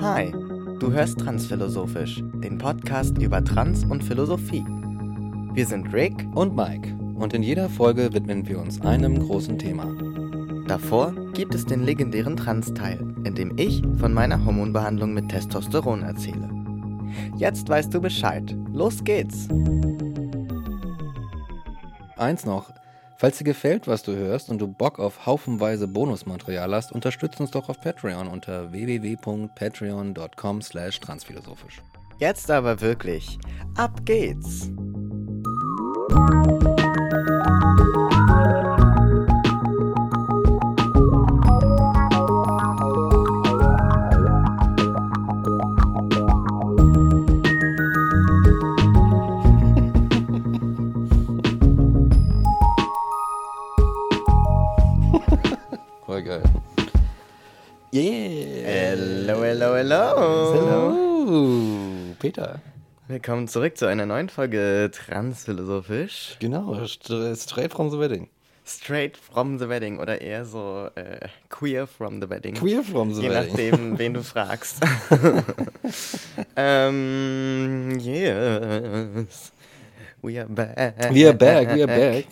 Hi, du hörst Transphilosophisch, den Podcast über Trans und Philosophie. Wir sind Rick und Mike und in jeder Folge widmen wir uns einem großen Thema. Davor gibt es den legendären Trans-Teil, in dem ich von meiner Hormonbehandlung mit Testosteron erzähle. Jetzt weißt du Bescheid. Los geht's! Eins noch, Falls dir gefällt, was du hörst und du Bock auf haufenweise Bonusmaterial hast, unterstützt uns doch auf Patreon unter www.patreon.com slash transphilosophisch. Jetzt aber wirklich, ab geht's! Willkommen zurück zu einer neuen Folge Transphilosophisch. Genau, straight from the wedding. Straight from the wedding oder eher so äh, queer from the wedding. Queer from the Je wedding. Je nachdem, wen du fragst. ähm, yes. We are back. We are back, we are back.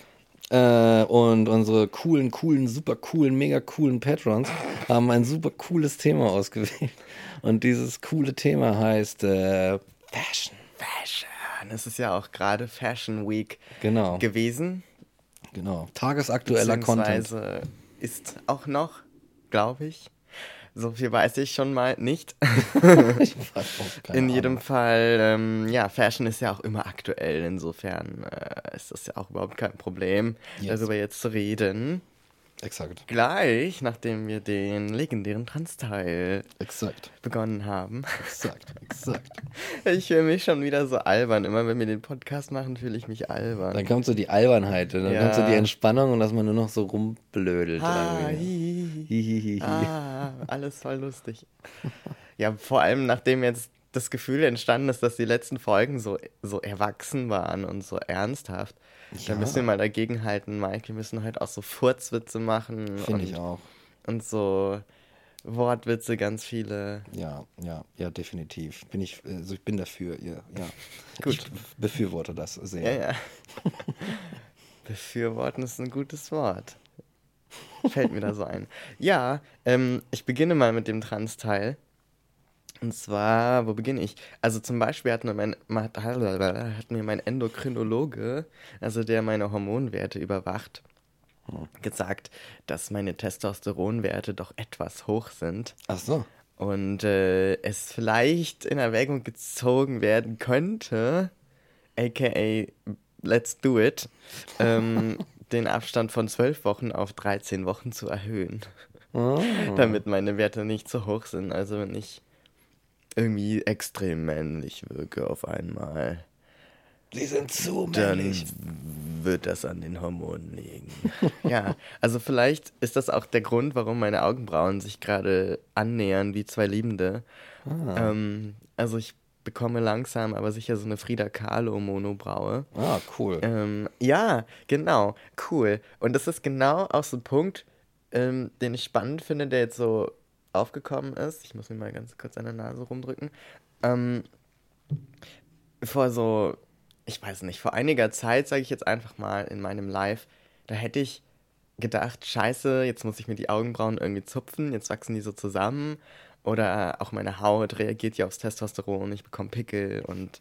Äh, und unsere coolen, coolen, super coolen, mega coolen Patrons haben ein super cooles Thema ausgewählt. Und dieses coole Thema heißt äh, Fashion. Fashion. Es ist ja auch gerade Fashion Week genau. gewesen. Genau. Tagesaktueller Content. Ist auch noch, glaube ich. So viel weiß ich schon mal nicht. ich In jedem. Fall, ähm, ja, Fashion ist ja auch immer aktuell. Insofern äh, ist das ja auch überhaupt kein Problem, yes. darüber jetzt zu reden. Exakt. Gleich, nachdem wir den legendären Trans-Teil exakt. begonnen haben. Exakt, exakt. Ich fühle mich schon wieder so albern. Immer wenn wir den Podcast machen, fühle ich mich albern. Dann kommt so die Albernheit, dann ja. kommt so die Entspannung und dass man nur noch so rumblödelt. Ah, hi, hi, hi. ah, alles voll lustig. ja, vor allem nachdem jetzt das Gefühl entstanden ist, dass die letzten Folgen so, so erwachsen waren und so ernsthaft. Ja. Da müssen wir mal dagegen halten, Mike. Wir müssen halt auch so Furzwitze machen. Finde ich auch. Und so Wortwitze, ganz viele. Ja, ja, ja, definitiv. Bin ich, also ich bin dafür, ja. ja. Gut. Ich befürworte das sehr. Ja, ja. Befürworten ist ein gutes Wort. Fällt mir da so ein. Ja, ähm, ich beginne mal mit dem Trans-Teil. Und zwar, wo beginne ich? Also zum Beispiel hat mir mein, hat mir mein Endokrinologe, also der meine Hormonwerte überwacht, hm. gesagt, dass meine Testosteronwerte doch etwas hoch sind. Ach so. Und äh, es vielleicht in Erwägung gezogen werden könnte, aka let's do it, ähm, den Abstand von zwölf Wochen auf 13 Wochen zu erhöhen. Oh. Damit meine Werte nicht so hoch sind. Also wenn ich irgendwie extrem männlich wirke auf einmal. Sie sind zu männlich. Dann wird das an den Hormonen liegen. ja, also vielleicht ist das auch der Grund, warum meine Augenbrauen sich gerade annähern wie zwei Liebende. Ah. Ähm, also ich bekomme langsam aber sicher so eine Frida Kahlo Monobraue. Ah, cool. Ähm, ja, genau, cool. Und das ist genau auch so ein Punkt, ähm, den ich spannend finde, der jetzt so aufgekommen ist, ich muss mir mal ganz kurz an der Nase rumdrücken, ähm, vor so, ich weiß nicht, vor einiger Zeit, sage ich jetzt einfach mal in meinem Live, da hätte ich gedacht, scheiße, jetzt muss ich mir die Augenbrauen irgendwie zupfen, jetzt wachsen die so zusammen. Oder auch meine Haut reagiert ja aufs Testosteron, ich bekomme Pickel und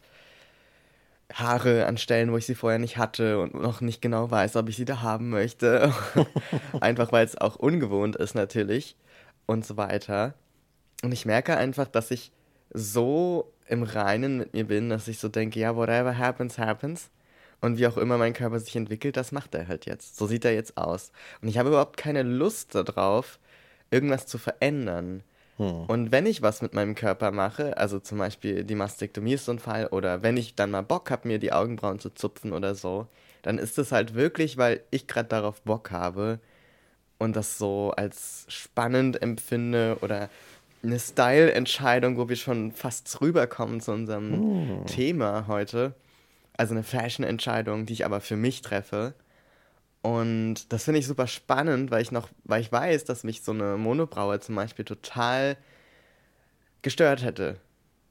Haare an Stellen, wo ich sie vorher nicht hatte und noch nicht genau weiß, ob ich sie da haben möchte. Einfach weil es auch ungewohnt ist natürlich und so weiter. Und ich merke einfach, dass ich so im Reinen mit mir bin, dass ich so denke, ja, whatever happens, happens. Und wie auch immer mein Körper sich entwickelt, das macht er halt jetzt. So sieht er jetzt aus. Und ich habe überhaupt keine Lust darauf, irgendwas zu verändern. Hm. Und wenn ich was mit meinem Körper mache, also zum Beispiel die Mastektomie ist so ein Fall, oder wenn ich dann mal Bock habe, mir die Augenbrauen zu zupfen oder so, dann ist es halt wirklich, weil ich gerade darauf Bock habe und das so als spannend empfinde oder eine Style-Entscheidung, wo wir schon fast rüberkommen zu unserem hm. Thema heute. Also eine Fashion-Entscheidung, die ich aber für mich treffe. Und das finde ich super spannend, weil ich noch, weil ich weiß, dass mich so eine Monobraue zum Beispiel total gestört hätte.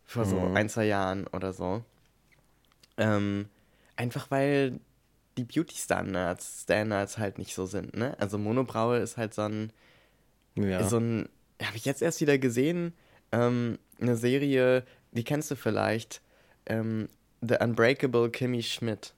Vor so Mhm. ein, zwei Jahren oder so. Ähm, einfach weil die Beauty-Standards Standards halt nicht so sind, ne? Also Monobraue ist halt so ein, Ja. so ein, habe ich jetzt erst wieder gesehen, ähm, eine Serie, die kennst du vielleicht, ähm, The Unbreakable Kimmy Schmidt.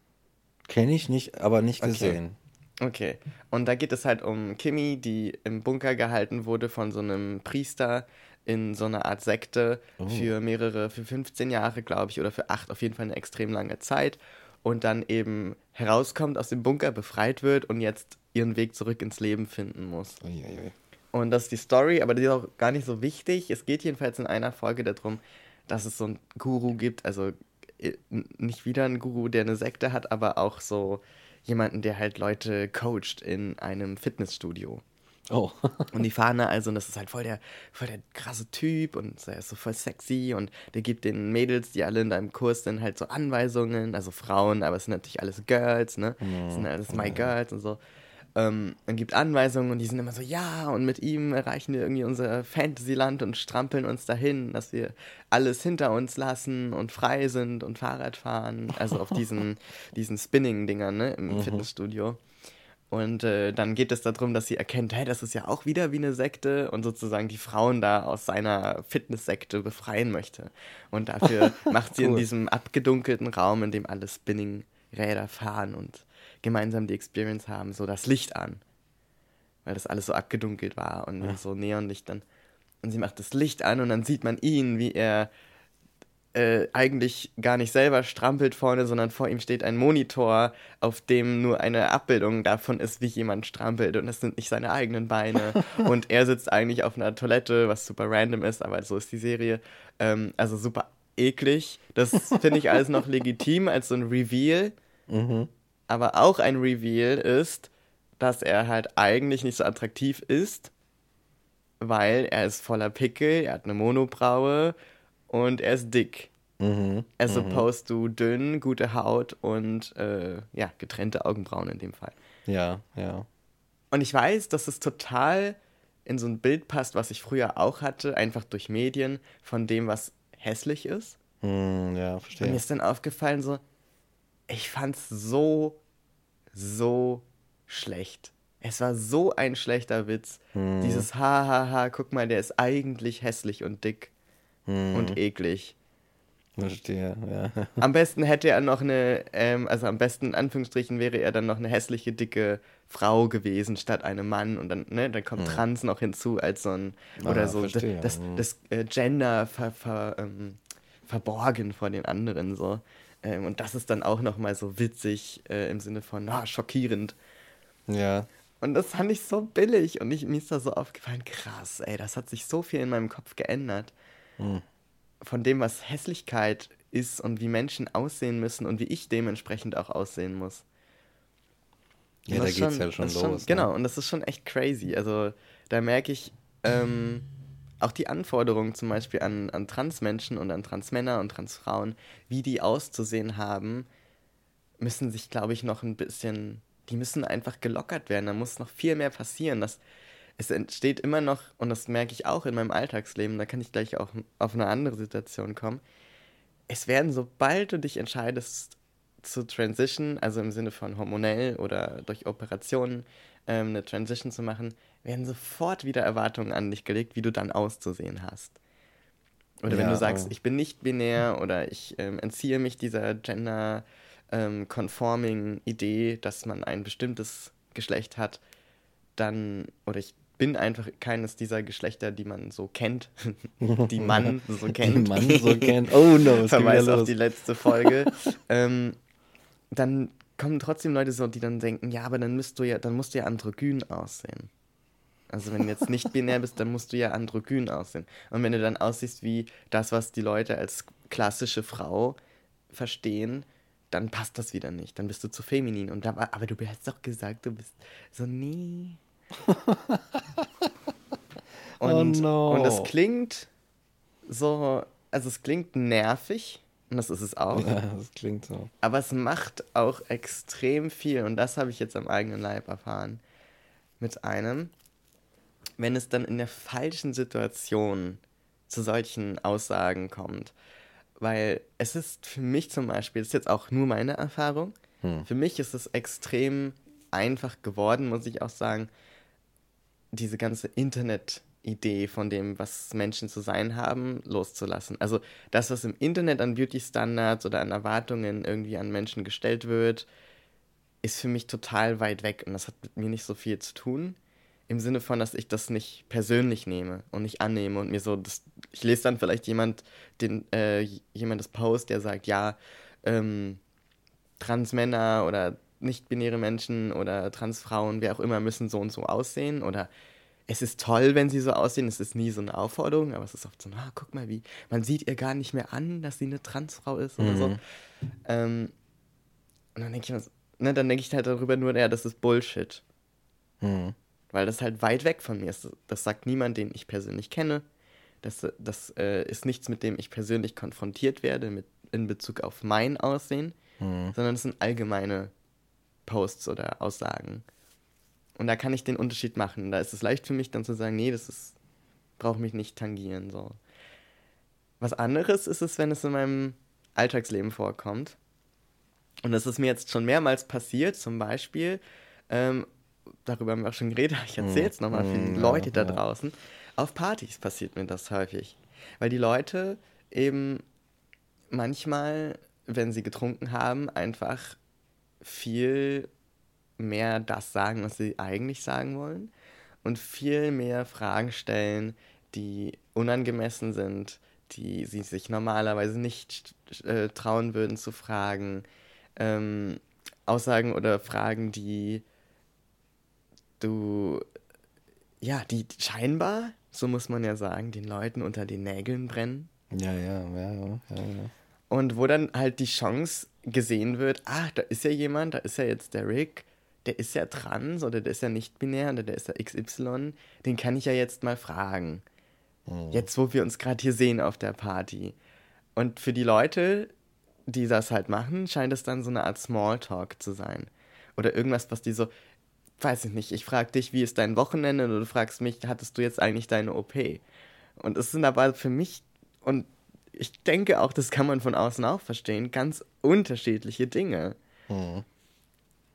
Kenne ich nicht, aber nicht Okay. gesehen. Okay. Und da geht es halt um Kimmy, die im Bunker gehalten wurde von so einem Priester in so einer Art Sekte Oh. für mehrere, für 15 Jahre, glaube ich, oder für acht, auf jeden Fall eine extrem lange Zeit. Und dann eben herauskommt aus dem Bunker, befreit wird und jetzt ihren Weg zurück ins Leben finden muss. Uiuiui. Und das ist die Story, aber die ist auch gar nicht so wichtig. Es geht jedenfalls in einer Folge darum, dass es so einen Guru gibt, also äh, nicht wieder einen Guru, der eine Sekte hat, aber auch so jemanden, der halt Leute coacht in einem Fitnessstudio. Oh. Und die fahren da also, und das ist halt voll der, voll der krasse Typ und er ist so voll sexy und der gibt den Mädels, die alle in deinem Kurs sind, halt so Anweisungen, also Frauen, aber es sind natürlich alles Girls, ne? Es sind alles My Girls und so. Ähm, und gibt Anweisungen und die sind immer so, ja, und mit ihm erreichen wir irgendwie unser Fantasyland und strampeln uns dahin, dass wir alles hinter uns lassen und frei sind und Fahrrad fahren. Also auf diesen, diesen Spinning-Dingern, ne, im Fitnessstudio. Und äh, dann geht es darum, dass sie erkennt, hey, das ist ja auch wieder wie eine Sekte und sozusagen die Frauen da aus seiner Fitnesssekte befreien möchte. Und dafür macht sie in Cool. diesem abgedunkelten Raum, in dem alle Spinning-Räder fahren und gemeinsam die Experience haben, so das Licht an. Weil das alles so abgedunkelt war und mit so Neonlichtern. Und sie macht das Licht an und dann sieht man ihn, wie er äh, eigentlich gar nicht selber strampelt vorne, sondern vor ihm steht ein Monitor, auf dem nur eine Abbildung davon ist, wie jemand strampelt und das sind nicht seine eigenen Beine. und er sitzt eigentlich auf einer Toilette, was super random ist, aber so ist die Serie. Ähm, also super eklig. Das finde ich alles noch legitim als so ein Reveal. Mhm. Aber auch ein Reveal ist, dass er halt eigentlich nicht so attraktiv ist, weil er ist voller Pickel, er hat eine Monobraue und er ist dick. Mhm. As opposed to dünn, gute Haut und äh, ja, getrennte Augenbrauen in dem Fall. Ja, ja. Und ich weiß, dass es total in so ein Bild passt, was ich früher auch hatte, einfach durch Medien, von dem, was hässlich ist. Hm, ja, Und mir verstehe. ist dann aufgefallen, so, ich fand's so, so schlecht. Es war so ein schlechter Witz. Hm. Dieses Hahaha, guck mal, der ist eigentlich hässlich und dick Hm, und eklig. verstehe, ja. Am besten hätte er noch eine, ähm, also am besten in Anführungsstrichen wäre er dann noch eine hässliche, dicke Frau gewesen statt einem Mann und dann, ne, dann kommt Trans noch hinzu als so ein, oder Ah, so, verstehe. das, Mhm. das äh, Gender ver, ver, ähm, verborgen vor den anderen so. Ähm, und das ist dann auch nochmal so witzig äh, im Sinne von, ah, schockierend. Ja, Und das fand ich so billig und ich, mir ist da so aufgefallen, krass, ey, das hat sich so viel in meinem Kopf geändert. Von dem, was Hässlichkeit ist und wie Menschen aussehen müssen und wie ich dementsprechend auch aussehen muss. ja da das geht's schon- ja schon los. Genau, Ne? und das ist schon echt crazy. Also da merke ich ähm, auch die Anforderungen zum Beispiel an, an Transmenschen und an Transmänner und Transfrauen, wie die auszusehen haben, müssen sich, glaube ich, noch ein bisschen, die müssen einfach gelockert werden. Da muss noch viel mehr passieren. Das, es entsteht immer noch, und das merke ich auch in meinem Alltagsleben, da kann ich gleich auch auf eine andere Situation kommen. Es werden, sobald du dich entscheidest zu transition, also im Sinne von hormonell oder durch Operationen ähm, eine Transition zu machen, werden sofort wieder Erwartungen an dich gelegt, wie du dann auszusehen hast. Oder wenn Ja, du sagst, aber- ich bin nicht binär oder ich ähm, entziehe mich dieser gender ähm, Idee, dass man ein bestimmtes Geschlecht hat, dann, oder ich bin einfach keines dieser Geschlechter, die man so kennt, die man so kennt. Die man so kennt. Oh no, es Verweis auf die letzte Folge. ähm, dann kommen trotzdem Leute so, die dann denken, ja, aber dann musst du ja, dann musst du ja androgyn aussehen. Also wenn du jetzt nicht binär bist, dann musst du ja androgyn aussehen. Und wenn du dann aussiehst wie das, was die Leute als klassische Frau verstehen, dann passt das wieder nicht. Dann bist du zu feminin. Und da, aber du hast doch gesagt, du bist so, nee. Oh Und, no. und das klingt so, also es klingt nervig, Und das ist es auch. Ja, das klingt so. Aber es macht auch extrem viel. Und das habe ich jetzt am eigenen Leib erfahren. Mit einem, wenn es dann in der falschen Situation zu solchen Aussagen kommt. Weil es ist für mich zum Beispiel, das ist jetzt auch nur meine Erfahrung, Hm. für mich ist es extrem einfach geworden, muss ich auch sagen, diese ganze Internet-Idee von dem, was Menschen zu sein haben, loszulassen. Also das, was im Internet an Beauty-Standards oder an Erwartungen irgendwie an Menschen gestellt wird, ist für mich total weit weg und das hat mit mir nicht so viel zu tun. Im Sinne von, dass ich das nicht persönlich nehme und nicht annehme und mir so, das, ich lese dann vielleicht jemand, den, äh, jemand das Post, der sagt, ja, ähm, Transmänner oder nicht-binäre Menschen oder Transfrauen, wer auch immer, müssen so und so aussehen oder es ist toll, wenn sie so aussehen, es ist nie so eine Aufforderung, aber es ist oft so, ah, guck mal, wie, man sieht ihr gar nicht mehr an, dass sie eine Transfrau ist oder so. Mhm. Ähm, und dann denke ich mir, ne, dann denke ich halt darüber nur, ja, das ist Bullshit. Hm. Weil das halt weit weg von mir ist. Das sagt niemand, den ich persönlich kenne. Das, das äh, ist nichts, mit dem ich persönlich konfrontiert werde mit, in Bezug auf mein Aussehen, Hm. sondern es sind allgemeine Posts oder Aussagen. Und da kann ich den Unterschied machen. Da ist es leicht für mich dann zu sagen, nee, das ist, braucht mich nicht tangieren. So. Was anderes ist es, wenn es in meinem Alltagsleben vorkommt. Und das ist mir jetzt schon mehrmals passiert, zum Beispiel, ähm, darüber haben wir auch schon geredet, ich erzähle es nochmal für die Mm, Leute da draußen. Auf Partys passiert mir das häufig. Weil die Leute eben manchmal, wenn sie getrunken haben, einfach viel mehr das sagen, was sie eigentlich sagen wollen. Und viel mehr Fragen stellen, die unangemessen sind, die sie sich normalerweise nicht äh, trauen würden zu fragen. Ähm, Aussagen oder Fragen, die du, ja, die scheinbar, so muss man ja sagen, den Leuten unter den Nägeln brennen. Ja, ja, ja, ja, ja, ja. Und wo dann halt die Chance gesehen wird, ah, da ist ja jemand, da ist ja jetzt der Rick, der ist ja trans oder der ist ja nicht binär oder der ist ja XY, den kann ich ja jetzt mal fragen. Hm. Jetzt, wo wir uns gerade hier sehen auf der Party. Und für die Leute, die das halt machen, scheint es dann so eine Art Smalltalk zu sein. Oder irgendwas, was die so, weiß ich nicht, ich frage dich, wie ist dein Wochenende? Und du fragst mich, hattest du jetzt eigentlich deine OP? Und es sind aber für mich, und ich denke auch, das kann man von außen auch verstehen, ganz unterschiedliche Dinge. Hm.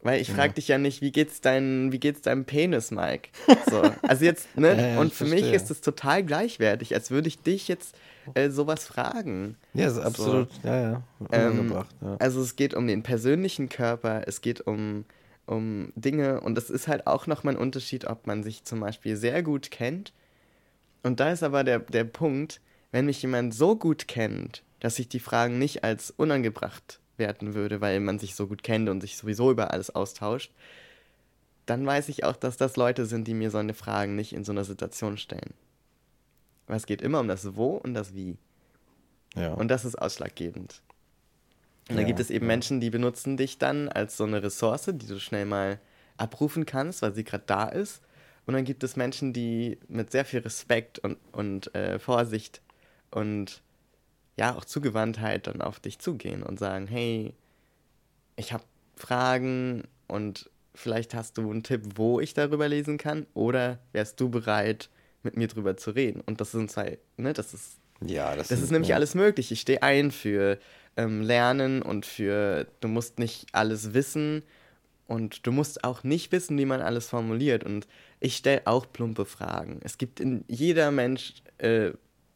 Weil ich frage dich ja nicht, wie geht's dein, wie geht's deinem Penis, Mike? So, also jetzt, ne? Ja, ja, und für mich verstehe. ist es total gleichwertig, als würde ich dich jetzt äh, sowas fragen. Ja, ist absolut, ja, ja, Ähm, ja. Also es geht um den persönlichen Körper, es geht um, um Dinge und es ist halt auch nochmal ein Unterschied, ob man sich zum Beispiel sehr gut kennt. Und da ist aber der, der Punkt, wenn mich jemand so gut kennt, dass ich die Fragen nicht als unangebracht werten würde, weil man sich so gut kennt und sich sowieso über alles austauscht, dann weiß ich auch, dass das Leute sind, die mir so eine Fragen nicht in so einer Situation stellen. Weil es geht immer um das Wo und das Wie. ja. Und das ist ausschlaggebend. Und da Ja, gibt es eben ja. Menschen, die benutzen dich dann als so eine Ressource, die du schnell mal abrufen kannst, weil sie gerade da ist. Und dann gibt es Menschen, die mit sehr viel Respekt und, und äh, Vorsicht und ja auch Zugewandtheit dann auf dich zugehen und sagen, hey, ich habe Fragen und vielleicht hast du einen Tipp, wo ich darüber lesen kann oder wärst du bereit, mit mir drüber zu reden? Und das sind zwei, ne, das ist ja, das, das ist nämlich ja. alles möglich. Ich stehe ein für ähm, Lernen und für, du musst nicht alles wissen und du musst auch nicht wissen, wie man alles formuliert. Und ich stelle auch plumpe Fragen. Es gibt in jeder Mensch äh,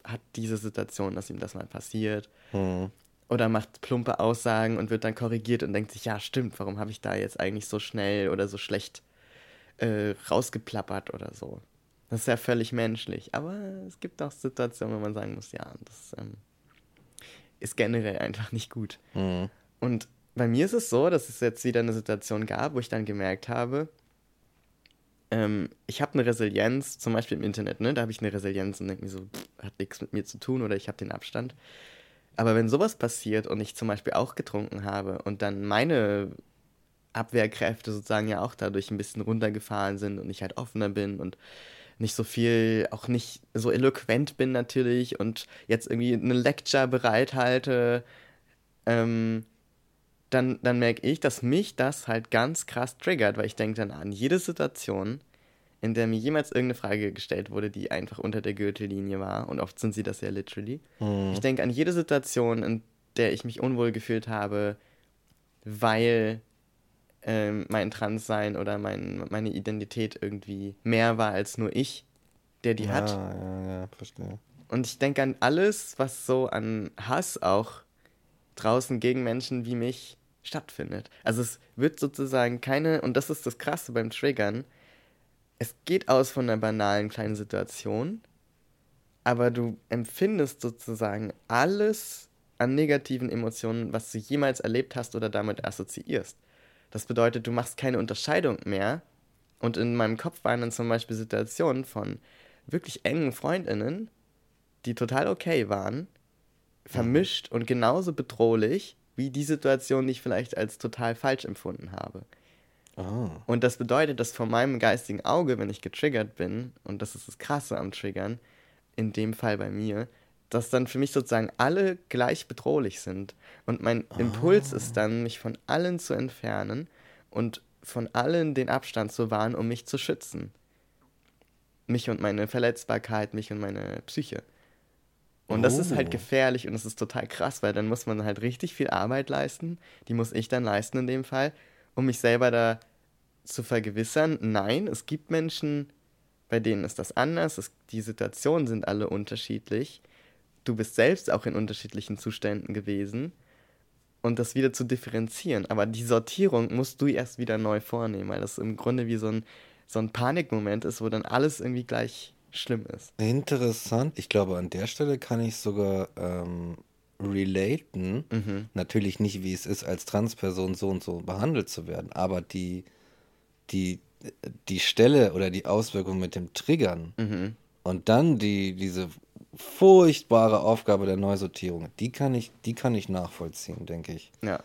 hat diese Situation, dass ihm das mal passiert Hm. oder macht plumpe Aussagen und wird dann korrigiert und denkt sich, ja stimmt, warum habe ich da jetzt eigentlich so schnell oder so schlecht äh, rausgeplappert oder so. Das ist ja völlig menschlich. Aber es gibt auch Situationen, wo man sagen muss, ja, das ähm, ist generell einfach nicht gut. Hm. Und bei mir ist es so, dass es jetzt wieder eine Situation gab, wo ich dann gemerkt habe, ähm, ich habe eine Resilienz, zum Beispiel im Internet, ne? Da habe ich eine Resilienz und denke mir so, pff, hat nichts mit mir zu tun oder ich habe den Abstand. Aber wenn sowas passiert und ich zum Beispiel auch getrunken habe und dann meine Abwehrkräfte sozusagen ja auch dadurch ein bisschen runtergefahren sind und ich halt offener bin und nicht so viel, auch nicht so eloquent bin natürlich und jetzt irgendwie eine Lecture bereithalte, ähm, dann, dann merke ich, dass mich das halt ganz krass triggert, weil ich denke dann an jede Situation, in der mir jemals irgendeine Frage gestellt wurde, die einfach unter der Gürtellinie war, und oft sind sie das ja literally. Mhm. Ich denke an jede Situation, in der ich mich unwohl gefühlt habe, weil ähm, mein Transsein oder mein, meine Identität irgendwie mehr war als nur ich, der die ja, hat. Ja, ja, verstehe. Und ich denke an alles, was so an Hass auch draußen gegen Menschen wie mich stattfindet. Also es wird sozusagen keine, und das ist das Krasse beim Triggern, es geht aus von einer banalen kleinen Situation, aber du empfindest sozusagen alles an negativen Emotionen, was du jemals erlebt hast oder damit assoziierst. Das bedeutet, du machst keine Unterscheidung mehr. Und in meinem Kopf waren dann zum Beispiel Situationen von wirklich engen Freundinnen, die total okay waren, vermischt und genauso bedrohlich wie die Situation, die ich vielleicht als total falsch empfunden habe. Ah. Und das bedeutet, dass vor meinem geistigen Auge, wenn ich getriggert bin, und das ist das Krasse am Triggern, in dem Fall bei mir, dass dann für mich sozusagen alle gleich bedrohlich sind. Und mein Impuls ist dann, mich von allen zu entfernen und von allen den Abstand zu wahren, um mich zu schützen. Mich und meine Verletzbarkeit, mich und meine Psyche. Und das ist halt Oh. gefährlich und es ist total krass, weil dann muss man halt richtig viel Arbeit leisten. Die muss ich dann leisten in dem Fall, um mich selber da zu vergewissern. Nein, es gibt Menschen, bei denen ist das anders. Es, die Situationen sind alle unterschiedlich. Du bist selbst auch in unterschiedlichen Zuständen gewesen. Und das wieder zu differenzieren. Aber die Sortierung musst du erst wieder neu vornehmen, weil das im Grunde wie so ein, so ein Panikmoment ist, wo dann alles irgendwie gleich schlimm ist. Interessant. Ich glaube, an der Stelle kann ich sogar ähm, relaten. Mhm. Natürlich nicht, wie es ist, als Transperson so und so behandelt zu werden, aber die, die, die Stelle oder die Auswirkung mit dem Triggern Mhm. und dann die, diese furchtbare Aufgabe der Neusortierung, die kann ich, die kann ich nachvollziehen, denke ich. Ja.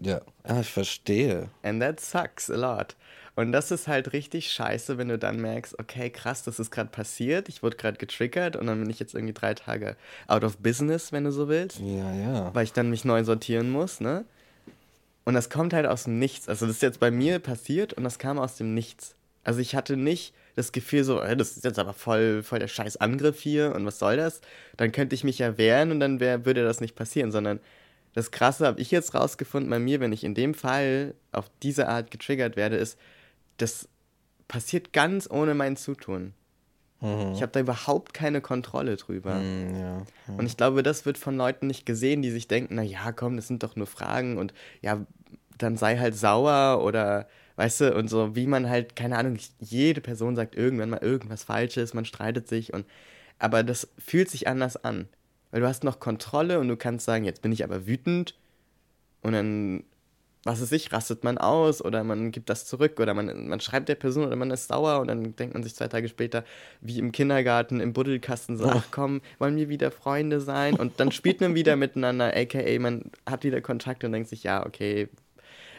Ja, ja ich verstehe. And that sucks a lot. Und das ist halt richtig scheiße, wenn du dann merkst, okay, krass, das ist gerade passiert, ich wurde gerade getriggert und dann bin ich jetzt irgendwie drei Tage out of business, wenn du so willst, Ja, ja. weil ich dann mich neu sortieren muss, ne? Und das kommt halt aus dem Nichts. Also das ist jetzt bei mir passiert und das kam aus dem Nichts. Also ich hatte nicht das Gefühl so, äh, das ist jetzt aber voll, voll der scheiß Angriff hier und was soll das? Dann könnte ich mich ja wehren und dann wär, würde das nicht passieren, sondern das Krasse habe ich jetzt rausgefunden bei mir, wenn ich in dem Fall auf diese Art getriggert werde, ist, das passiert ganz ohne mein Zutun. Mhm. Ich habe da überhaupt keine Kontrolle drüber. Hm, ja. Und ich glaube, das wird von Leuten nicht gesehen, die sich denken, na ja, komm, das sind doch nur Fragen und ja, dann sei halt sauer oder weißt du, und so wie man halt, keine Ahnung, jede Person sagt irgendwann mal irgendwas Falsches, man streitet sich und aber das fühlt sich anders an. Weil du hast noch Kontrolle und du kannst sagen, jetzt bin ich aber wütend und dann, was weiß ich, rastet man aus oder man gibt das zurück oder man, man schreibt der Person oder man ist sauer und dann denkt man sich zwei Tage später, wie im Kindergarten, im Buddelkasten, so, ach komm, wollen wir wieder Freunde sein? Und dann spielt man wieder miteinander, aka man hat wieder Kontakt und denkt sich, ja, okay,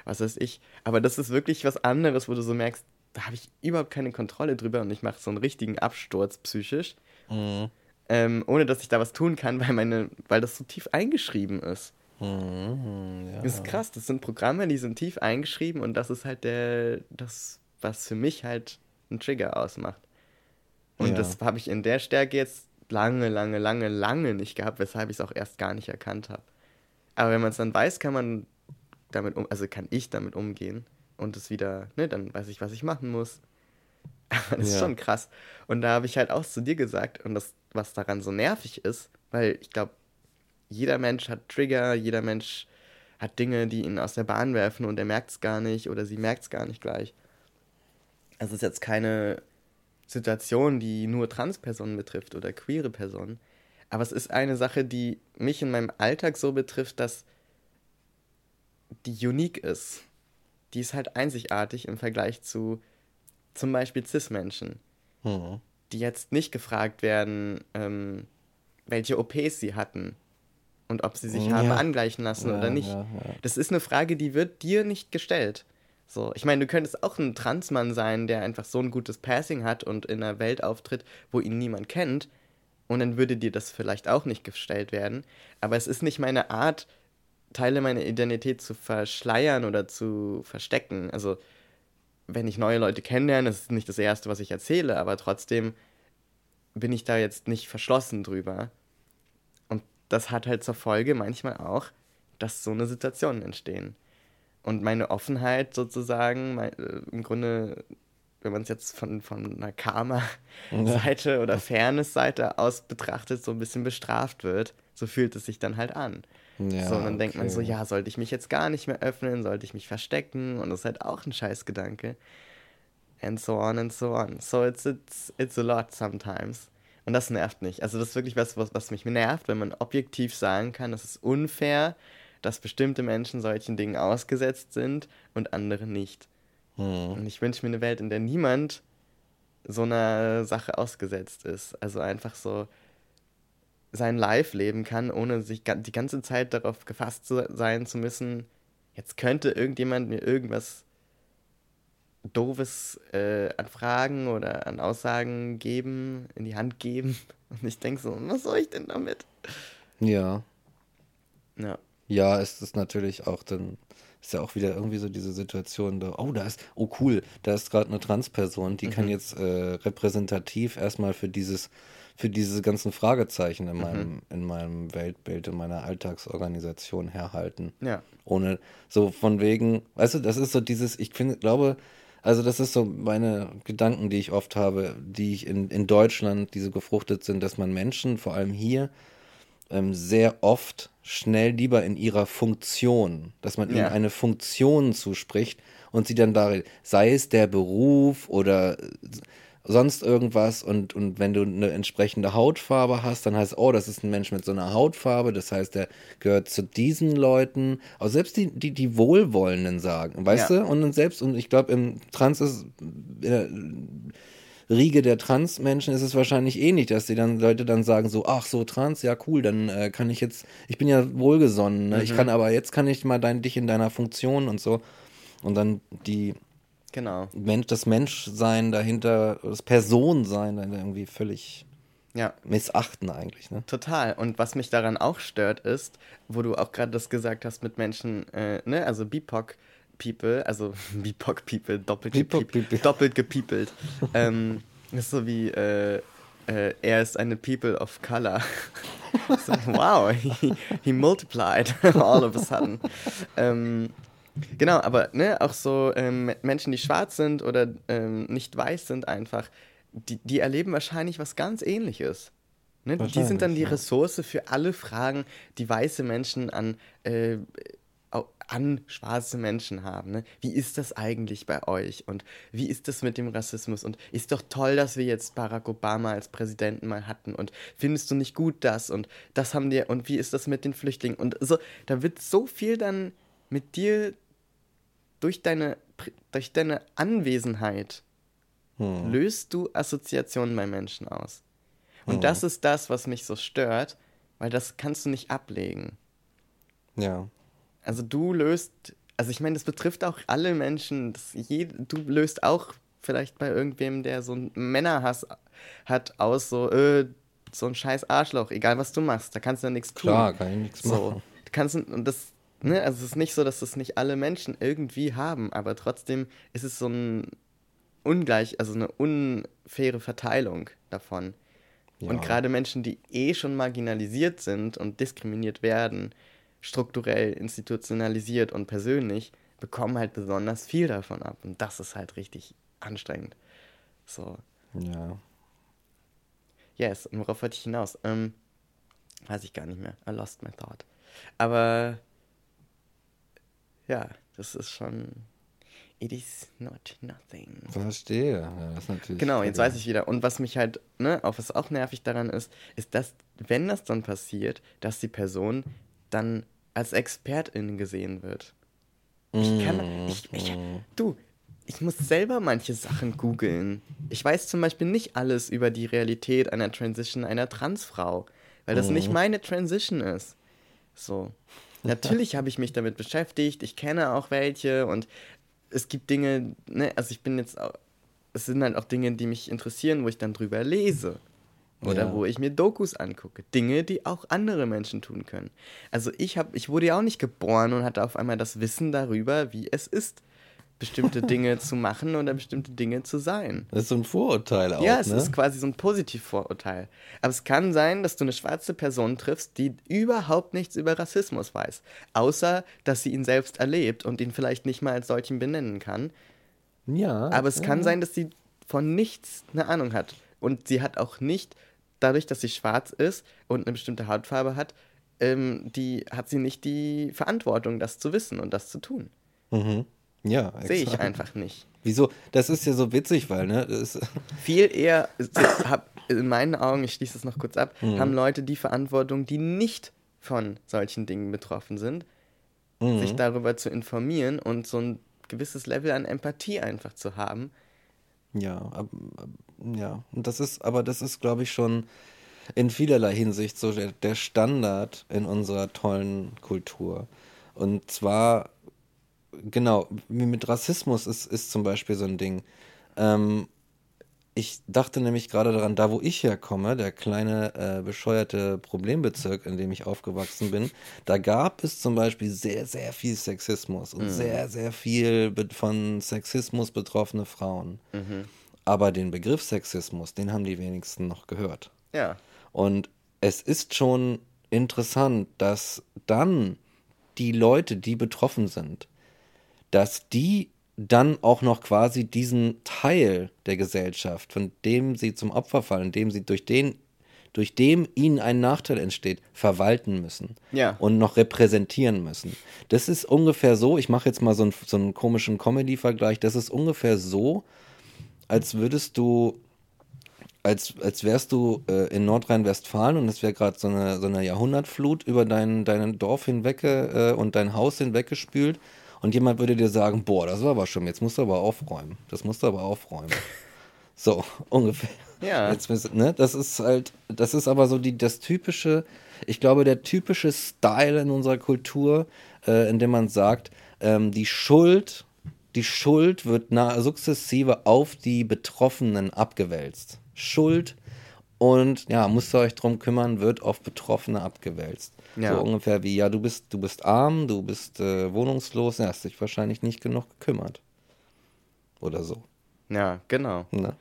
was weiß ich. Aber das ist wirklich was anderes, wo du so merkst, da habe ich überhaupt keine Kontrolle drüber und ich mache so einen richtigen Absturz psychisch, Mhm. ähm, ohne dass ich da was tun kann, weil, meine, weil das so tief eingeschrieben ist. Mhm, ja. Das ist krass, das sind Programme, die sind tief eingeschrieben und das ist halt der, das, was für mich halt einen Trigger ausmacht. Und Ja. das habe ich in der Stärke jetzt lange, lange, lange, lange nicht gehabt, weshalb ich es auch erst gar nicht erkannt habe. Aber wenn man es dann weiß, kann man damit um, also kann ich damit umgehen und es wieder, ne, dann weiß ich, was ich machen muss. Aber das ist Ja. schon krass. Und da habe ich halt auch zu dir gesagt, und das, was daran so nervig ist, weil ich glaube, jeder Mensch hat Trigger, jeder Mensch hat Dinge, die ihn aus der Bahn werfen und er merkt es gar nicht oder sie merkt es gar nicht gleich. Also es ist jetzt keine Situation, die nur Transpersonen betrifft oder queere Personen. Aber es ist eine Sache, die mich in meinem Alltag so betrifft, dass die unique ist. Die ist halt einzigartig im Vergleich zu zum Beispiel Cis-Menschen, Mhm. die jetzt nicht gefragt werden, ähm, welche OPs sie hatten und ob sie sich Ja. haben angleichen lassen Ja, oder nicht. ja, ja. Das ist eine Frage, die wird dir nicht gestellt. So, ich meine, du könntest auch ein Transmann sein, der einfach so ein gutes Passing hat und in einer Welt auftritt, wo ihn niemand kennt. Und dann würde dir das vielleicht auch nicht gestellt werden. Aber es ist nicht meine Art, Teile meiner Identität zu verschleiern oder zu verstecken. Also, wenn ich neue Leute kennenlerne, das ist nicht das Erste, was ich erzähle, aber trotzdem bin ich da jetzt nicht verschlossen drüber. Das hat halt zur Folge manchmal auch, dass so eine Situationen entstehen. Und meine Offenheit sozusagen, mein, äh, im Grunde, wenn man es jetzt von, von einer Karma-Seite oder Fairness-Seite aus betrachtet, so ein bisschen bestraft wird, so fühlt es sich dann halt an. Ja, so, und dann okay. denkt man so, ja, sollte ich mich jetzt gar nicht mehr öffnen, sollte ich mich verstecken? Und das ist halt auch ein Scheißgedanke. And so on and so on. So it's, it's, it's a lot sometimes. Und das nervt mich. Also das ist wirklich was, was, was mich nervt, wenn man objektiv sagen kann, es ist unfair, dass bestimmte Menschen solchen Dingen ausgesetzt sind und andere nicht. Hm. Und ich wünsche mir eine Welt, in der niemand so einer Sache ausgesetzt ist. Also einfach so sein Live leben kann, ohne sich die ganze Zeit darauf gefasst zu sein zu müssen, jetzt könnte irgendjemand mir irgendwas Doofes äh, an Fragen oder an Aussagen geben, in die Hand geben. Und ich denke so, was soll ich denn damit? Ja. Ja. Ja, ist es natürlich auch dann, ist ja auch wieder irgendwie so diese Situation, da, oh, da ist, oh cool, da ist gerade eine Transperson, die mhm. kann jetzt äh, repräsentativ erstmal für dieses, für diese ganzen Fragezeichen in meinem, mhm. in meinem Weltbild, in meiner Alltagsorganisation herhalten. Ja. Ohne, so von wegen, weißt du, das ist so dieses, ich finde, glaube, also das ist so meine Gedanken, die ich oft habe, die ich in, in Deutschland, die so gefruchtet sind, dass man Menschen, vor allem hier, ähm, sehr oft schnell lieber in ihrer Funktion, dass man ja. ihnen eine Funktion zuspricht und sie dann darin, sei es der Beruf oder sonst irgendwas und, und wenn du eine entsprechende Hautfarbe hast, dann heißt, oh, das ist ein Mensch mit so einer Hautfarbe, das heißt, der gehört zu diesen Leuten, auch selbst die, die, die Wohlwollenden sagen, weißt ja. du? Und dann selbst, und ich glaube, im Trans ist, in Riege der Trans-Menschen ist es wahrscheinlich ähnlich, dass die dann Leute dann sagen so, ach so Trans, ja cool, dann äh, kann ich jetzt, ich bin ja wohlgesonnen, ne? Mhm. ich kann aber jetzt kann ich mal dein, dich in deiner Funktion und so und dann die Genau. Mensch, das Menschsein dahinter, das Personensein dann irgendwie völlig ja. missachten eigentlich. Ne? Total. Und was mich daran auch stört, ist, wo du auch gerade das gesagt hast mit Menschen, äh, ne, also BIPOC. People, also BIPOC People, doppelt, BIPOC people. doppelt gepiepelt. ähm, ist so wie, äh, äh, er ist eine People of Color. so, wow, he, he multiplied all of a sudden. Ähm, Genau, aber ne, auch so ähm, Menschen, die schwarz sind oder ähm, nicht weiß sind einfach, die, die erleben wahrscheinlich was ganz ähnliches. Ne? Die sind dann die. Ressource für alle Fragen, die weiße Menschen an, äh, an schwarze Menschen haben. Ne? Wie ist das eigentlich bei euch? Und wie ist das mit dem Rassismus? Und ist doch toll, dass wir jetzt Barack Obama als Präsidenten mal hatten. Und findest du nicht gut das? Und das haben wir. Und wie ist das mit den Flüchtlingen? Und so, da wird so viel dann mit dir durch deine, durch deine Anwesenheit hm. löst du Assoziationen bei Menschen aus. Und hm. das ist das, was mich so stört, weil das kannst du nicht ablegen. Ja. Also du löst, also ich meine, das betrifft auch alle Menschen. Je, du löst auch vielleicht bei irgendwem, der so einen Männerhass hat, aus so, äh, so ein scheiß Arschloch, egal was du machst, da kannst du ja nichts tun. Klar, kann ich nichts so. machen. Du kannst, und das Ne? Also es ist nicht so, dass das nicht alle Menschen irgendwie haben, aber trotzdem ist es so ein ungleich, also eine unfaire Verteilung davon. Ja. Und gerade Menschen, die eh schon marginalisiert sind und diskriminiert werden, strukturell, institutionalisiert und persönlich, bekommen halt besonders viel davon ab. Und das ist halt richtig anstrengend. So. Ja. Yes, und worauf wollte ich hinaus? Ähm, weiß ich gar nicht mehr. I lost my thought. Aber ja, das ist schon. It is not nothing. Verstehe. Ja, das ist natürlich genau, jetzt weiß ich wieder. Und was mich halt, ne, auch was auch nervig daran ist, ist, dass, wenn das dann passiert, dass die Person dann als Expertin gesehen wird. Ich kann, ich, ich, du, ich muss selber manche Sachen googeln. Ich weiß zum Beispiel nicht alles über die Realität einer Transition einer Transfrau, weil das nicht meine Transition ist. So. Natürlich habe ich mich damit beschäftigt, ich kenne auch welche und es gibt Dinge, ne, also ich bin jetzt auch, es sind halt auch Dinge, die mich interessieren, wo ich dann drüber lese. Oder Ja. wo ich mir Dokus angucke. Dinge, die auch andere Menschen tun können. Also ich habe, ich wurde ja auch nicht geboren und hatte auf einmal das Wissen darüber, wie es ist, bestimmte Dinge zu machen oder bestimmte Dinge zu sein. Das ist so ein Vorurteil auch, Ja, es ne? ist quasi so ein Positivvorurteil. Aber es kann sein, dass du eine schwarze Person triffst, die überhaupt nichts über Rassismus weiß. Außer, dass sie ihn selbst erlebt und ihn vielleicht nicht mal als solchen benennen kann. ja. Aber es ja. kann sein, dass sie von nichts eine Ahnung hat. Und sie hat auch nicht, dadurch, dass sie schwarz ist und eine bestimmte Hautfarbe hat, ähm, die, hat sie nicht die Verantwortung, das zu wissen und das zu tun. Mhm. Ja, Sehe ich einfach nicht. Wieso? Das ist ja so witzig, weil, ne? Viel eher, hab, in meinen Augen, ich schließe es noch kurz ab, Mhm. haben Leute die Verantwortung, die nicht von solchen Dingen betroffen sind, Mhm. sich darüber zu informieren und so ein gewisses Level an Empathie einfach zu haben. Ja, ab, ab, ja. Und das ist, aber das ist, glaube ich, schon in vielerlei Hinsicht so der, der Standard in unserer tollen Kultur. Und zwar, genau, wie mit Rassismus ist, ist zum Beispiel so ein Ding. Ähm, ich dachte nämlich gerade daran, da wo ich herkomme, der kleine äh, bescheuerte Problembezirk, in dem ich aufgewachsen bin, da gab es zum Beispiel sehr, sehr viel Sexismus und sehr, sehr viel von Sexismus betroffene Frauen. Aber den Begriff Sexismus, den haben die wenigsten noch gehört. Ja. Und es ist schon interessant, dass dann die Leute, die betroffen sind, dass die dann auch noch quasi diesen Teil der Gesellschaft, von dem sie zum Opfer fallen, dem sie durch den durch dem ihnen ein Nachteil entsteht, verwalten müssen Ja. und noch repräsentieren müssen. Das ist ungefähr so, ich mache jetzt mal so einen, so einen komischen Comedy-Vergleich, das ist ungefähr so, als würdest du als, als wärst du äh, in Nordrhein-Westfalen und es wäre gerade so eine, so eine Jahrhundertflut über dein, dein Dorf hinweg äh, und dein Haus hinweggespült und jemand würde dir sagen, boah, das war aber schon, jetzt musst du aber aufräumen. Das musst du aber aufräumen. So, ungefähr. Ja. Jetzt, ne, das ist halt, das ist aber so die, das typische, ich glaube, der typische Style in unserer Kultur, äh, in dem man sagt, ähm, die Schuld, die Schuld wird na, sukzessive auf die Betroffenen abgewälzt. Schuld und ja, müsst ihr euch drum kümmern, wird auf Betroffene abgewälzt. Ja. So ungefähr wie, ja, du bist, du bist arm, du bist äh, wohnungslos, ja, hast dich wahrscheinlich nicht genug gekümmert. Oder so. Ja, genau. Ne?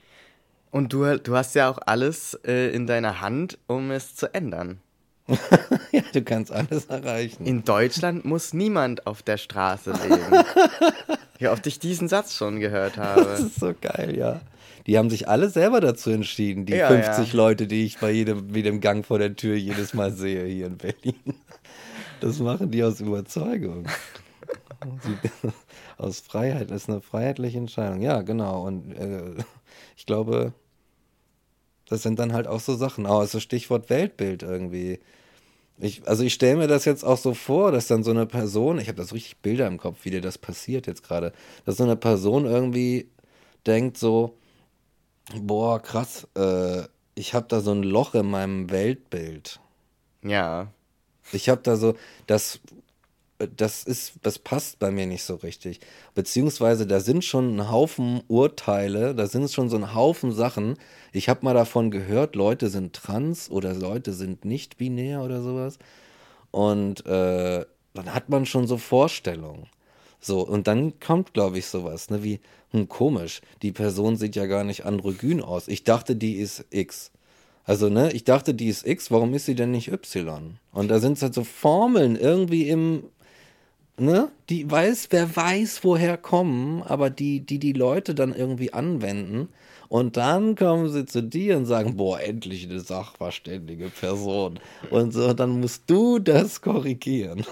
Und du, du hast ja auch alles äh, in deiner Hand, um es zu ändern. ja, du kannst alles erreichen. In Deutschland muss niemand auf der Straße leben. Wie oft ich diesen Satz schon gehört Das habe. ist so geil, ja. Die haben sich alle selber dazu entschieden, die Ja, 50 ja. Leute, die ich bei jedem, jedem Gang vor der Tür jedes Mal sehe hier in Berlin. Das machen die aus Überzeugung. Aus Freiheit, das ist eine freiheitliche Entscheidung. Ja, genau. Und äh, ich glaube, das sind dann halt auch so Sachen. Aber so Stichwort Weltbild irgendwie. Ich, also ich stelle mir das jetzt auch so vor, dass dann so eine Person, ich habe das richtig Bilder im Kopf, wie dir das passiert jetzt gerade, dass so eine Person irgendwie denkt so, boah, krass, äh, ich habe da so ein Loch in meinem Weltbild. Ja. Ich habe da so, das, das ist, das passt bei mir nicht so richtig. Beziehungsweise da sind schon ein Haufen Urteile, da sind schon so ein Haufen Sachen. Ich habe mal davon gehört, Leute sind trans oder Leute sind nicht binär oder sowas. Und äh, dann hat man schon so Vorstellungen. So, und dann kommt, glaube ich, sowas, ne, wie, hm, komisch, die Person sieht ja gar nicht androgyn aus. Ich dachte, die ist X. Also, ne, ich dachte, die ist X, warum ist sie denn nicht Y? Und da sind halt so Formeln irgendwie im, ne, die weiß, wer weiß, woher kommen, aber die, die die Leute dann irgendwie anwenden. Und dann kommen sie zu dir und sagen, boah, endlich eine sachverständige Person. Und so, dann musst du das korrigieren.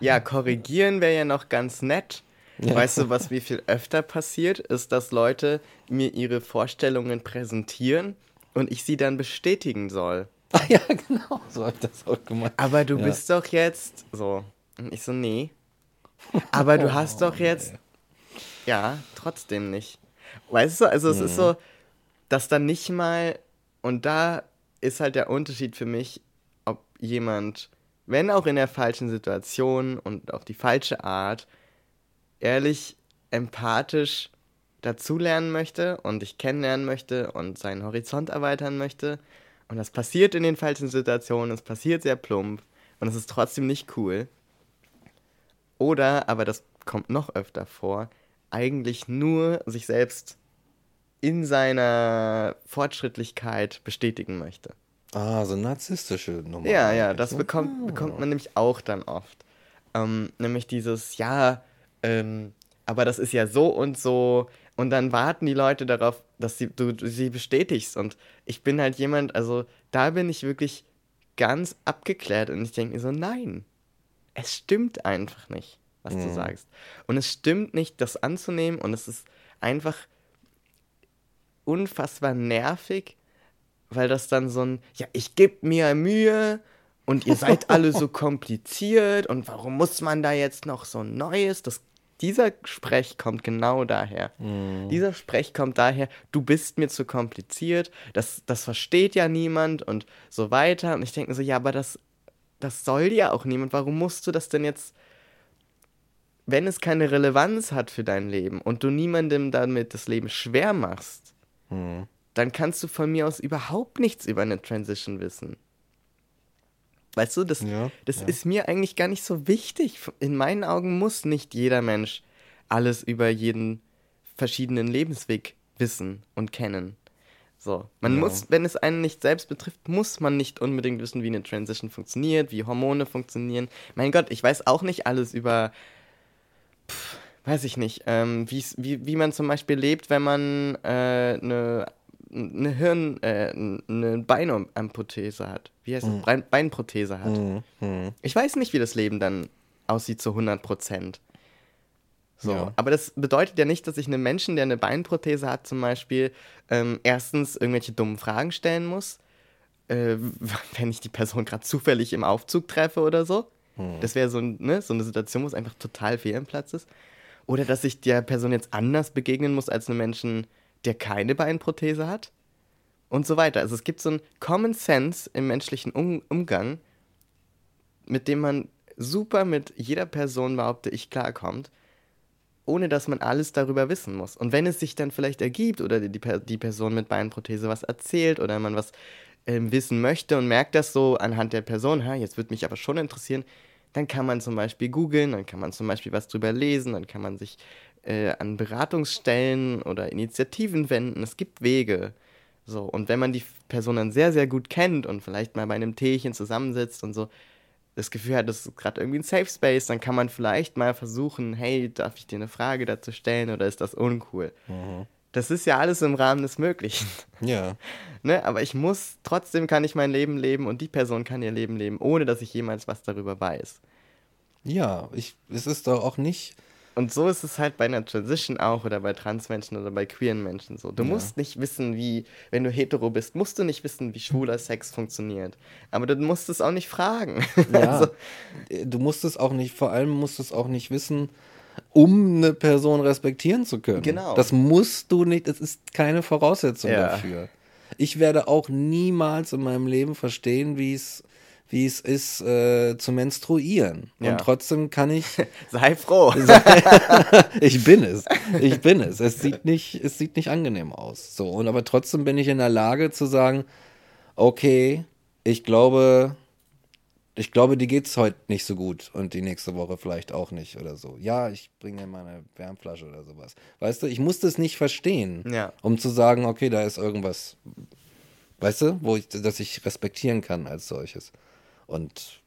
Ja, korrigieren wäre ja noch ganz nett. Weißt du, was wie viel öfter passiert, ist, dass Leute mir ihre Vorstellungen präsentieren und ich sie dann bestätigen soll. ah, ja, genau, so habe ich das auch gemacht. Aber du Ja. bist doch jetzt so. Und ich so, nee. Aber du hast doch jetzt. Ja, trotzdem nicht. Weißt du, also es ist so, dass dann nicht mal. Und da ist halt der Unterschied für mich, ob jemand, wenn auch in der falschen Situation und auf die falsche Art, ehrlich, empathisch dazulernen möchte und dich kennenlernen möchte und seinen Horizont erweitern möchte. Und das passiert in den falschen Situationen, es passiert sehr plump und es ist trotzdem nicht cool. Oder, aber das kommt noch öfter vor, eigentlich nur sich selbst in seiner Fortschrittlichkeit bestätigen möchte. Ah, so narzisstische Nummer. Ja, ja, das ne? bekommt, bekommt man nämlich auch dann oft. Ähm, nämlich dieses, ja, ähm, aber das ist ja so und so. Und dann warten die Leute darauf, dass sie, du, du sie bestätigst. Und ich bin halt jemand, also da bin ich wirklich ganz abgeklärt und ich denke mir so, nein, es stimmt einfach nicht, was du Mhm. sagst. Und es stimmt nicht, das anzunehmen und es ist einfach unfassbar nervig, weil das dann so ein, ja, ich gebe mir Mühe und ihr seid alle so kompliziert und warum muss man da jetzt noch so ein Neues? Das, dieser Sprech kommt genau daher. Dieser Sprech kommt daher, du bist mir zu kompliziert, das, das versteht ja niemand und so weiter. Und ich denke mir so, ja, aber das, das soll ja auch niemand. Warum musst du das denn jetzt wenn es keine Relevanz hat für dein Leben und du niemandem damit das Leben schwer machst, Mhm. dann kannst du von mir aus überhaupt nichts über eine Transition wissen. Weißt du, das, Ja, das ja. ist mir eigentlich gar nicht so wichtig. In meinen Augen muss nicht jeder Mensch alles über jeden verschiedenen Lebensweg wissen und kennen. So, man Ja. muss, wenn es einen nicht selbst betrifft, muss man nicht unbedingt wissen, wie eine Transition funktioniert, wie Hormone funktionieren. Mein Gott, ich weiß auch nicht alles über pff, weiß ich nicht, ähm, wie, wie man zum Beispiel lebt, wenn man äh, eine, eine Hirn, äh, eine Beinamputhese hat. Wie heißt das? Bein Beinprothese hat. Mhm. Mhm. Ich weiß nicht, wie das Leben dann aussieht zu 100 Prozent. So, Ja. aber das bedeutet ja nicht, dass ich einem Menschen, der eine Beinprothese hat, zum Beispiel, ähm, erstens irgendwelche dummen Fragen stellen muss, äh, wenn ich die Person gerade zufällig im Aufzug treffe oder so. Das wäre so, ne, so eine Situation, wo es einfach total fehl am Platz ist. Oder dass ich der Person jetzt anders begegnen muss als einem Menschen, der keine Beinprothese hat. Und so weiter. Also es gibt so einen Common Sense im menschlichen um Umgang, mit dem man super mit jeder Person, behaupte ich, klarkommt, ohne dass man alles darüber wissen muss. Und wenn es sich dann vielleicht ergibt oder die, die Person mit Beinprothese was erzählt oder man was ähm, wissen möchte und merkt das so anhand der Person, ha, jetzt würde mich aber schon interessieren, dann kann man zum Beispiel googeln, dann kann man zum Beispiel was drüber lesen, dann kann man sich äh, an Beratungsstellen oder Initiativen wenden. Es gibt Wege. So, und wenn man die Person dann sehr, sehr gut kennt und vielleicht mal bei einem Teechen zusammensitzt und so das Gefühl hat, das ist gerade irgendwie ein Safe Space, dann kann man vielleicht mal versuchen, hey, darf ich dir eine Frage dazu stellen oder ist das uncool? Das ist ja alles im Rahmen des Möglichen. Ja. ne? Aber ich muss, trotzdem kann ich mein Leben leben und die Person kann ihr Leben leben, ohne dass ich jemals was darüber weiß. Ja, ich, es ist doch auch nicht. Und so ist es halt bei einer Transition auch oder bei Transmenschen oder bei queeren Menschen so. Du Ja. musst nicht wissen, wie, wenn du hetero bist, musst du nicht wissen, wie schwuler Sex funktioniert. Aber du musst es auch nicht fragen. Ja. Also, du musst es auch nicht, vor allem musst du es auch nicht wissen, um eine Person respektieren zu können. Genau. Das musst du nicht, das ist keine Voraussetzung Ja. dafür. Ich werde auch niemals in meinem Leben verstehen, wie es wie es ist, äh, zu menstruieren. Ja. Und trotzdem kann ich, sei froh. ich bin es. Ich bin es. Es sieht nicht, es sieht nicht angenehm aus. So. Und aber trotzdem bin ich in der Lage zu sagen, okay, ich glaube, ich glaube, die geht's heute nicht so gut und die nächste Woche vielleicht auch nicht oder so. Ja, ich bringe mal eine Wärmflasche oder sowas. Weißt du, ich muss das nicht verstehen, Ja. um zu sagen, okay, da ist irgendwas, weißt du, wo ich, das ich respektieren kann als solches. Und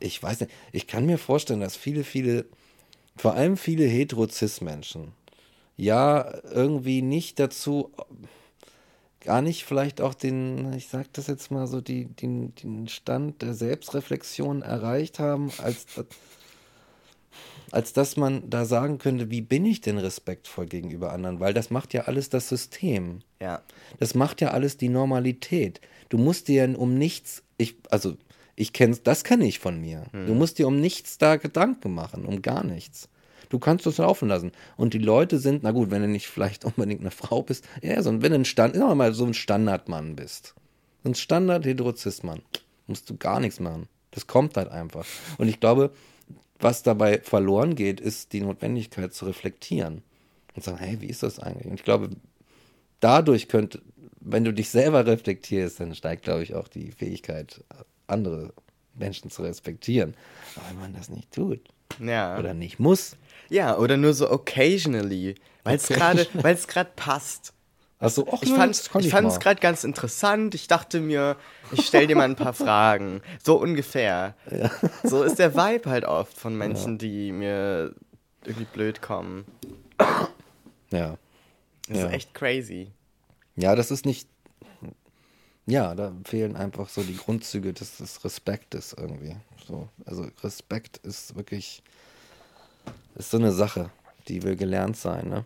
ich weiß nicht, ich kann mir vorstellen, dass viele, viele, vor allem viele hetero-cis-Menschen, ja, irgendwie nicht dazu, gar nicht vielleicht auch den, ich sag das jetzt mal so, die, den, den Stand der Selbstreflexion erreicht haben, als, als dass man da sagen könnte, wie bin ich denn respektvoll gegenüber anderen? Weil das macht ja alles das System. Ja. Das macht ja alles die Normalität. Du musst dir ja um nichts, ich, also ich kenn's, das kenne ich von mir. Du musst dir um nichts da Gedanken machen, um gar nichts. Du kannst es laufen lassen. Und die Leute sind, na gut, wenn du nicht vielleicht unbedingt eine Frau bist, ja, so, wenn du ein Stand, wir mal, so ein Standardmann bist. So ein standard heterozismann musst du gar nichts machen. Das kommt halt einfach. Und ich glaube, was dabei verloren geht, ist die Notwendigkeit zu reflektieren. und sagen, hey, wie ist das eigentlich? Und ich glaube, dadurch könnte, wenn du dich selber reflektierst, dann steigt, glaube ich, auch die Fähigkeit, andere Menschen zu respektieren. Aber wenn man das nicht tut Ja. oder nicht muss, Ja, oder nur so occasionally, weil es gerade, es passt. also ach, Ich ja, fand fand's gerade ganz interessant. Ich dachte mir, ich stell dir mal ein paar Fragen. So ungefähr. So ist der Vibe halt oft von Menschen, die mir irgendwie blöd kommen. Ja. Das Ja. ist echt crazy. Ja, das ist nicht. Ja, da fehlen einfach so die Grundzüge des, des Respektes irgendwie. So, also Respekt ist wirklich ist so eine Sache, die will gelernt sein, ne?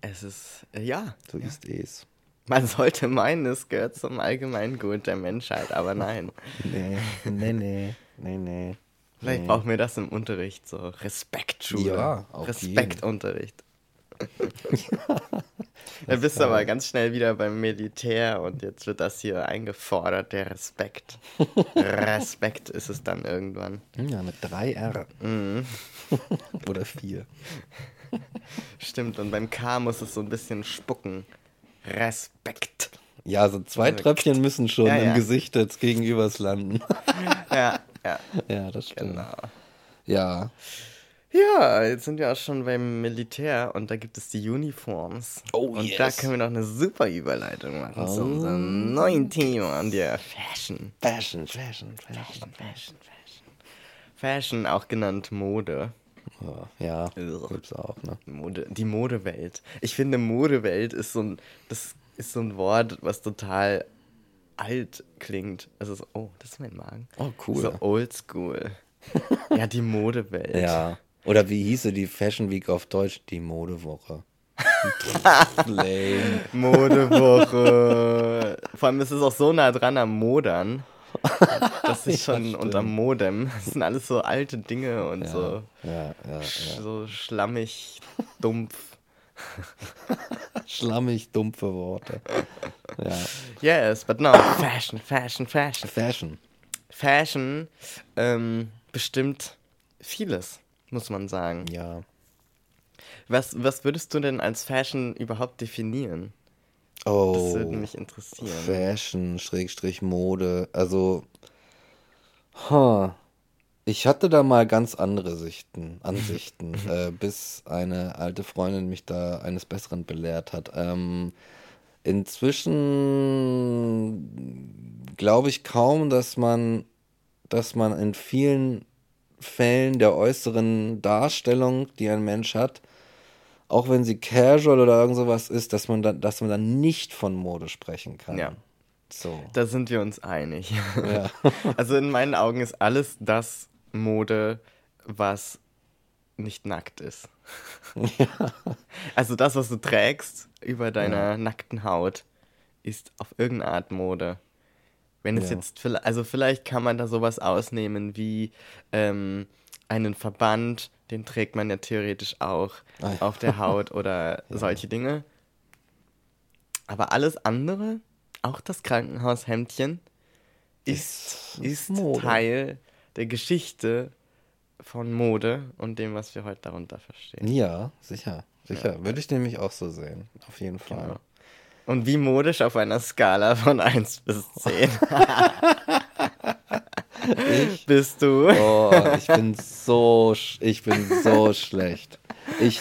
Es ist, äh, ja, So ist es. man sollte meinen, es gehört zum Allgemeingut der Menschheit, aber nein. Nee, nee, nee, nee, nee. Vielleicht nee. brauchen wir das im Unterricht, so Respektschule. Ja, Respektunterricht. Da bist du aber ganz schnell wieder beim Militär und jetzt wird das hier eingefordert, der Respekt. Respekt ist es dann irgendwann. Ja, mit drei R. Mhm. Oder vier. Stimmt, und beim K muss es so ein bisschen spucken. Respekt. Ja, so zwei Tröpfchen müssen schon Ja, im ja. Gesicht des Gegenübers landen. Ja, ja, ja, das stimmt. genau. Ja. Ja, jetzt sind wir auch schon beim Militär und da gibt es die Uniforms. Oh, und yes. da können wir noch eine super Überleitung machen zu Oh. unserem neuen Thema, der Fashion. Fashion, Fashion, Fashion. Fashion, Fashion, Fashion. Fashion, auch genannt Mode. Ja, ja gibt's auch, ne? Mode. Die Modewelt. Ich finde, Modewelt ist so ein, das ist so ein Wort, was total alt klingt. Also so, oh, das ist mein Magen. Oh, cool. So oldschool. ja, die Modewelt. Ja. Oder wie hieße die Fashion Week auf Deutsch? Die Modewoche. Modewoche. Vor allem ist es auch so nah dran am Modern. Das ist schon und am Modem. Das sind alles so alte Dinge und so, Ja, ja, sch- ja. so schlammig, dumpf. Schlammig, dumpfe Worte. Ja. Yes, but no. Fashion, Fashion, Fashion. Fashion. Fashion ähm, bestimmt vieles, muss man sagen. Ja. Was, was würdest du denn als Fashion überhaupt definieren? Das Oh. würde mich interessieren. Fashion, Schrägstrich Mode. Also, huh. ich hatte da mal ganz andere Sichten, Ansichten, äh, bis eine alte Freundin mich da eines Besseren belehrt hat. Ähm, inzwischen glaube ich kaum, dass man, dass man in vielen Fällen der äußeren Darstellung, die ein Mensch hat, auch wenn sie casual oder irgend sowas ist, dass man dann, dass man dann nicht von Mode sprechen kann. Ja. So. Da sind wir uns einig. Ja. Also in meinen Augen ist alles das Mode, was nicht nackt ist. Also das, was du trägst über deiner nackten Haut, ist auf irgendeine Art Mode. Wenn es Ja. jetzt, vielleicht- also vielleicht kann man da sowas ausnehmen wie ähm, einen Verband, den trägt man ja theoretisch auch Ah, ja. auf der Haut oder solche Dinge. Aber alles andere, auch das Krankenhaushemdchen, ist, Ist ist Mode. Teil der Geschichte von Mode und dem, was wir heute darunter verstehen. Ja, sicher. Sicher. Würde ich nämlich auch so sehen. Auf jeden Fall. Genau. Und wie modisch auf einer Skala von 1 bis 10 Ich? bist du? Oh, ich bin so, ich bin so schlecht. Ich,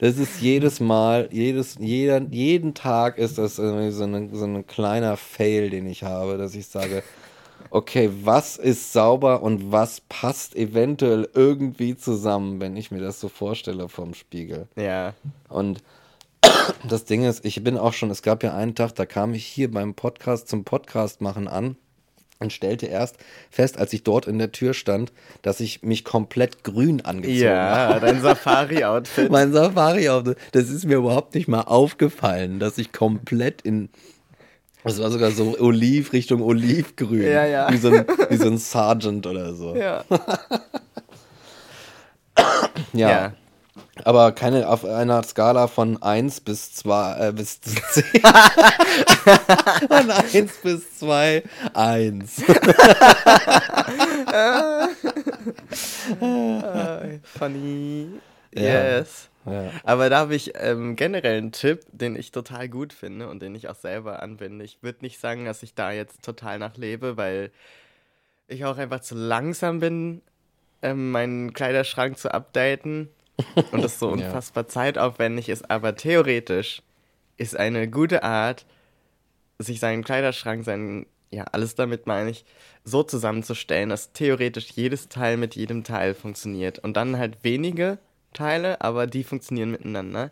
das ist jedes Mal, jedes, jeder, jeden Tag ist das irgendwie so, eine, so ein kleiner Fail, den ich habe, dass ich sage, okay, was ist sauber und was passt eventuell irgendwie zusammen, wenn ich mir das so vorstelle vom Spiegel. Ja. Und das Ding ist, ich bin auch schon, es gab ja einen Tag, da kam ich hier beim Podcast zum Podcast machen an und stellte erst fest, als ich dort in der Tür stand, dass ich mich komplett grün angezogen habe. Ja, dein Safari-Outfit. Mein safari -Outfit, das ist mir überhaupt nicht mal aufgefallen, dass ich komplett in das war sogar so Oliv Richtung Olivgrün. Ja, ja. Wie so ein, wie so ein Sergeant oder so. Ja. ja. ja. Aber keine auf einer Skala von 1 bis 2 äh, bis 10. von 1 bis 2, 1. Äh, funny. Yes. Ja. Aber da habe ich ähm, generell einen Tipp, den ich total gut finde und den ich auch selber anwende. Ich würde nicht sagen, dass ich da jetzt total nachlebe, weil ich auch einfach zu langsam bin, ähm, meinen Kleiderschrank zu updaten und das so Ja. unfassbar zeitaufwendig ist. Aber theoretisch ist eine gute Art, sich seinen Kleiderschrank, seinen, ja, alles damit meine ich, so zusammenzustellen, dass theoretisch jedes Teil mit jedem Teil funktioniert. Und dann halt wenige Teile, aber die funktionieren miteinander.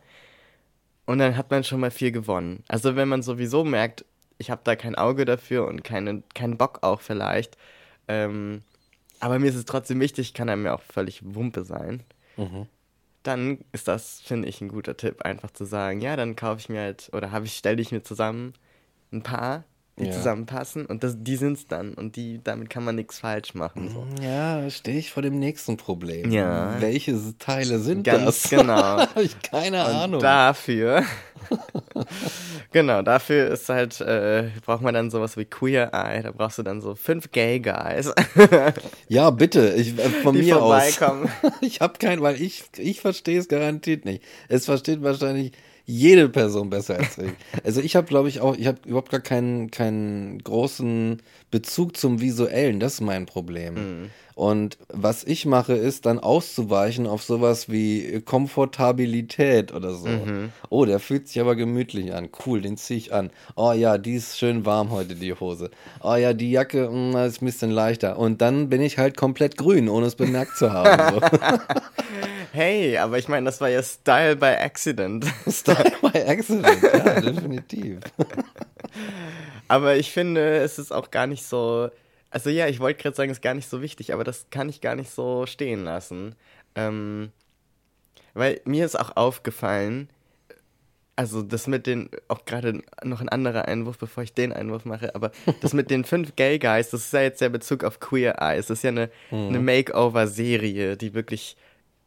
Und dann hat man schon mal viel gewonnen. Also wenn man sowieso merkt, ich habe da kein Auge dafür und keine, keinen Bock auch vielleicht, ähm, aber mir ist es trotzdem wichtig, kann einem ja auch völlig Wumpe sein. Mhm. Dann ist das, finde ich, ein guter Tipp, einfach zu sagen, ja, dann kaufe ich mir halt, oder habe ich, stelle ich mir zusammen ein paar, die Ja. zusammenpassen und das, die sind's dann. Und die, damit kann man nichts falsch machen. So. Ja, da stehe ich vor dem nächsten Problem. Ja. Welche Teile sind Ganz das? genau. Habe ich keine Und Ahnung. dafür, genau, dafür ist halt, äh, braucht man dann sowas wie Queer Eye, da brauchst du dann so fünf Gay Guys, Ja, bitte, ich, äh, von die mir aus. vorbeikommen. Ich habe keinen, weil ich, ich verstehe es garantiert nicht. Es versteht wahrscheinlich jede Person besser als ich. Also ich habe, glaube ich, auch, ich habe überhaupt gar keinen, keinen großen Bezug zum Visuellen. Das ist mein Problem. Und was ich mache, ist dann auszuweichen auf sowas wie Komfortabilität oder so. Oh, der fühlt sich aber gemütlich an. Cool, den ziehe ich an. Oh ja, die ist schön warm heute, die Hose. Oh ja, die Jacke mh, ist ein bisschen leichter. Und dann bin ich halt komplett grün, ohne es bemerkt zu haben. So. Hey, aber ich meine, das war ja Style by Accident. Style by Accident, ja, definitiv. Aber ich finde, es ist auch gar nicht so. Also ja, ich wollte gerade sagen, es ist gar nicht so wichtig, aber das kann ich gar nicht so stehen lassen. Ähm, weil mir ist auch aufgefallen, also das mit den, auch gerade noch ein anderer Einwurf, bevor ich den Einwurf mache, aber das mit den fünf Gay Guys, das ist ja jetzt der Bezug auf Queer Eyes. Das ist ja eine, eine Makeover-Serie, die wirklich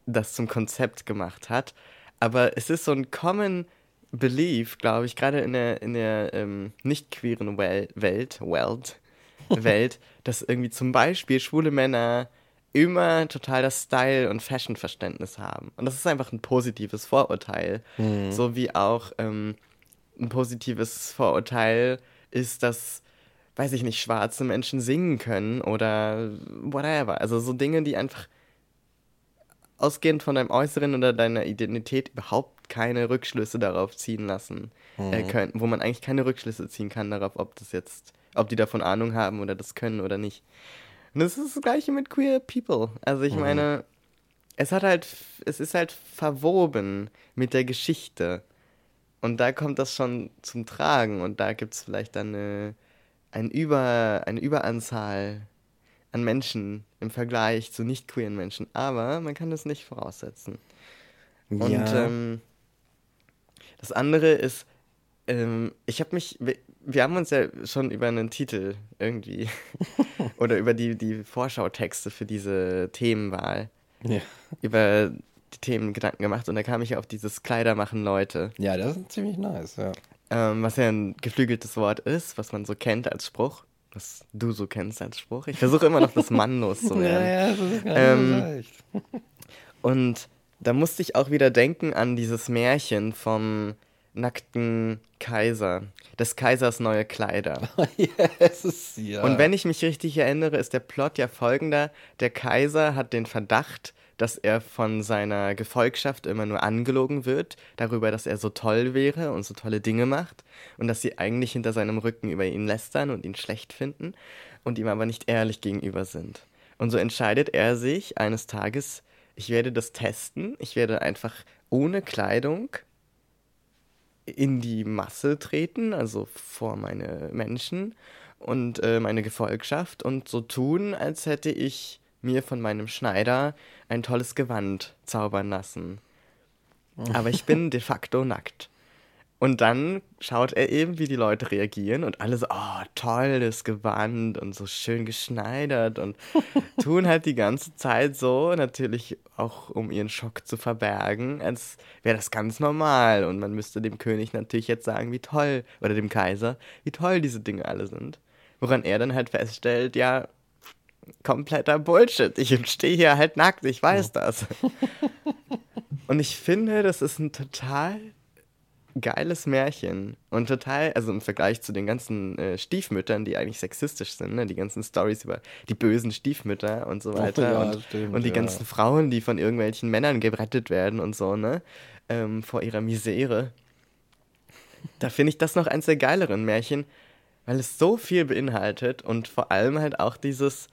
das zum Konzept gemacht hat. Aber es ist so ein Common Belief, glaube ich, gerade in der, in der ähm, nicht queeren Wel Welt, Welt, Welt, dass irgendwie zum Beispiel schwule Männer immer total das Style- und Fashion-Verständnis haben. Und das ist einfach ein positives Vorurteil. So wie auch ähm, ein positives Vorurteil ist, dass, weiß ich nicht, schwarze Menschen singen können oder whatever. Also so Dinge, die einfach ausgehend von deinem Äußeren oder deiner Identität überhaupt keine Rückschlüsse darauf ziehen lassen äh, können, wo man eigentlich keine Rückschlüsse ziehen kann darauf, ob das jetzt, ob die davon Ahnung haben oder das können oder nicht. Und das ist das gleiche mit queer people. Also ich meine, es hat halt, es ist halt verwoben mit der Geschichte. Und da kommt das schon zum Tragen und da gibt es vielleicht dann eine, ein Über, eine Überanzahl an Menschen im Vergleich zu nicht queeren Menschen. Aber man kann das nicht voraussetzen. Und ja. ähm, das andere ist, ähm, ich habe mich, wir, haben uns ja schon über einen Titel irgendwie oder über die, die Vorschautexte für diese Themenwahl, ja. über die Themen Gedanken gemacht und da kam ich auf dieses Kleider machen Leute, ja, das ist ziemlich nice, ja. ähm, was ja ein geflügeltes Wort ist, was man so kennt als Spruch, was du so kennst als Spruch. Ich versuche immer noch das Mann loszuwerden. Ja, ja, das ist gar nicht Ähm, leicht. Und da musste ich auch wieder denken an dieses Märchen vom nackten Kaiser, des Kaisers neue Kleider. yes, ja. Und wenn ich mich richtig erinnere, ist der Plot ja folgender. Der Kaiser hat den Verdacht, dass er von seiner Gefolgschaft immer nur angelogen wird, darüber, dass er so toll wäre und so tolle Dinge macht und dass sie eigentlich hinter seinem Rücken über ihn lästern und ihn schlecht finden und ihm aber nicht ehrlich gegenüber sind. Und so entscheidet er sich eines Tages, ich werde das testen, ich werde einfach ohne Kleidung in die Masse treten, also vor meine Menschen und äh, meine Gefolgschaft und so tun, als hätte ich mir von meinem Schneider ein tolles Gewand zaubern lassen. Aber ich bin de facto nackt. Und dann schaut er eben, wie die Leute reagieren und alle so, oh, tolles Gewand und so schön geschneidert und tun halt die ganze Zeit so, natürlich auch um ihren Schock zu verbergen, als wäre das ganz normal und man müsste dem König natürlich jetzt sagen, wie toll, oder dem Kaiser, wie toll diese Dinge alle sind. Woran er dann halt feststellt, ja, kompletter Bullshit, ich stehe hier halt nackt, ich weiß das. Und ich finde, das ist ein total geiles Märchen. Und total, also im Vergleich zu den ganzen äh, Stiefmüttern, die eigentlich sexistisch sind, ne? die ganzen Stories über die bösen Stiefmütter und so weiter. ja, und, stimmt, und die ja. ganzen Frauen, die von irgendwelchen Männern gerettet werden und so, ne? Ähm, vor ihrer Misere. Da finde ich das noch eins der geileren Märchen, weil es so viel beinhaltet und vor allem halt auch dieses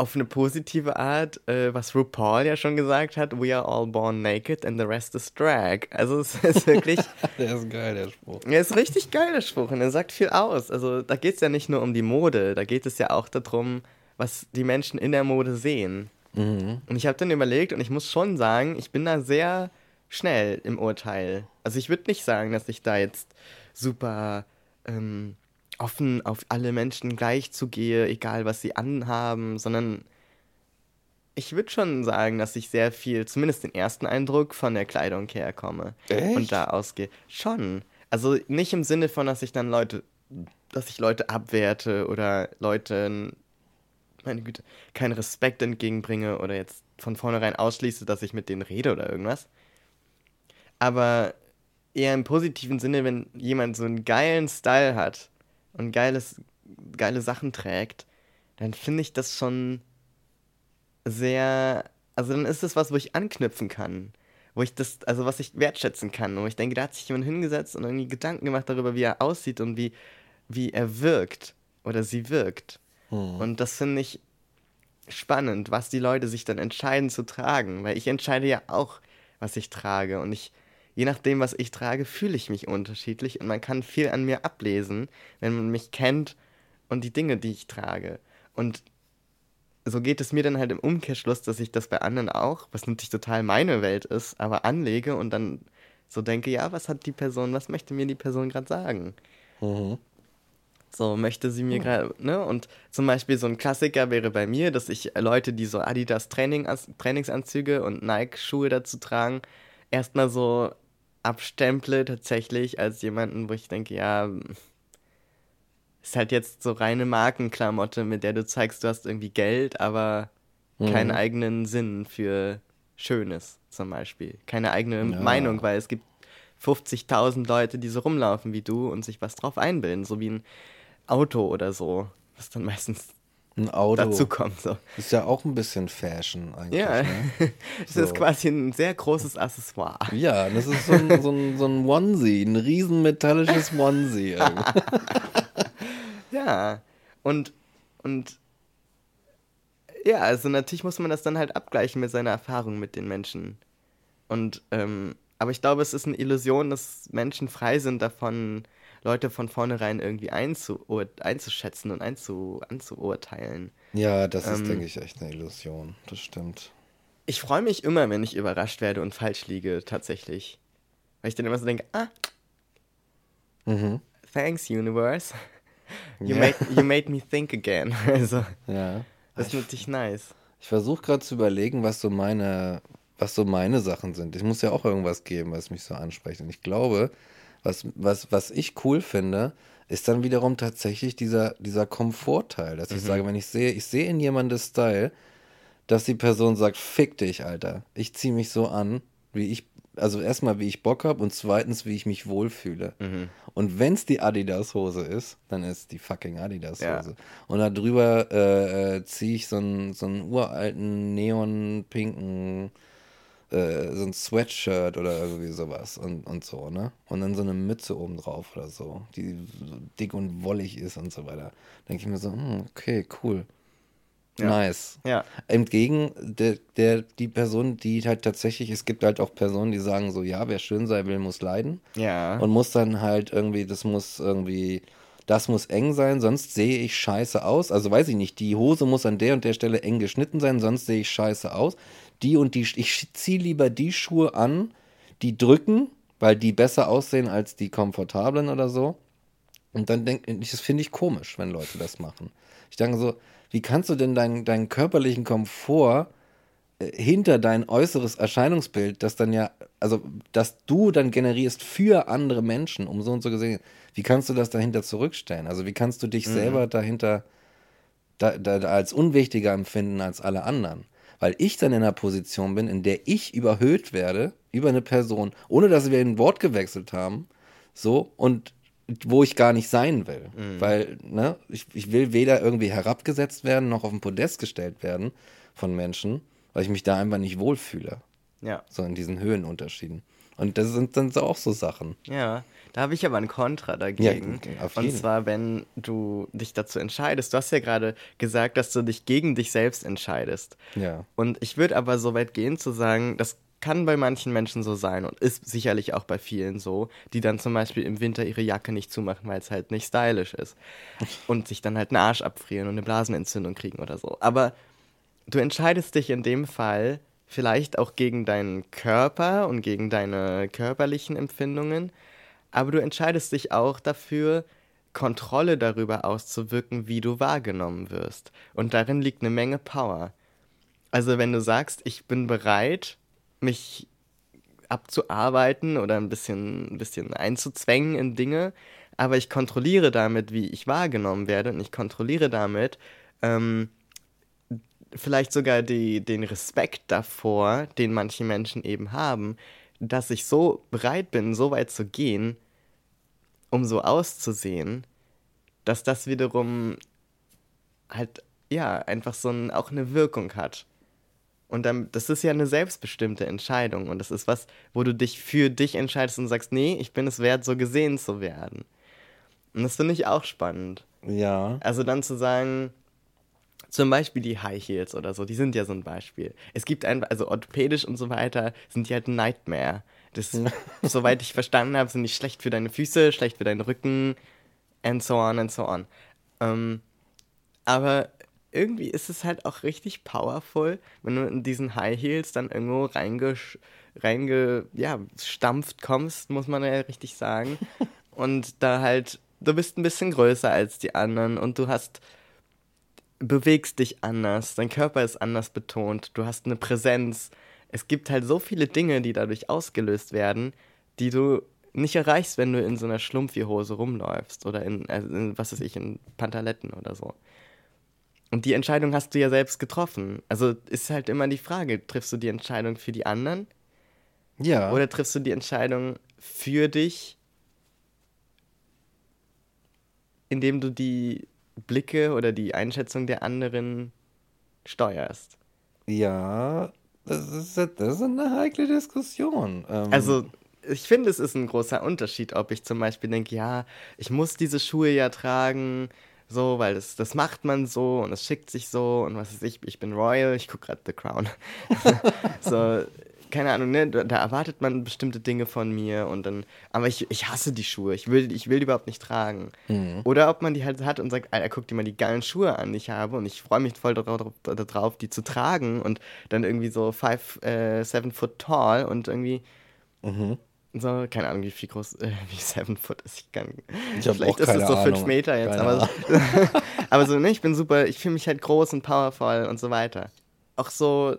auf eine positive Art, äh, was RuPaul ja schon gesagt hat, we are all born naked and the rest is drag. Also es ist wirklich, Der ist geil, der Spruch. er ist richtig geil, der Spruch, und er sagt viel aus. Also da geht es ja nicht nur um die Mode, da geht es ja auch darum, was die Menschen in der Mode sehen. Mhm. Und ich habe dann überlegt, und ich muss schon sagen, ich bin da sehr schnell im Urteil. Also ich würde nicht sagen, dass ich da jetzt super ähm, offen auf alle Menschen gleich zugehe, egal was sie anhaben, sondern ich würde schon sagen, dass ich sehr viel, zumindest den ersten Eindruck von der Kleidung herkomme. Echt? Und da ausgehe. Schon. Also nicht im Sinne von, dass ich dann Leute, dass ich Leute abwerte oder Leuten, meine Güte, keinen Respekt entgegenbringe oder jetzt von vornherein ausschließe, dass ich mit denen rede oder irgendwas. Aber eher im positiven Sinne, wenn jemand so einen geilen Style hat und geiles, geile Sachen trägt, dann finde ich das schon sehr, also dann ist es was, wo ich anknüpfen kann. Wo ich das, also was ich wertschätzen kann. Wo ich denke, da hat sich jemand hingesetzt und irgendwie Gedanken gemacht darüber, wie er aussieht und wie, wie er wirkt oder sie wirkt. Und das finde ich spannend, was die Leute sich dann entscheiden zu tragen. Weil ich entscheide ja auch, was ich trage. Und ich, je nachdem, was ich trage, fühle ich mich unterschiedlich. Und man kann viel an mir ablesen, wenn man mich kennt und die Dinge, die ich trage. Und so geht es mir dann halt im Umkehrschluss, dass ich das bei anderen auch, was natürlich total meine Welt ist, aber anlege und dann so denke, ja, was hat die Person, was möchte mir die Person gerade sagen? Mhm. So, möchte sie mir gerade, ne? Und zum Beispiel so ein Klassiker wäre bei mir, dass ich Leute, die so Adidas Training, Trainingsanzüge und Nike-Schuhe dazu tragen, erstmal so abstemple tatsächlich als jemanden, wo ich denke, ja, ist halt jetzt so reine Markenklamotte, mit der du zeigst, du hast irgendwie Geld, aber keinen eigenen Sinn für Schönes zum Beispiel. Keine eigene Ja. Meinung, weil es gibt 50.000 Leute, die so rumlaufen wie du und sich was drauf einbilden, so wie ein Auto oder so, was dann meistens Ein Auto. dazu kommt. So. Ist ja auch ein bisschen Fashion eigentlich. Ja, Ne? So. ist quasi ein sehr großes Accessoire. Ja, das ist so ein, so ein, so ein Onesie, ein riesen metallisches Onesie. Ja, und, und ja, also natürlich muss man das dann halt abgleichen mit seiner Erfahrung mit den Menschen. Und, ähm, aber ich glaube, es ist eine Illusion, dass Menschen frei sind davon, Leute von vornherein irgendwie einzu einzuschätzen und einzu anzuurteilen. Ja, das ist, Ähm. denke ich, echt eine Illusion. Das stimmt. Ich freue mich immer, wenn ich überrascht werde und falsch liege, tatsächlich. Weil ich dann immer so denke, ah, Mhm. thanks, Universe. You, Ja. made, you made me think again. Also, Ja. das ist natürlich nice. Ich versuche gerade zu überlegen, was so meine, was so meine Sachen sind. Ich muss ja auch irgendwas geben, was mich so anspricht. Und ich glaube, was, was, was ich cool finde, ist dann wiederum tatsächlich dieser, dieser Komfortteil, dass ich sage, wenn ich sehe, ich sehe in jemandes Style, dass die Person sagt, fick dich, Alter. Ich ziehe mich so an, wie ich, also erstmal, wie ich Bock habe und zweitens, wie ich mich wohlfühle. Und wenn es die Adidas-Hose ist, dann ist die fucking Adidas-Hose. Ja. Und da drüber äh, äh, ziehe ich so einen, so einen uralten, neonpinken, äh, so ein Sweatshirt oder irgendwie sowas und, und so, ne? Und dann so eine Mütze oben drauf oder so, die so dick und wollig ist und so weiter. Denke ich mir so, hm, okay, cool. Ja. Nice. Ja. Entgegen der, der, die Person, die halt tatsächlich, es gibt halt auch Personen, die sagen so, ja, wer schön sein will, muss leiden. Ja. Und muss dann halt irgendwie, das muss irgendwie, das muss eng sein, sonst sehe ich scheiße aus. Also weiß ich nicht, die Hose muss an der und der Stelle eng geschnitten sein, sonst sehe ich scheiße aus. Die und die, ich ziehe lieber die Schuhe an, die drücken, weil die besser aussehen als die komfortablen oder so. Und dann denke ich, das finde ich komisch, wenn Leute das machen. Ich denke so, wie kannst du denn deinen, deinen körperlichen Komfort äh, hinter dein äußeres Erscheinungsbild, das dann ja, also dass du dann generierst für andere Menschen, um so und so gesehen, wie kannst du das dahinter zurückstellen? Also wie kannst du dich selber dahinter da, da, da als unwichtiger empfinden als alle anderen? Weil ich dann in einer Position bin, in der ich überhöht werde über eine Person, ohne dass wir ein Wort gewechselt haben, so und wo ich gar nicht sein will. Mhm. Weil, ne, ich, ich will weder irgendwie herabgesetzt werden, noch auf ein Podest gestellt werden von Menschen, weil ich mich da einfach nicht wohlfühle. Ja. So in diesen Höhenunterschieden. Und das sind dann so auch so Sachen. Ja, da habe ich aber ein Kontra dagegen. Ja, auf jeden. Und zwar, wenn du dich dazu entscheidest. Du hast ja gerade gesagt, dass du dich gegen dich selbst entscheidest. Ja. Und ich würde aber so weit gehen zu sagen, das kann bei manchen Menschen so sein und ist sicherlich auch bei vielen so, die dann zum Beispiel im Winter ihre Jacke nicht zumachen, weil es halt nicht stylisch ist. Und sich dann halt einen Arsch abfrieren und eine Blasenentzündung kriegen oder so. Aber du entscheidest dich in dem Fall vielleicht auch gegen deinen Körper und gegen deine körperlichen Empfindungen, aber du entscheidest dich auch dafür, Kontrolle darüber auszuwirken, wie du wahrgenommen wirst. Und darin liegt eine Menge Power. Also wenn du sagst, ich bin bereit, mich abzuarbeiten oder ein bisschen, ein bisschen einzuzwängen in Dinge, aber ich kontrolliere damit, wie ich wahrgenommen werde und ich kontrolliere damit, ähm, vielleicht sogar die, den Respekt davor, den manche Menschen eben haben, dass ich so bereit bin, so weit zu gehen, um so auszusehen, dass das wiederum halt, ja, einfach so ein, auch eine Wirkung hat. Und dann, das ist ja eine selbstbestimmte Entscheidung. Und das ist was, wo du dich für dich entscheidest und sagst, nee, ich bin es wert, so gesehen zu werden. Und das finde ich auch spannend. Ja. Also dann zu sagen, zum Beispiel die High Heels oder so, die sind ja so ein Beispiel. Es gibt einfach, also orthopädisch und so weiter, sind die halt ein Nightmare. Das, soweit ich verstanden habe, sind die schlecht für deine Füße, schlecht für deinen Rücken, and so on and so on. Ähm, aber irgendwie ist es halt auch richtig powerful, wenn du in diesen High Heels dann irgendwo reingesch reinge, ja, stampft kommst, muss man ja richtig sagen. und da halt, du bist ein bisschen größer als die anderen und du hast bewegst dich anders, dein Körper ist anders betont, du hast eine Präsenz. Es gibt halt so viele Dinge, die dadurch ausgelöst werden, die du nicht erreichst, wenn du in so einer Schlumpfi-Hose rumläufst oder in, also in, was weiß ich, in Pantaletten oder so. Und die Entscheidung hast du ja selbst getroffen. Also ist halt immer die Frage, triffst du die Entscheidung für die anderen? Ja. Oder triffst du die Entscheidung für dich, indem du die Blicke oder die Einschätzung der anderen steuerst. Ja, das ist, das ist eine heikle Diskussion. Ähm also, ich finde, es ist ein großer Unterschied, ob ich zum Beispiel denke, ja, ich muss diese Schuhe ja tragen, so, weil das, das macht man so und es schickt sich so und was weiß ich, ich bin Royal, ich gucke gerade The Crown. so, keine Ahnung, ne, da, erwartet man bestimmte Dinge von mir und dann, aber ich, ich hasse die Schuhe, ich will, ich will die überhaupt nicht tragen. Mhm. Oder ob man die halt hat und sagt, Alter, guck dir mal die geilen Schuhe an, die ich habe und ich freue mich voll darauf, darauf, die zu tragen und dann irgendwie so five, äh, seven foot tall und irgendwie mhm. so, keine Ahnung, wie viel groß, äh, wie seven foot ist. Ich kann, ich vielleicht ist es so fünf Meter jetzt, aber, aber so, ne, ich bin super, ich fühle mich halt groß und powerful und so weiter. Auch so,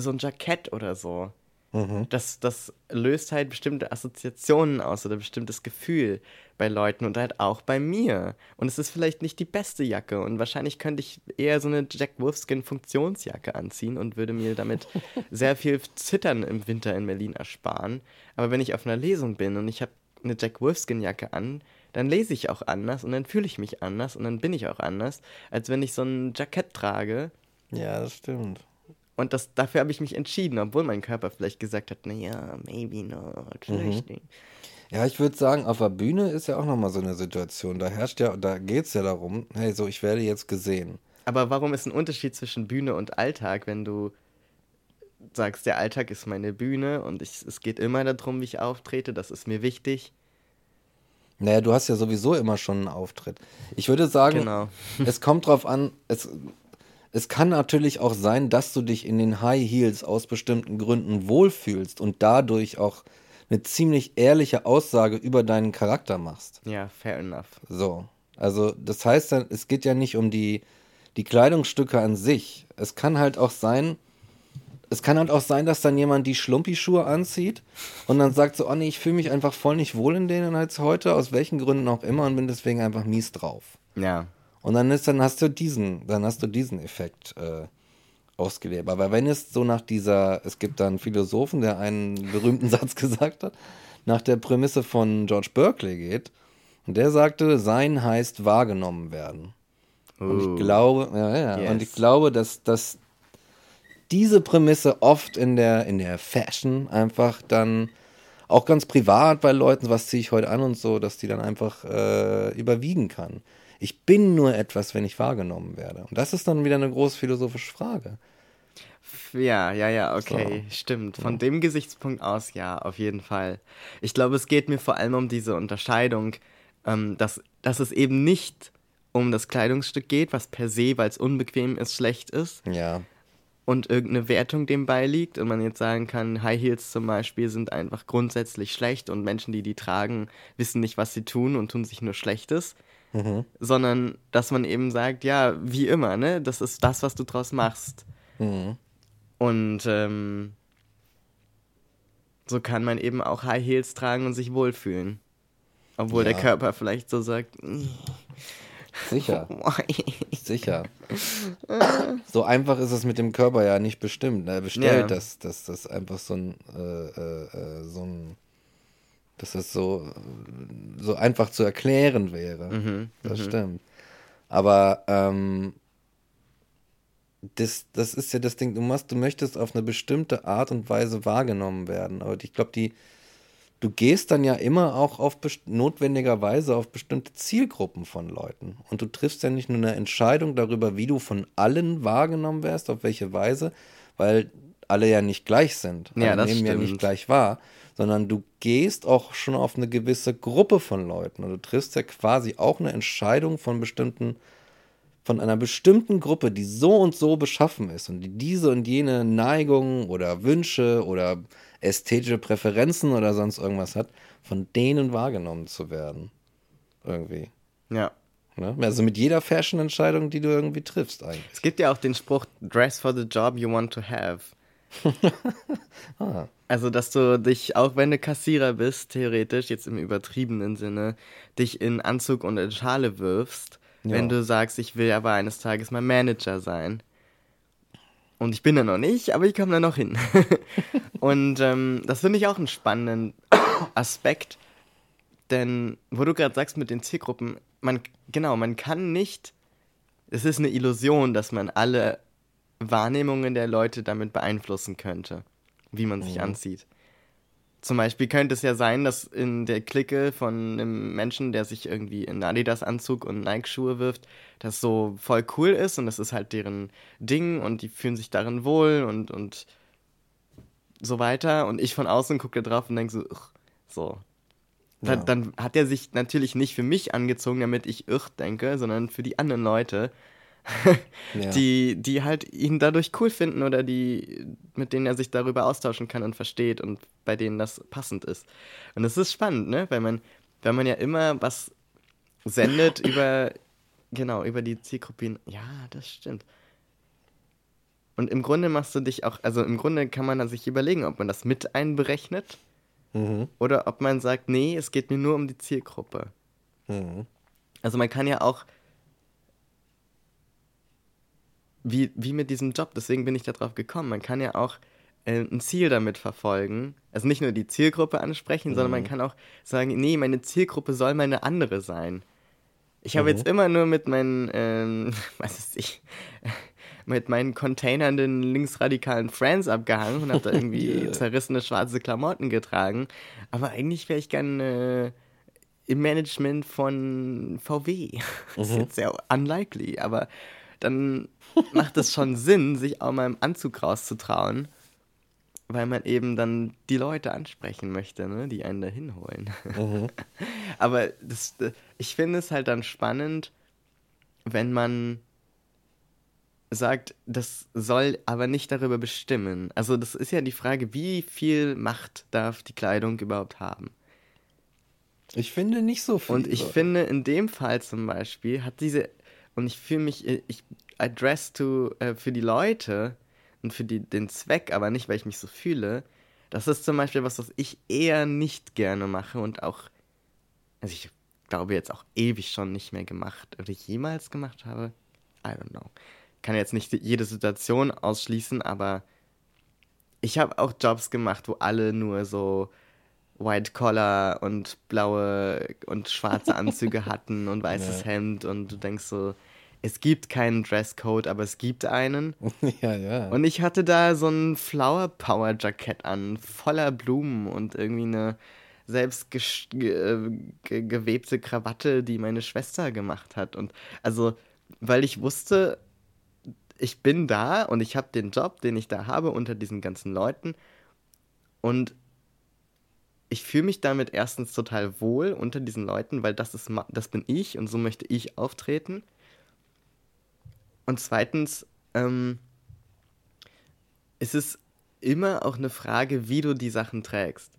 so ein Jackett oder so. Mhm. Das, das löst halt bestimmte Assoziationen aus oder bestimmtes Gefühl bei Leuten und halt auch bei mir. Und es ist vielleicht nicht die beste Jacke und wahrscheinlich könnte ich eher so eine Jack Wolfskin Funktionsjacke anziehen und würde mir damit sehr viel Zittern im Winter in Berlin ersparen. Aber wenn ich auf einer Lesung bin und ich habe eine Jack Wolfskin Jacke an, dann lese ich auch anders und dann fühle ich mich anders und dann bin ich auch anders, als wenn ich so ein Jackett trage. Ja, das stimmt. Und das, dafür habe ich mich entschieden, obwohl mein Körper vielleicht gesagt hat, naja, maybe not, vielleicht mhm. nicht. Ja, ich würde sagen, auf der Bühne ist ja auch nochmal so eine Situation. Da herrscht ja, da geht es ja darum, hey, so, ich werde jetzt gesehen. Aber warum ist ein Unterschied zwischen Bühne und Alltag, wenn du sagst, der Alltag ist meine Bühne und ich, es geht immer darum, wie ich auftrete, das ist mir wichtig? Naja, du hast ja sowieso immer schon einen Auftritt. Ich würde sagen, genau. es kommt drauf an, es, es kann natürlich auch sein, dass du dich in den High Heels aus bestimmten Gründen wohlfühlst und dadurch auch eine ziemlich ehrliche Aussage über deinen Charakter machst. Ja, fair enough. So. Also, das heißt dann, es geht ja nicht um die, die Kleidungsstücke an sich. Es kann halt auch sein, es kann halt auch sein, dass dann jemand die Schlumpi-Schuhe anzieht und dann sagt so, oh nee, ich fühle mich einfach voll nicht wohl in denen als heute, aus welchen Gründen auch immer und bin deswegen einfach mies drauf. Ja. Und dann ist, dann hast du diesen, dann hast du diesen Effekt äh, ausgelebt. Aber wenn es so nach dieser, es gibt da einen Philosophen, der einen berühmten Satz gesagt hat, nach der Prämisse von George Berkeley geht, und der sagte, sein heißt wahrgenommen werden. Und ich glaube, ja, ja, Yes. und ich glaube, dass, dass diese Prämisse oft in der, in der Fashion einfach dann auch ganz privat bei Leuten, was ziehe ich heute an und so, dass die dann einfach äh, überwiegen kann. Ich bin nur etwas, wenn ich wahrgenommen werde. Und das ist dann wieder eine große philosophische Frage. Ja, ja, ja, okay, stimmt. Von dem Gesichtspunkt aus, ja, auf jeden Fall. Ich glaube, es geht mir vor allem um diese Unterscheidung, ähm, dass, dass es eben nicht um das Kleidungsstück geht, was per se, weil es unbequem ist, schlecht ist Ja. und irgendeine Wertung dem beiliegt und man jetzt sagen kann, High Heels zum Beispiel sind einfach grundsätzlich schlecht und Menschen, die die tragen, wissen nicht, was sie tun und tun sich nur Schlechtes. Sondern, dass man eben sagt, ja, wie immer, ne, das ist das, was du draus machst. Mhm. Und ähm, so kann man eben auch High Heels tragen und sich wohlfühlen. Obwohl der Ja. Körper vielleicht so sagt, "Mm, Sicher. Sicher. So einfach ist es mit dem Körper ja nicht bestimmt. Er bestellt, Ja. dass, dass das einfach so ein, äh, äh, äh, so ein, dass das so, so einfach zu erklären wäre. Mhm, das stimmt. Aber ähm, das, das ist ja das Ding, du machst, du möchtest auf eine bestimmte Art und Weise wahrgenommen werden. Aber ich glaube, die, du gehst dann ja immer auch auf notwendigerweise auf bestimmte Zielgruppen von Leuten. Und du triffst ja nicht nur eine Entscheidung darüber, wie du von allen wahrgenommen wirst, auf welche Weise, weil alle ja nicht gleich sind. Ja, alle das nehmen ja stimmt. nicht gleich wahr, sondern du gehst auch schon auf eine gewisse Gruppe von Leuten. Und du triffst ja quasi auch eine Entscheidung von bestimmten von einer bestimmten Gruppe, die so und so beschaffen ist und die diese und jene Neigungen oder Wünsche oder ästhetische Präferenzen oder sonst irgendwas hat, von denen wahrgenommen zu werden. Irgendwie. ja. Ne? Also mit jeder Fashion-Entscheidung, die du irgendwie triffst eigentlich. Es gibt ja auch den Spruch, dress for the job you want to have. Ah. Also, dass du dich, auch wenn du Kassierer bist, theoretisch, jetzt im übertriebenen Sinne, dich in Anzug und in Schale wirfst, wenn Ja. du sagst, ich will aber eines Tages mal Manager sein. Und ich bin da noch nicht, aber ich komme da noch hin. und ähm, das finde ich auch einen spannenden Aspekt, denn wo du gerade sagst mit den Zielgruppen, man, genau, man kann nicht, es ist eine Illusion, dass man alle Wahrnehmungen der Leute damit beeinflussen könnte, wie man sich anzieht. Zum Beispiel könnte es ja sein, dass in der Clique von einem Menschen, der sich irgendwie in Adidas-Anzug und Nike-Schuhe wirft, das so voll cool ist und das ist halt deren Ding und die fühlen sich darin wohl und, und so weiter. Und ich von außen gucke da drauf und denke so, "Ugh", so. Dann, Ja. dann hat er sich natürlich nicht für mich angezogen, damit ich irrt denke, sondern für die anderen Leute, Ja. die, die halt ihn dadurch cool finden oder die, mit denen er sich darüber austauschen kann und versteht und bei denen das passend ist. Und das ist spannend, ne? Weil man, weil man ja immer was sendet über, genau, über die Zielgruppen. Ja, das stimmt. Und im Grunde machst du dich auch, also im Grunde kann man sich überlegen, ob man das mit einberechnet Mhm. oder ob man sagt, nee, es geht mir nur um die Zielgruppe. Mhm. Also man kann ja auch, wie, wie mit diesem Job, deswegen bin ich da drauf gekommen, man kann ja auch äh, ein Ziel damit verfolgen. Also nicht nur die Zielgruppe ansprechen, sondern man kann auch sagen, nee, meine Zielgruppe soll mal eine andere sein. Ich habe jetzt immer nur mit meinen, ähm, was ist ich, mit meinen containernden linksradikalen Friends abgehangen und habe da irgendwie zerrissene schwarze Klamotten getragen. Aber eigentlich wäre ich gern äh, im Management von VW. Das ist jetzt sehr unlikely, aber dann macht es schon Sinn, sich auch mal im Anzug rauszutrauen, weil man eben dann die Leute ansprechen möchte, ne, die einen da hinholen. aber das, ich finde es halt dann spannend, wenn man sagt, das soll aber nicht darüber bestimmen. Also das ist ja die Frage, wie viel Macht darf die Kleidung überhaupt haben? Ich finde nicht so viel. Und ich finde, in dem Fall zum Beispiel hat diese, und ich fühle mich, ich address to, äh, für die Leute und für die, den Zweck, aber nicht, weil ich mich so fühle. Das ist zum Beispiel was, was ich eher nicht gerne mache und auch, also ich glaube jetzt auch ewig schon nicht mehr gemacht oder jemals gemacht habe. I don't know. kann jetzt nicht jede Situation ausschließen, aber ich habe auch Jobs gemacht, wo alle nur so White Collar und blaue und schwarze Anzüge hatten und weißes ja. Hemd und du denkst so, es gibt keinen Dresscode, aber es gibt einen. Ja, ja. Und ich hatte da so ein Flower Power Jackett an, voller Blumen und irgendwie eine selbst ge äh, ge gewebte Krawatte, die meine Schwester gemacht hat. Und also, weil ich wusste, ich bin da und ich habe den Job, den ich da habe unter diesen ganzen Leuten. Und ich fühle mich damit erstens total wohl unter diesen Leuten, weil das ist das bin ich und so möchte ich auftreten. Und zweitens ähm, ist es immer auch eine Frage, wie du die Sachen trägst.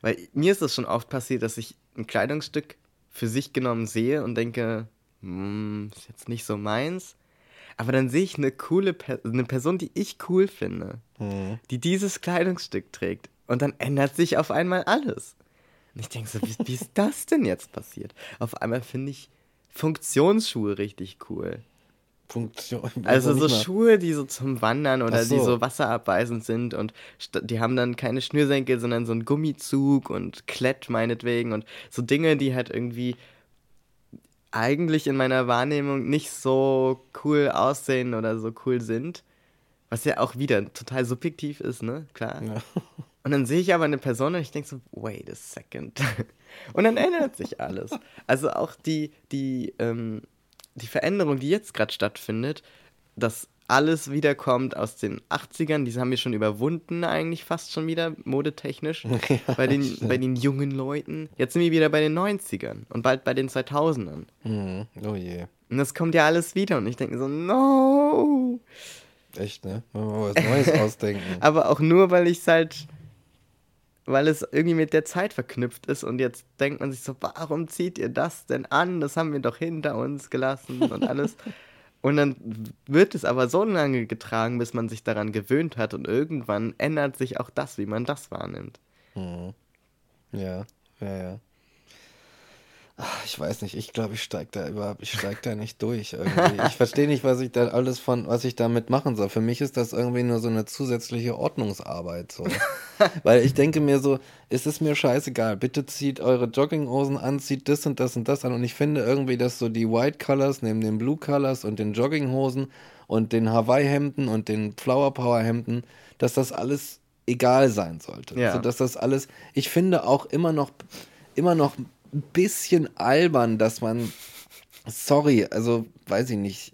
Weil mir ist es schon oft passiert, dass ich ein Kleidungsstück für sich genommen sehe und denke, hm, ist jetzt nicht so meins. Aber dann sehe ich eine coole per eine Person, die ich cool finde, mhm. die dieses Kleidungsstück trägt. Und dann ändert sich auf einmal alles. Und ich denke so, wie, wie ist das denn jetzt passiert? Auf einmal finde ich Funktionsschuhe richtig cool. Funktion. Also so Schuhe, die so zum Wandern oder so. die so wasserabweisend sind und die haben dann keine Schnürsenkel, sondern so einen Gummizug und Klett meinetwegen und so Dinge, die halt irgendwie eigentlich in meiner Wahrnehmung nicht so cool aussehen oder so cool sind. Was ja auch wieder total subjektiv ist, ne? Klar. Ja. Und dann sehe ich aber eine Person und ich denke so, wait a second. Und dann ändert sich alles. Also auch die, die, ähm, die Veränderung, die jetzt gerade stattfindet, dass alles wiederkommt aus den 80ern, die haben wir schon überwunden eigentlich fast schon wieder, modetechnisch, ja, bei, den, bei den jungen Leuten. Jetzt sind wir wieder bei den 90ern und bald bei den 2000ern. Mhm. Oh je. Und das kommt ja alles wieder und ich denke so, no! Echt, ne? Wenn wir mal was Neues ausdenken. Aber auch nur, weil ich es halt, weil es irgendwie mit der Zeit verknüpft ist und jetzt denkt man sich so, warum zieht ihr das denn an? Das haben wir doch hinter uns gelassen und alles. Und dann wird es aber so lange getragen, bis man sich daran gewöhnt hat und irgendwann ändert sich auch das, wie man das wahrnimmt. Mhm. Ja, ja, ja. Ach, ich weiß nicht, ich glaube, ich steige da überhaupt, ich steige da nicht durch irgendwie. Ich verstehe nicht, was ich da alles von, was ich damit machen soll. Für mich ist das irgendwie nur so eine zusätzliche Ordnungsarbeit. So. Weil ich denke mir so, ist es mir scheißegal, bitte zieht eure Jogginghosen an, zieht das und das und das an. Und ich finde irgendwie, dass so die White Colors neben den Blue Colors und den Jogginghosen und den Hawaii-Hemden und den Flower Power-Hemden, dass das alles egal sein sollte. Ja. Also, dass das alles, ich finde auch immer noch, immer noch ein bisschen albern, dass man, sorry, also weiß ich nicht,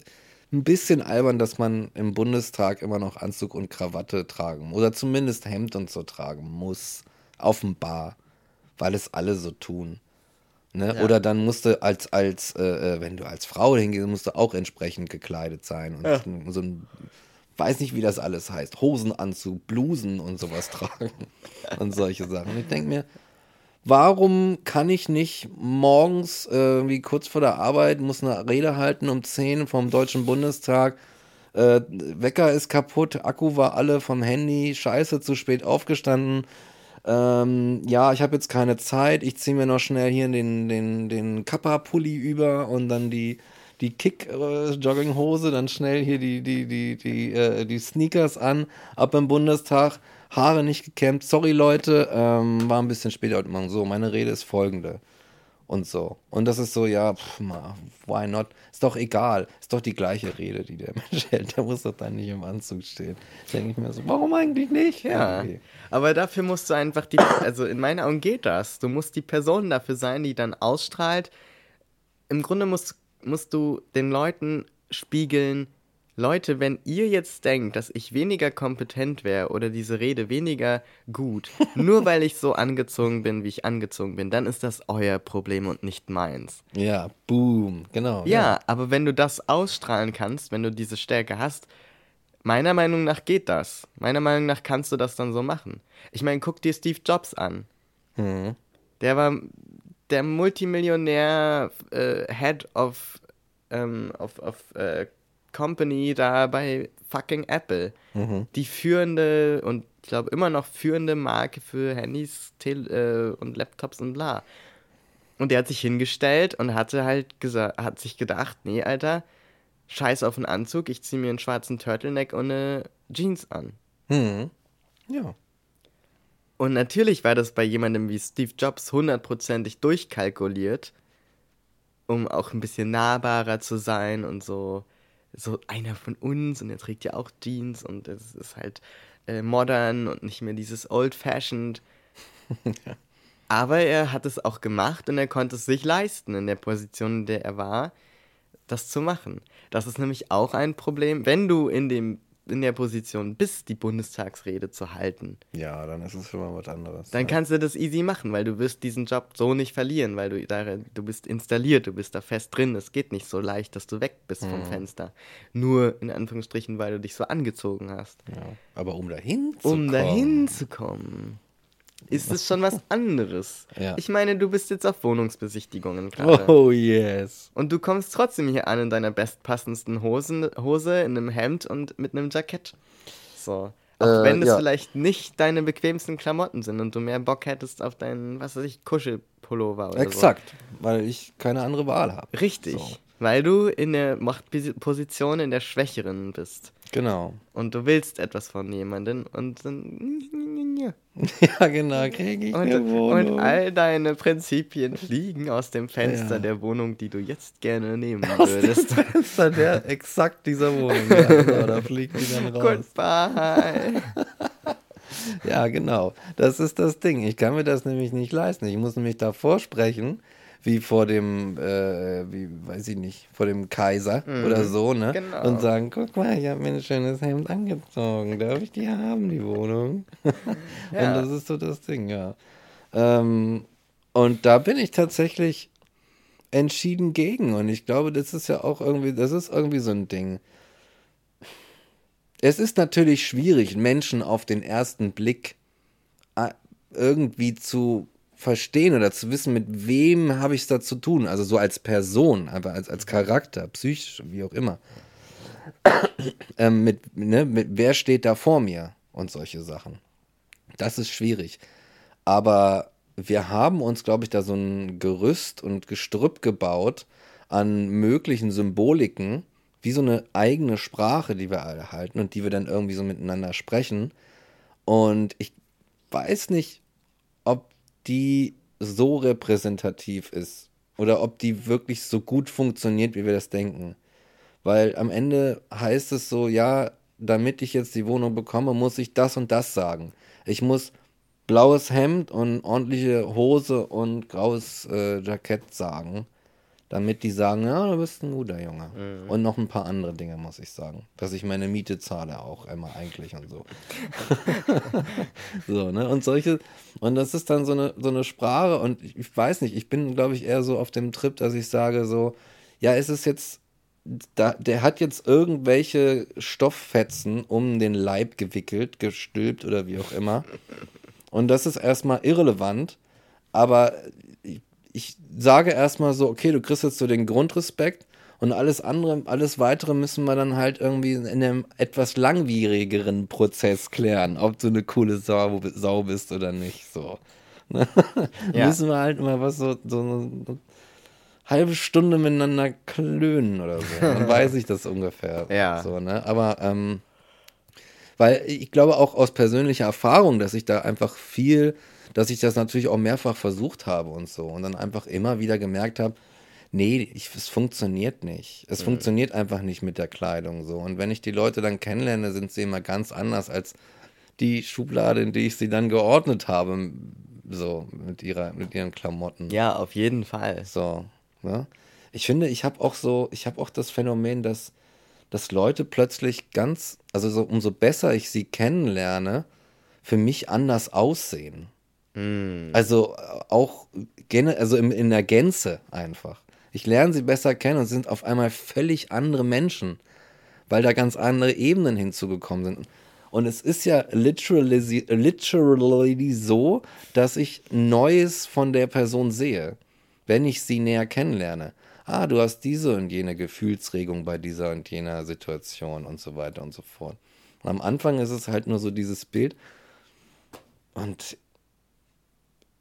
ein bisschen albern, dass man im Bundestag immer noch Anzug und Krawatte tragen muss. oder zumindest Hemd und so tragen muss, offenbar, weil es alle so tun. Ne? Ja. Oder dann musst du als, als äh, äh, wenn du als Frau hingehst, musst du auch entsprechend gekleidet sein und ja. so ein weiß nicht, wie das alles heißt, Hosenanzug, Blusen und sowas tragen und solche Sachen. Und ich denke mir, Warum kann ich nicht morgens, äh, wie kurz vor der Arbeit, muss eine Rede halten um 10 vom Deutschen Bundestag? Äh, Wecker ist kaputt, Akku war alle vom Handy, scheiße, zu spät aufgestanden. Ähm, ja, ich habe jetzt keine Zeit, ich ziehe mir noch schnell hier den, den, den Kappa-Pulli über und dann die, die Kick-Jogginghose, dann schnell hier die, die, die, die, äh, die Sneakers an, ab im Bundestag Haare nicht gekämmt. Sorry, Leute, ähm, war ein bisschen später heute Morgen. So, meine Rede ist folgende. Und so. Und das ist so, ja, pff, why not? Ist doch egal. Ist doch die gleiche Rede, die der Mensch hält. Der muss doch dann nicht im Anzug stehen. Denke ich mir so, warum eigentlich nicht? Ja. Okay. Aber dafür musst du einfach die, also in meinen Augen geht das. Du musst die Person dafür sein, die dann ausstrahlt. Im Grunde musst, musst du den Leuten spiegeln, Leute, wenn ihr jetzt denkt, dass ich weniger kompetent wäre oder diese Rede weniger gut, nur weil ich so angezogen bin, wie ich angezogen bin, dann ist das euer Problem und nicht meins. Ja, boom, genau. Ja, ja. aber wenn du das ausstrahlen kannst, wenn du diese Stärke hast, meiner Meinung nach geht das. Meiner Meinung nach kannst du das dann so machen. Ich meine, guck dir Steve Jobs an. Mhm. Der war der Multimillionär äh, Head of, ähm, of, of äh, Company da bei fucking Apple. Mhm. Die führende und ich glaube immer noch führende Marke für Handys Tele äh, und Laptops und bla. Und der hat sich hingestellt und hatte halt gesagt, hat sich gedacht, nee, Alter, scheiß auf den Anzug, ich ziehe mir einen schwarzen Turtleneck und eine Jeans an. Hm. Ja. Und natürlich war das bei jemandem wie Steve Jobs hundertprozentig durchkalkuliert, um auch ein bisschen nahbarer zu sein und so, so einer von uns und er trägt ja auch Jeans und es ist halt äh, modern und nicht mehr dieses old-fashioned. Aber er hat es auch gemacht und er konnte es sich leisten in der Position, in der er war, das zu machen. Das ist nämlich auch ein Problem, wenn du in dem in der Position bist, die Bundestagsrede zu halten. Ja, dann ist es schon mal was anderes. Dann ja. kannst du das easy machen, weil du wirst diesen Job so nicht verlieren, weil du da, du bist installiert, du bist da fest drin. Es geht nicht so leicht, dass du weg bist vom Fenster. Nur in Anführungsstrichen, weil du dich so angezogen hast. Ja. Aber um dahin zu Um kommen. dahin zu kommen, ist es schon was anderes. Ja. Ich meine, du bist jetzt auf Wohnungsbesichtigungen gerade. Oh yes. Und du kommst trotzdem hier an in deiner bestpassendsten Hosen, Hose, in einem Hemd und mit einem Jackett. So. Auch Äh, wenn es ja. vielleicht nicht deine bequemsten Klamotten sind und du mehr Bock hättest auf deinen, was weiß ich, Kuschelpullover oder Exakt, weil ich keine andere Wahl habe. so. Richtig. So. Weil du in der Machtposition in der Schwächeren bist. Genau. Und du willst etwas von jemandem und dann. ja, genau, kriege ich Und, eine Wohnung. und all deine Prinzipien fliegen aus dem Fenster Ja. der Wohnung, die du jetzt gerne nehmen Aus dem würdest. Fenster der exakt dieser Wohnung. Ja, genau, da fliegt die dann raus. Goodbye. Ja, genau. Das ist das Ding. Ich kann mir das nämlich nicht leisten. Ich muss nämlich davor sprechen, wie vor dem, äh, wie, weiß ich nicht, vor dem Kaiser oder so, ne? genau. Und sagen, guck mal, ich habe mir ein schönes Hemd angezogen. Darf ich die haben, die Wohnung? Ja. Und das ist so das Ding, ja. Ähm, und da bin ich tatsächlich entschieden gegen. Und ich glaube, das ist ja auch irgendwie, das ist irgendwie so ein Ding. Es ist natürlich schwierig, Menschen auf den ersten Blick äh, irgendwie zu verstehen oder zu wissen, mit wem habe ich es da zu tun. Also so als Person, aber als, als Charakter, psychisch, wie auch immer. ähm, mit, ne, mit wer steht da vor mir und solche Sachen. Das ist schwierig. Aber wir haben uns, glaube ich, da so ein Gerüst und Gestrüpp gebaut an möglichen Symboliken, wie so eine eigene Sprache, die wir alle halten und die wir dann irgendwie so miteinander sprechen. Und ich weiß nicht, ob die so repräsentativ ist oder ob die wirklich so gut funktioniert, wie wir das denken. Weil am Ende heißt es so, ja, damit ich jetzt die Wohnung bekomme, muss ich das und das sagen. Ich muss blaues Hemd und ordentliche Hose und graues äh, Jackett sagen, damit die sagen, ja, du bist ein guter Junge. Und noch ein paar andere Dinge, muss ich sagen. Dass ich meine Miete zahle auch immer eigentlich und so. so, ne? Und solche, und das ist dann so eine, so eine Sprache und ich, ich weiß nicht, ich bin, glaube ich, eher so auf dem Trip, dass ich sage so, ja, es ist jetzt, da, der hat jetzt irgendwelche Stofffetzen um den Leib gewickelt, gestülpt oder wie auch immer. Und das ist erstmal irrelevant, aber ich, sage erstmal so, okay, du kriegst jetzt so den Grundrespekt und alles andere, alles weitere müssen wir dann halt irgendwie in einem etwas langwierigeren Prozess klären, ob du eine coole Sau, Sau bist oder nicht. So. Ne? Ja. Müssen wir halt mal was so, so eine halbe Stunde miteinander klönen oder so. Dann weiß ich das ungefähr. Ja. So, ne? Aber ähm, weil ich glaube auch aus persönlicher Erfahrung, dass ich da einfach viel, dass ich das natürlich auch mehrfach versucht habe und so und dann einfach immer wieder gemerkt habe, nee, ich, es funktioniert nicht. Es funktioniert einfach nicht mit der Kleidung so. Und wenn ich die Leute dann kennenlerne, sind sie immer ganz anders als die Schublade, in die ich sie dann geordnet habe, so mit ihrer, mit ihren Klamotten. Ja, auf jeden Fall. So, ne? Ich finde, ich habe auch so, ich habe auch das Phänomen, dass, dass Leute plötzlich ganz, also so, umso besser ich sie kennenlerne, für mich anders aussehen. Also äh, auch also im, in der Gänze einfach. Ich lerne sie besser kennen und sind auf einmal völlig andere Menschen, weil da ganz andere Ebenen hinzugekommen sind. Und es ist ja literally, literally so, dass ich Neues von der Person sehe, wenn ich sie näher kennenlerne. Ah, du hast diese und jene Gefühlsregung bei dieser und jener Situation und so weiter und so fort. Und am Anfang ist es halt nur so dieses Bild. Und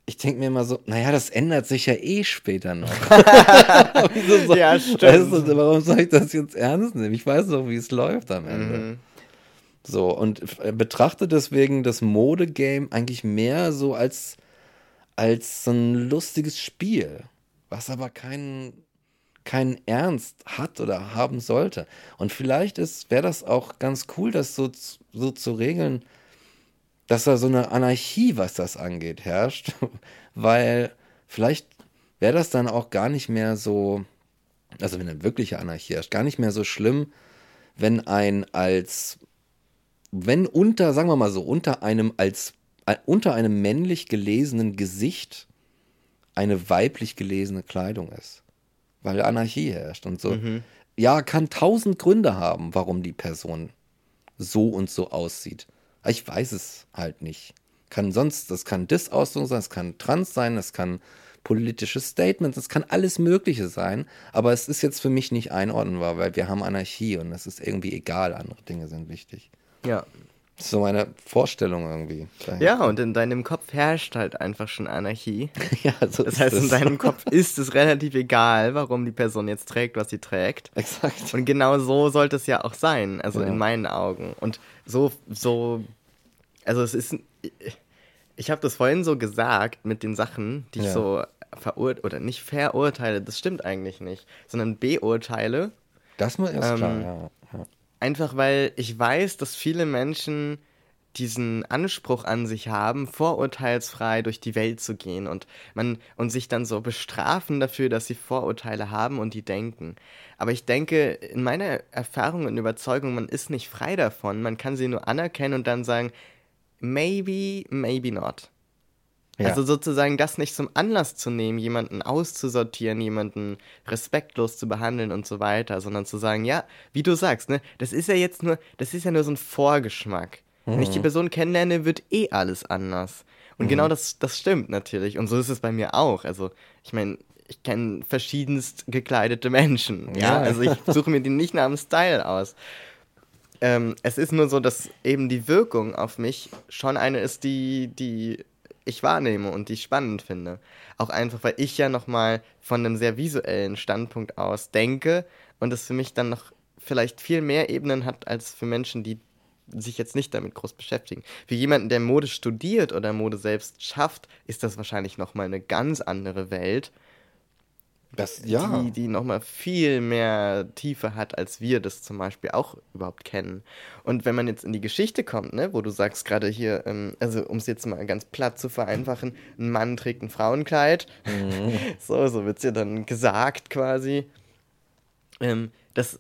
ich denke mir immer so, naja, das ändert sich ja eh später noch. so, ja, stimmt. Weißt du, warum soll ich das jetzt ernst nehmen? Ich weiß doch, wie es läuft am Ende. Mhm. So, und betrachte deswegen das Modegame eigentlich mehr so als, als so ein lustiges Spiel, was aber keinen keinen Ernst hat oder haben sollte. Und vielleicht wäre das auch ganz cool, das so, so zu regeln, dass da so eine Anarchie, was das angeht, herrscht, weil vielleicht wäre das dann auch gar nicht mehr so, also wenn eine wirkliche Anarchie herrscht, gar nicht mehr so schlimm, wenn ein als, wenn unter, sagen wir mal so, unter einem als, äh, unter einem männlich gelesenen Gesicht eine weiblich gelesene Kleidung ist. Weil Anarchie herrscht und so. Mhm. Ja, kann tausend Gründe haben, warum die Person so und so aussieht. Ich weiß es halt nicht. Kann sonst, das kann Dis-Ausdruck sein, es kann Trans sein, es kann politische Statements, es kann alles Mögliche sein, aber es ist jetzt für mich nicht einordnenbar, weil wir haben Anarchie und es ist irgendwie egal, andere Dinge sind wichtig. Ja. Das ist so meine Vorstellung irgendwie. Daher. Ja, und in deinem Kopf herrscht halt einfach schon Anarchie. ja, so Das heißt, in deinem Kopf ist es relativ egal, warum die Person jetzt trägt, was sie trägt. Exakt. Und genau so sollte es ja auch sein, also ja. in meinen Augen. Und so, so also es ist, ich habe das vorhin so gesagt mit den Sachen, die ja. ich so verurteile, oder nicht verurteile, das stimmt eigentlich nicht, sondern beurteile. Das muss erst ähm, klar, ja. Einfach weil ich weiß, dass viele Menschen diesen Anspruch an sich haben, vorurteilsfrei durch die Welt zu gehen und man und sich dann so bestrafen dafür, dass sie Vorurteile haben und die denken. Aber ich denke, in meiner Erfahrung und Überzeugung, man ist nicht frei davon. Man kann sie nur anerkennen und dann sagen, maybe, maybe not. Ja. Also sozusagen das nicht zum Anlass zu nehmen, jemanden auszusortieren, jemanden respektlos zu behandeln und so weiter, sondern zu sagen, ja, wie du sagst, ne, das ist ja jetzt nur, das ist ja nur so ein Vorgeschmack. Mhm. Wenn ich die mhm. Person kennenlerne, wird eh alles anders. Und mhm. genau das, das stimmt natürlich. Und so ist es bei mir auch. Also, ich meine, ich kenne verschiedenst gekleidete Menschen. Ja, ja. also ich suche mir die nicht nach dem Style aus. Ähm, es ist nur so, dass eben die Wirkung auf mich schon eine ist, die, die ich wahrnehme und die ich spannend finde. Auch einfach, weil ich ja nochmal von einem sehr visuellen Standpunkt aus denke und es für mich dann noch vielleicht viel mehr Ebenen hat als für Menschen, die sich jetzt nicht damit groß beschäftigen. Für jemanden, der Mode studiert oder Mode selbst schafft, ist das wahrscheinlich nochmal eine ganz andere Welt. Das, ja. Die, die nochmal viel mehr Tiefe hat, als wir das zum Beispiel auch überhaupt kennen. Und wenn man jetzt in die Geschichte kommt, ne, wo du sagst gerade hier, ähm, also um es jetzt mal ganz platt zu vereinfachen, ein Mann trägt ein Frauenkleid. Mhm. so, so wird es ja dann gesagt quasi. Ähm, das,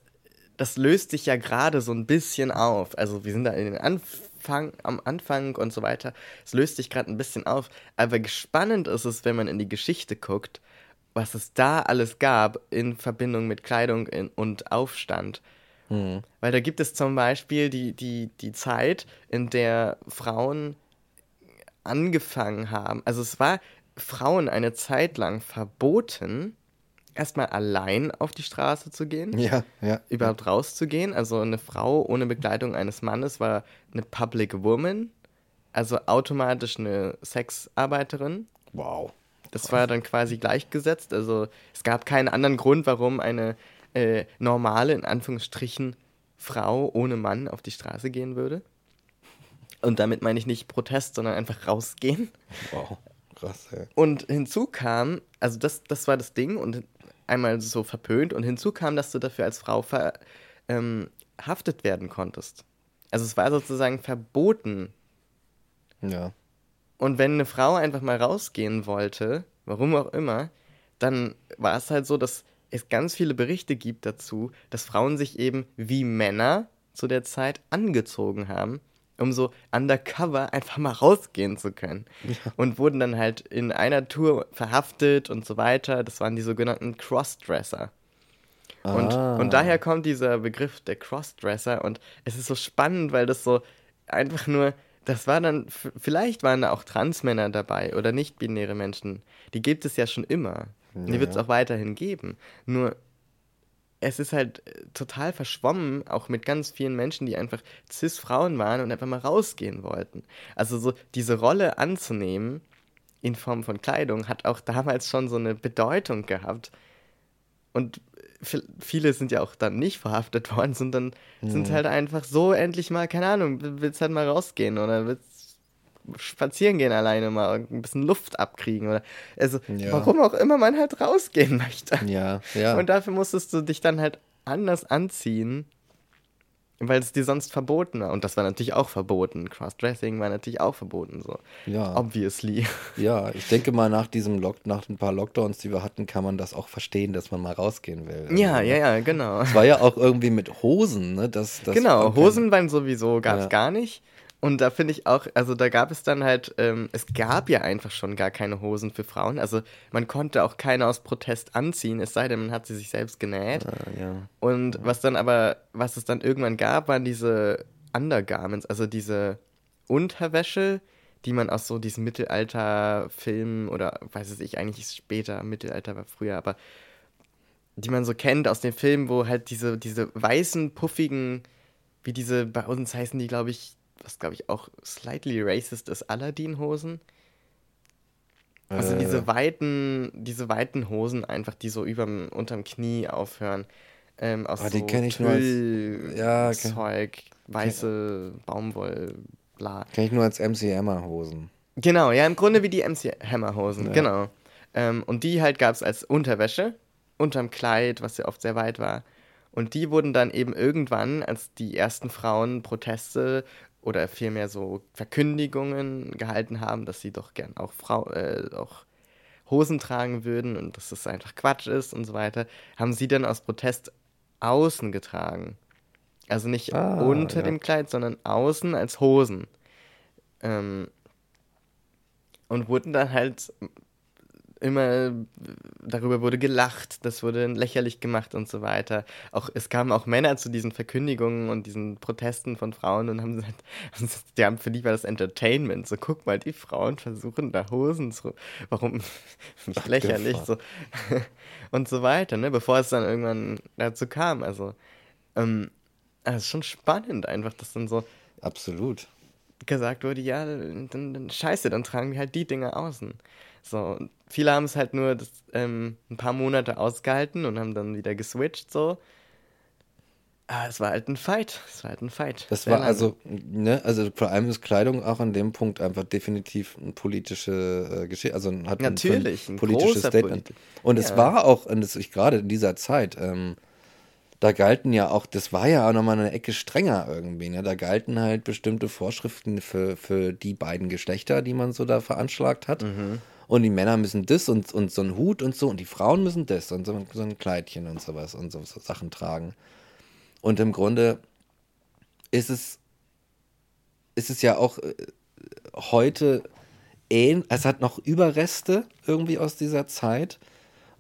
das löst sich ja gerade so ein bisschen auf. Also wir sind da in den Anfang, am Anfang und so weiter. Es löst sich gerade ein bisschen auf. Aber spannend ist es, wenn man in die Geschichte guckt was es da alles gab in Verbindung mit Kleidung in, und Aufstand. Mhm. Weil da gibt es zum Beispiel die, die, die Zeit, in der Frauen angefangen haben. Also es war Frauen eine Zeit lang verboten, erstmal allein auf die Straße zu gehen. Ja, ja. Überhaupt ja. rauszugehen. Also eine Frau ohne Begleitung eines Mannes war eine Public Woman. Also automatisch eine Sexarbeiterin. Wow. Das war dann quasi gleichgesetzt. Also es gab keinen anderen Grund, warum eine äh, normale, in Anführungsstrichen, Frau ohne Mann auf die Straße gehen würde. Und damit meine ich nicht Protest, sondern einfach rausgehen. Wow, krass, ey. Und hinzu kam, also das, das war das Ding und einmal so verpönt und hinzu kam, dass du dafür als Frau verhaftet ähm, werden konntest. Also es war sozusagen verboten. Ja. Und wenn eine Frau einfach mal rausgehen wollte, warum auch immer, dann war es halt so, dass es ganz viele Berichte gibt dazu, dass Frauen sich eben wie Männer zu der Zeit angezogen haben, um so undercover einfach mal rausgehen zu können. Ja. Und wurden dann halt in einer Tour verhaftet und so weiter. Das waren die sogenannten Crossdresser. Ah. Und, und daher kommt dieser Begriff der Crossdresser. Und es ist so spannend, weil das so einfach nur das war dann, vielleicht waren da auch Transmänner dabei oder nicht-binäre Menschen. Die gibt es ja schon immer. Ja, die wird es auch weiterhin geben. Nur, es ist halt äh, total verschwommen, auch mit ganz vielen Menschen, die einfach Cis-Frauen waren und einfach mal rausgehen wollten. Also so diese Rolle anzunehmen, in Form von Kleidung hat auch damals schon so eine Bedeutung gehabt. Und viele sind ja auch dann nicht verhaftet worden, sondern sind halt einfach so endlich mal, keine Ahnung, willst halt mal rausgehen oder willst spazieren gehen alleine mal und ein bisschen Luft abkriegen oder also Ja. warum auch immer man halt rausgehen möchte. Ja, ja. Und dafür musstest du dich dann halt anders anziehen, weil es dir sonst verboten war. Und das war natürlich auch verboten. Crossdressing war natürlich auch verboten, so. Ja. Obviously. Ja, ich denke mal, nach diesem Lock, nach ein paar Lockdowns, die wir hatten, kann man das auch verstehen, dass man mal rausgehen will. Ja, Also, ja, ja, genau. Es war ja auch irgendwie mit Hosen, ne? Das, das genau, war kein- Hosenbein sowieso gab es Ja. gar nicht. Und da finde ich auch, also da gab es dann halt, ähm, es gab ja einfach schon gar keine Hosen für Frauen. Also man konnte auch keine aus Protest anziehen, es sei denn, man hat sie sich selbst genäht. Ah, ja. Und was dann aber, was es dann irgendwann gab, waren diese Undergarments, also diese Unterwäsche, die man aus so diesen Mittelalter-Filmen oder weiß es ich, eigentlich ist später, Mittelalter war früher, aber die man so kennt aus den Filmen, wo halt diese, diese weißen, puffigen, wie diese, bei uns heißen die, glaube ich, was glaube ich auch slightly racist ist, Aladdin-Hosen. Also Äh, diese weiten, diese weiten Hosen einfach, die so überm, unterm Knie aufhören. Ähm, aus Ah, die so kenn ich nur als- Ja, kenn- Zeug, weiße Baumwoll, bla. Kenn ich nur als MC Hammer Hosen. Genau, ja, im Grunde wie die MC Hammer Hosen, Ja. genau. Ähm, und die halt gab es als Unterwäsche, unterm Kleid, was ja oft sehr weit war. Und die wurden dann eben irgendwann, als die ersten Frauen Proteste oder vielmehr so Verkündigungen gehalten haben, dass sie doch gern auch Frau, äh, auch Hosen tragen würden und dass das einfach Quatsch ist und so weiter, haben sie dann aus Protest außen getragen. Also nicht Ah, unter ja. dem Kleid, sondern außen als Hosen. Ähm, und wurden dann halt immer darüber wurde gelacht, das wurde lächerlich gemacht und so weiter. Auch es kamen auch Männer zu diesen Verkündigungen und diesen Protesten von Frauen und haben gesagt, die haben für die war das Entertainment. So guck mal, die Frauen versuchen da Hosen zu, warum nicht lächerlich so und so weiter, ne? Bevor es dann irgendwann dazu kam. Also ähm, das ist schon spannend einfach, dass dann so Absolut. gesagt wurde, ja, dann, dann scheiße, dann tragen wir halt die Dinge außen. So, viele haben es halt nur das, ähm, ein paar Monate ausgehalten und haben dann wieder geswitcht, so. Aber es war halt ein Fight. Es war halt ein Fight. Das Sehr war lange. also, ne, also vor allem ist Kleidung auch an dem Punkt einfach definitiv eine politische äh, Geschichte, also hat ein- Natürlich, ein politisches großer Statement. Polit- Und es Ja. war auch, und das, ich gerade in dieser Zeit, ähm, da galten ja auch, das war ja auch nochmal eine Ecke strenger irgendwie, ne? Da galten halt bestimmte Vorschriften für, für die beiden Geschlechter, die man so da veranschlagt hat. Mhm. Und die Männer müssen das und, und so einen Hut und so, und die Frauen müssen das und so, so ein Kleidchen und sowas und so, so Sachen tragen. Und im Grunde ist es, ist es ja auch äh, heute ähn, es hat noch Überreste irgendwie aus dieser Zeit.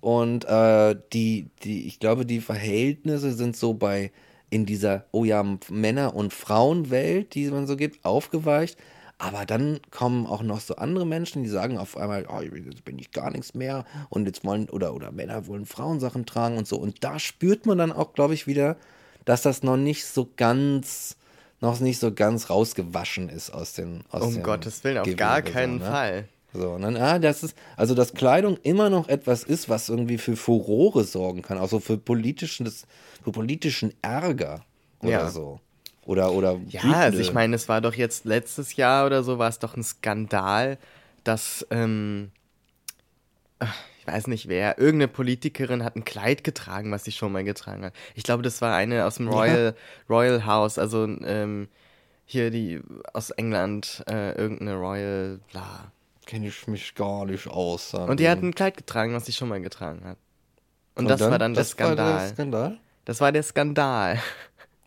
Und äh, die, die, ich glaube, die Verhältnisse sind so bei in dieser, oh ja, Männer- und Frauenwelt, die man so gibt, aufgeweicht. Aber dann kommen auch noch so andere Menschen, die sagen auf einmal, oh, jetzt bin ich gar nichts mehr und jetzt wollen, oder, oder Männer wollen Frauensachen tragen und so. Und da spürt man dann auch, glaube ich, wieder, dass das noch nicht so ganz, noch nicht so ganz rausgewaschen ist aus den aus Um dem Gottes Willen, auf Gewebe gar so, keinen ne? Fall. So, und dann, ah, das ist, also dass Kleidung immer noch etwas ist, was irgendwie für Furore sorgen kann, also für politisches, für politischen Ärger oder Ja. so. Oder, oder Ja, wütende- also ich meine, es war doch jetzt letztes Jahr oder so, war es doch ein Skandal, dass, ähm, ich weiß nicht wer, irgendeine Politikerin hat ein Kleid getragen, was sie schon mal getragen hat. Ich glaube, das war eine aus dem Royal, Royal House, also ähm, hier die aus England, äh, irgendeine Royal, bla. kenne ich mich gar nicht aus. Und die hat ein Kleid getragen, was sie schon mal getragen hat. Und, Und das war dann der das war Skandal. der Skandal? das war der Skandal.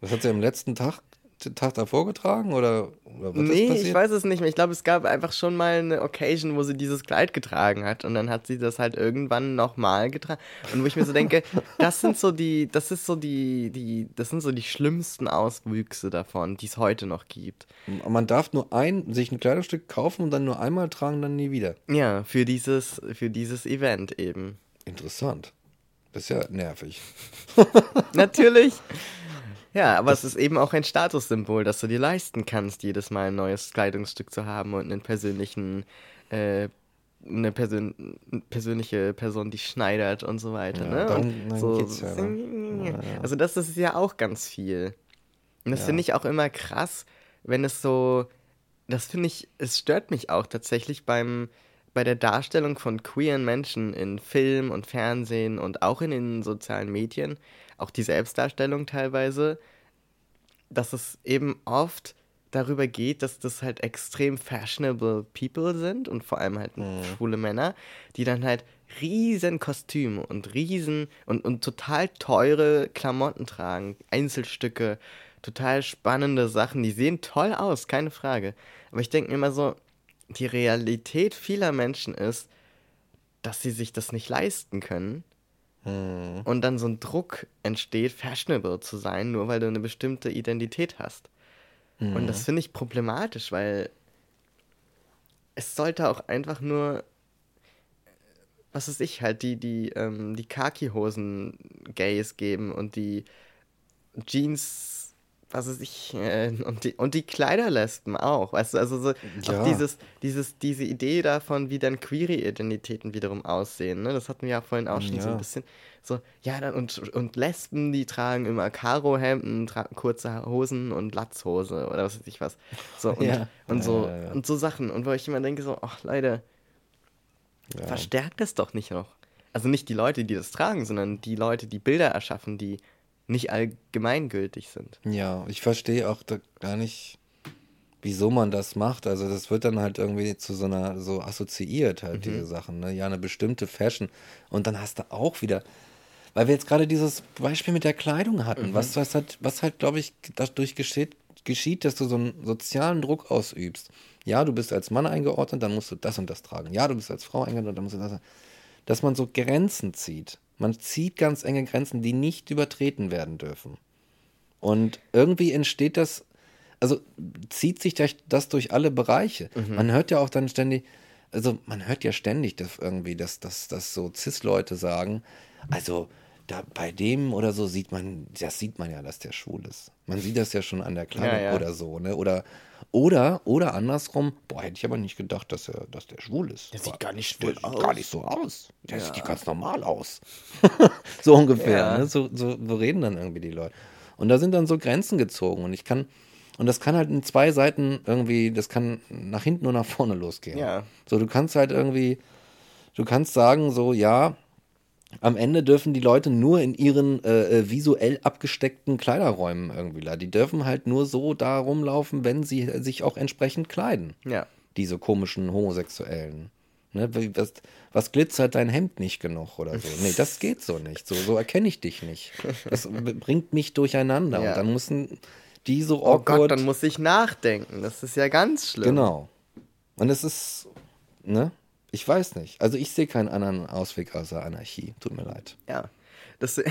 Das hat sie am letzten Tag, den Tag davor getragen oder, oder was Nee, ich weiß es nicht mehr. Ich glaube, es gab einfach schon mal eine Occasion, wo sie dieses Kleid getragen hat und dann hat sie das halt irgendwann nochmal getragen. Und wo ich mir so denke, das sind so die, das ist so die, die, das sind so die schlimmsten Auswüchse davon, die es heute noch gibt. Man darf nur ein, sich ein Kleidungsstück kaufen und dann nur einmal tragen, dann nie wieder. Ja, für dieses, für dieses Event eben. Interessant. Das ist ja nervig. Natürlich. Ja, aber es ist eben auch ein Statussymbol, dass du dir leisten kannst, jedes Mal ein neues Kleidungsstück zu haben und einen persönlichen äh, eine Persön persönliche Person, die schneidert und so weiter. Ja, ne? und darum so, geht's ja, ne? Also das ist ja auch ganz viel. Und das Ja. finde ich auch immer krass, wenn es so, das finde ich, es stört mich auch tatsächlich beim, bei der Darstellung von queeren Menschen in Film und Fernsehen und auch in den sozialen Medien, auch die Selbstdarstellung teilweise, dass es eben oft darüber geht, dass das halt extrem fashionable people sind und vor allem halt schwule Männer, die dann halt riesen Kostüme und riesen und, und total teure Klamotten tragen, Einzelstücke, total spannende Sachen, die sehen toll aus, keine Frage. Aber ich denke mir immer so, die Realität vieler Menschen ist, dass sie sich das nicht leisten können Hm. und dann so ein Druck entsteht, fashionable zu sein, nur weil du eine bestimmte Identität hast. Und das finde ich problematisch, weil es sollte auch einfach nur, was weiß ich, halt die, die, ähm, die Khaki-Hosen-Gays geben und die Jeans, was weiß ich, äh, und die, und die Kleiderlesben auch, weißt du, also so, Ja. auch dieses, dieses, diese Idee davon, wie dann Queer-Identitäten wiederum aussehen, ne, das hatten wir ja vorhin auch schon so Ja. ein bisschen, so, ja, dann, und, und Lesben, die tragen immer Karohemden, tragen kurze Hosen und Latzhose oder was weiß ich was, so, und, Ja. und so, und so Sachen, und wo ich immer denke so, ach, Leute, verstärkt das doch nicht noch. Also nicht die Leute, die das tragen, sondern die Leute, die Bilder erschaffen, die nicht allgemeingültig sind. Ja, ich verstehe auch gar nicht, wieso man das macht. Also das wird dann halt irgendwie zu so einer, so assoziiert halt, diese Sachen. Ne? Ja, eine bestimmte Fashion. Und dann hast du auch wieder, weil wir jetzt gerade dieses Beispiel mit der Kleidung hatten, was, was halt, was halt, glaube ich, dadurch geschieht, geschieht, dass du so einen sozialen Druck ausübst. Ja, du bist als Mann eingeordnet, dann musst du das und das tragen. Ja, du bist als Frau eingeordnet, dann musst du das. Dass man so Grenzen zieht. Man zieht ganz enge Grenzen, die nicht übertreten werden dürfen. Und irgendwie entsteht das, also zieht sich das, das durch alle Bereiche. Man hört ja auch dann ständig, also man hört ja ständig dass irgendwie, dass, dass, dass so Cis-Leute sagen, also da bei dem oder so sieht man, das sieht man ja, dass der schwul ist. Man sieht das ja schon an der Kleidung Ja, ja. oder so, ne? Oder, oder, oder andersrum, boah, hätte ich aber nicht gedacht, dass er, dass der schwul ist. Der sieht gar nicht der schwul sieht aus. gar nicht so aus. Der Ja. sieht ganz normal aus. so ungefähr, ne? So, so, so reden dann irgendwie die Leute. Und da sind dann so Grenzen gezogen und ich kann, und das kann halt in zwei Seiten irgendwie, das kann nach hinten und nach vorne losgehen. Ja. So, du kannst halt irgendwie, du kannst sagen, so, ja, am Ende dürfen die Leute nur in ihren äh, äh, visuell abgesteckten Kleiderräumen irgendwie, la- die dürfen halt nur so da rumlaufen, wenn sie sich auch entsprechend kleiden Ja. diese komischen Homosexuellen. Ne, was, was glitzert dein Hemd nicht genug oder so? Nee, das geht so nicht. So, so erkenne ich dich nicht. Das bringt mich durcheinander. Ja. Und dann müssen die so Oh awkward. Gott, dann muss ich nachdenken. Das ist ja ganz schlimm. Genau. Und es ist, ne? Ich weiß nicht. Also ich sehe keinen anderen Ausweg außer Anarchie. Tut mir leid. Ja. Das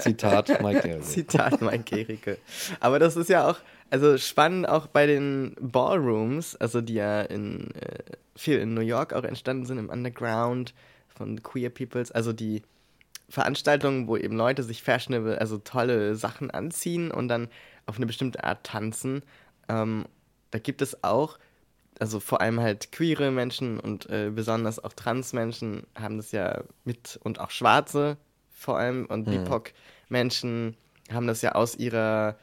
Zitat Mike Gehrig. Zitat Mike Gericke. Aber das ist ja auch, also spannend auch bei den Ballrooms, also die ja in, äh, viel in New York auch entstanden sind, im Underground von Queer Peoples, also die Veranstaltungen, wo eben Leute sich fashionable, also tolle Sachen anziehen und dann auf eine bestimmte Art tanzen. Ähm, da gibt es auch, also vor allem halt queere Menschen und äh, besonders auch Transmenschen haben das ja mit und auch Schwarze vor allem und BIPOC-Menschen haben das ja aus ihrer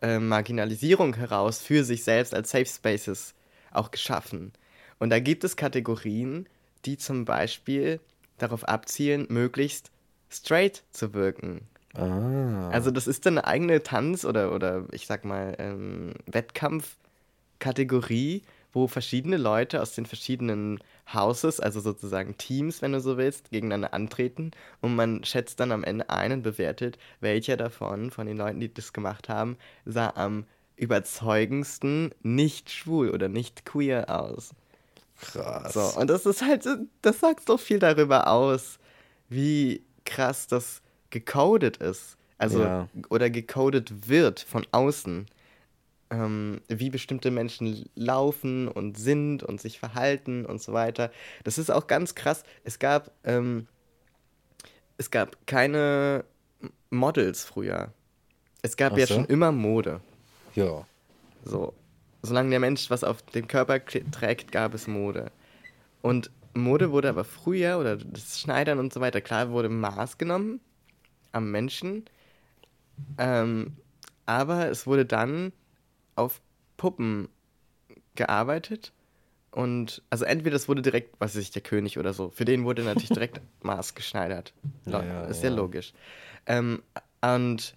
äh, Marginalisierung heraus für sich selbst als Safe Spaces auch geschaffen. Und da gibt es Kategorien, die zum Beispiel darauf abzielen, möglichst straight zu wirken. Ah. Also das ist dann eine eigene Tanz- oder, oder ich sag mal ähm, Wettkampfkategorie, wo verschiedene Leute aus den verschiedenen Houses, also sozusagen Teams, wenn du so willst, gegeneinander antreten und man schätzt dann am Ende ein und bewertet, welcher davon, von den Leuten, die das gemacht haben, sah am überzeugendsten nicht schwul oder nicht queer aus. krass. So, und das ist halt, das sagt so viel darüber aus, wie krass das gecodet ist. Also, Ja. oder gecodet wird von außen. Ähm, wie bestimmte Menschen laufen und sind und sich verhalten und so weiter. Das ist auch ganz krass. Es gab, ähm, es gab keine Models früher. Es gab Ach ja so? schon immer Mode. Ja. So. Solange der Mensch was auf dem Körper trägt, gab es Mode. Und Mode wurde aber früher, oder das Schneidern und so weiter, klar wurde Maß genommen am Menschen, ähm, aber es wurde dann auf Puppen gearbeitet und also entweder es wurde direkt, was weiß ich, der König oder so, für den wurde natürlich direkt Maß geschneidert. Ja, ja, ist ja ja. logisch. Ähm, und,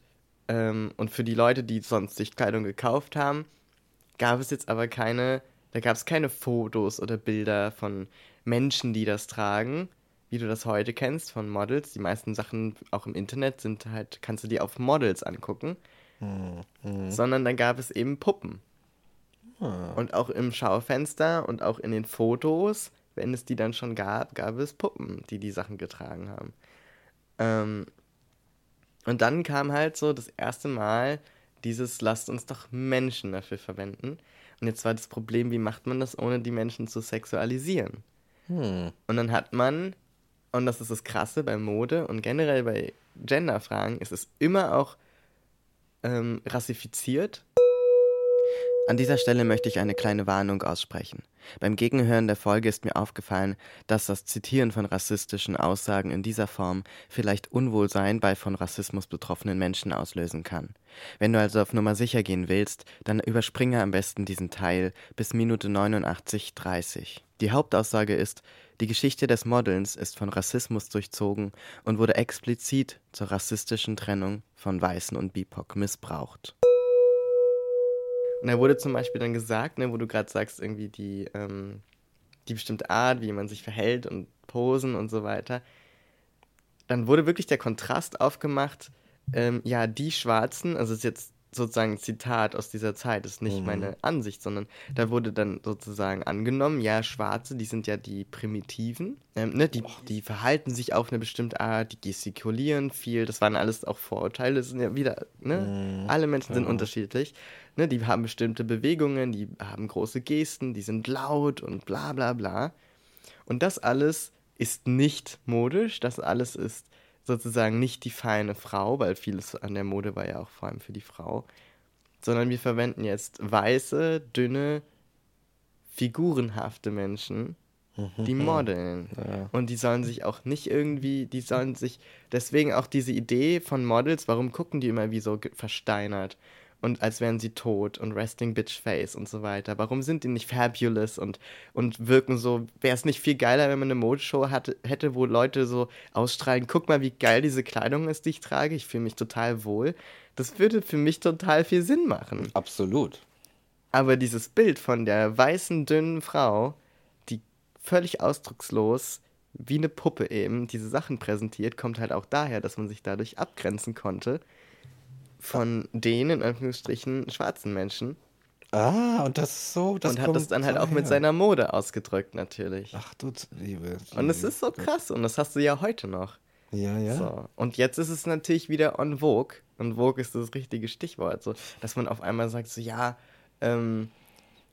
ähm, und für die Leute, die sonst sich Kleidung gekauft haben, gab es jetzt aber keine, da gab es keine Fotos oder Bilder von Menschen, die das tragen, wie du das heute kennst, von Models. Die meisten Sachen auch im Internet sind halt, kannst du dir auf Models angucken. Sondern dann gab es eben Puppen. Und auch im Schaufenster und auch in den Fotos, wenn es die dann schon gab, gab es Puppen, die die Sachen getragen haben. Ähm, und dann kam halt so das erste Mal dieses, lasst uns doch Menschen dafür verwenden. Und jetzt war das Problem, wie macht man das, ohne die Menschen zu sexualisieren? Hm. Und dann hat man, und das ist das Krasse bei Mode und generell bei Genderfragen, ist es immer auch ähm, rassifiziert. An dieser Stelle möchte ich eine kleine Warnung aussprechen. Beim Gegenhören der Folge ist mir aufgefallen, dass das Zitieren von rassistischen Aussagen in dieser Form vielleicht Unwohlsein bei von Rassismus betroffenen Menschen auslösen kann. Wenn du also auf Nummer sicher gehen willst, dann überspringe am besten diesen Teil bis Minute 89,30. Die Hauptaussage ist, die Geschichte des Modelns ist von Rassismus durchzogen und wurde explizit zur rassistischen Trennung von Weißen und BIPOC missbraucht. Und da wurde zum Beispiel dann gesagt, ne, wo du gerade sagst, irgendwie die, ähm, die bestimmte Art, wie man sich verhält und Posen und so weiter. Dann wurde wirklich der Kontrast aufgemacht, ähm, ja, die Schwarzen, also es ist jetzt sozusagen Zitat aus dieser Zeit, ist nicht meine Ansicht, sondern da wurde dann sozusagen angenommen, ja, Schwarze, die sind ja die Primitiven, ähm, ne, die, die verhalten sich auf eine bestimmte Art, die gestikulieren viel, das waren alles auch Vorurteile, das sind ja wieder, ne, alle Menschen sind unterschiedlich, ne, die haben bestimmte Bewegungen, die haben große Gesten, die sind laut und bla bla bla. Und das alles ist nicht modisch, das alles ist sozusagen nicht die feine Frau, weil vieles an der Mode war ja auch vor allem für die Frau, sondern wir verwenden jetzt weiße, dünne, figurenhafte Menschen, die modeln. Ja. Und die sollen sich auch nicht irgendwie, die sollen sich, deswegen auch diese Idee von Models, warum gucken die immer wie so versteinert und als wären sie tot und Resting Bitch Face und so weiter. Warum sind die nicht fabulous und, und wirken so, wäre es nicht viel geiler, wenn man eine Modeshow hatte, hätte, wo Leute so ausstrahlen, guck mal, wie geil diese Kleidung ist, die ich trage, ich fühle mich total wohl. Das würde für mich total viel Sinn machen. Absolut. Aber dieses Bild von der weißen, dünnen Frau, die völlig ausdruckslos, wie eine Puppe eben, diese Sachen präsentiert, kommt halt auch daher, dass man sich dadurch abgrenzen konnte von den, in Anführungsstrichen, schwarzen Menschen. Ah, und das ist so, das und hat das dann halt auch mit seiner Mode ausgedrückt, natürlich. Ach du Liebe. Und es ist so krass und das hast du ja heute noch. Ja, ja. So. Und jetzt ist es natürlich wieder on Vogue. Und Vogue ist das richtige Stichwort. So, dass man auf einmal sagt, so ja, ähm,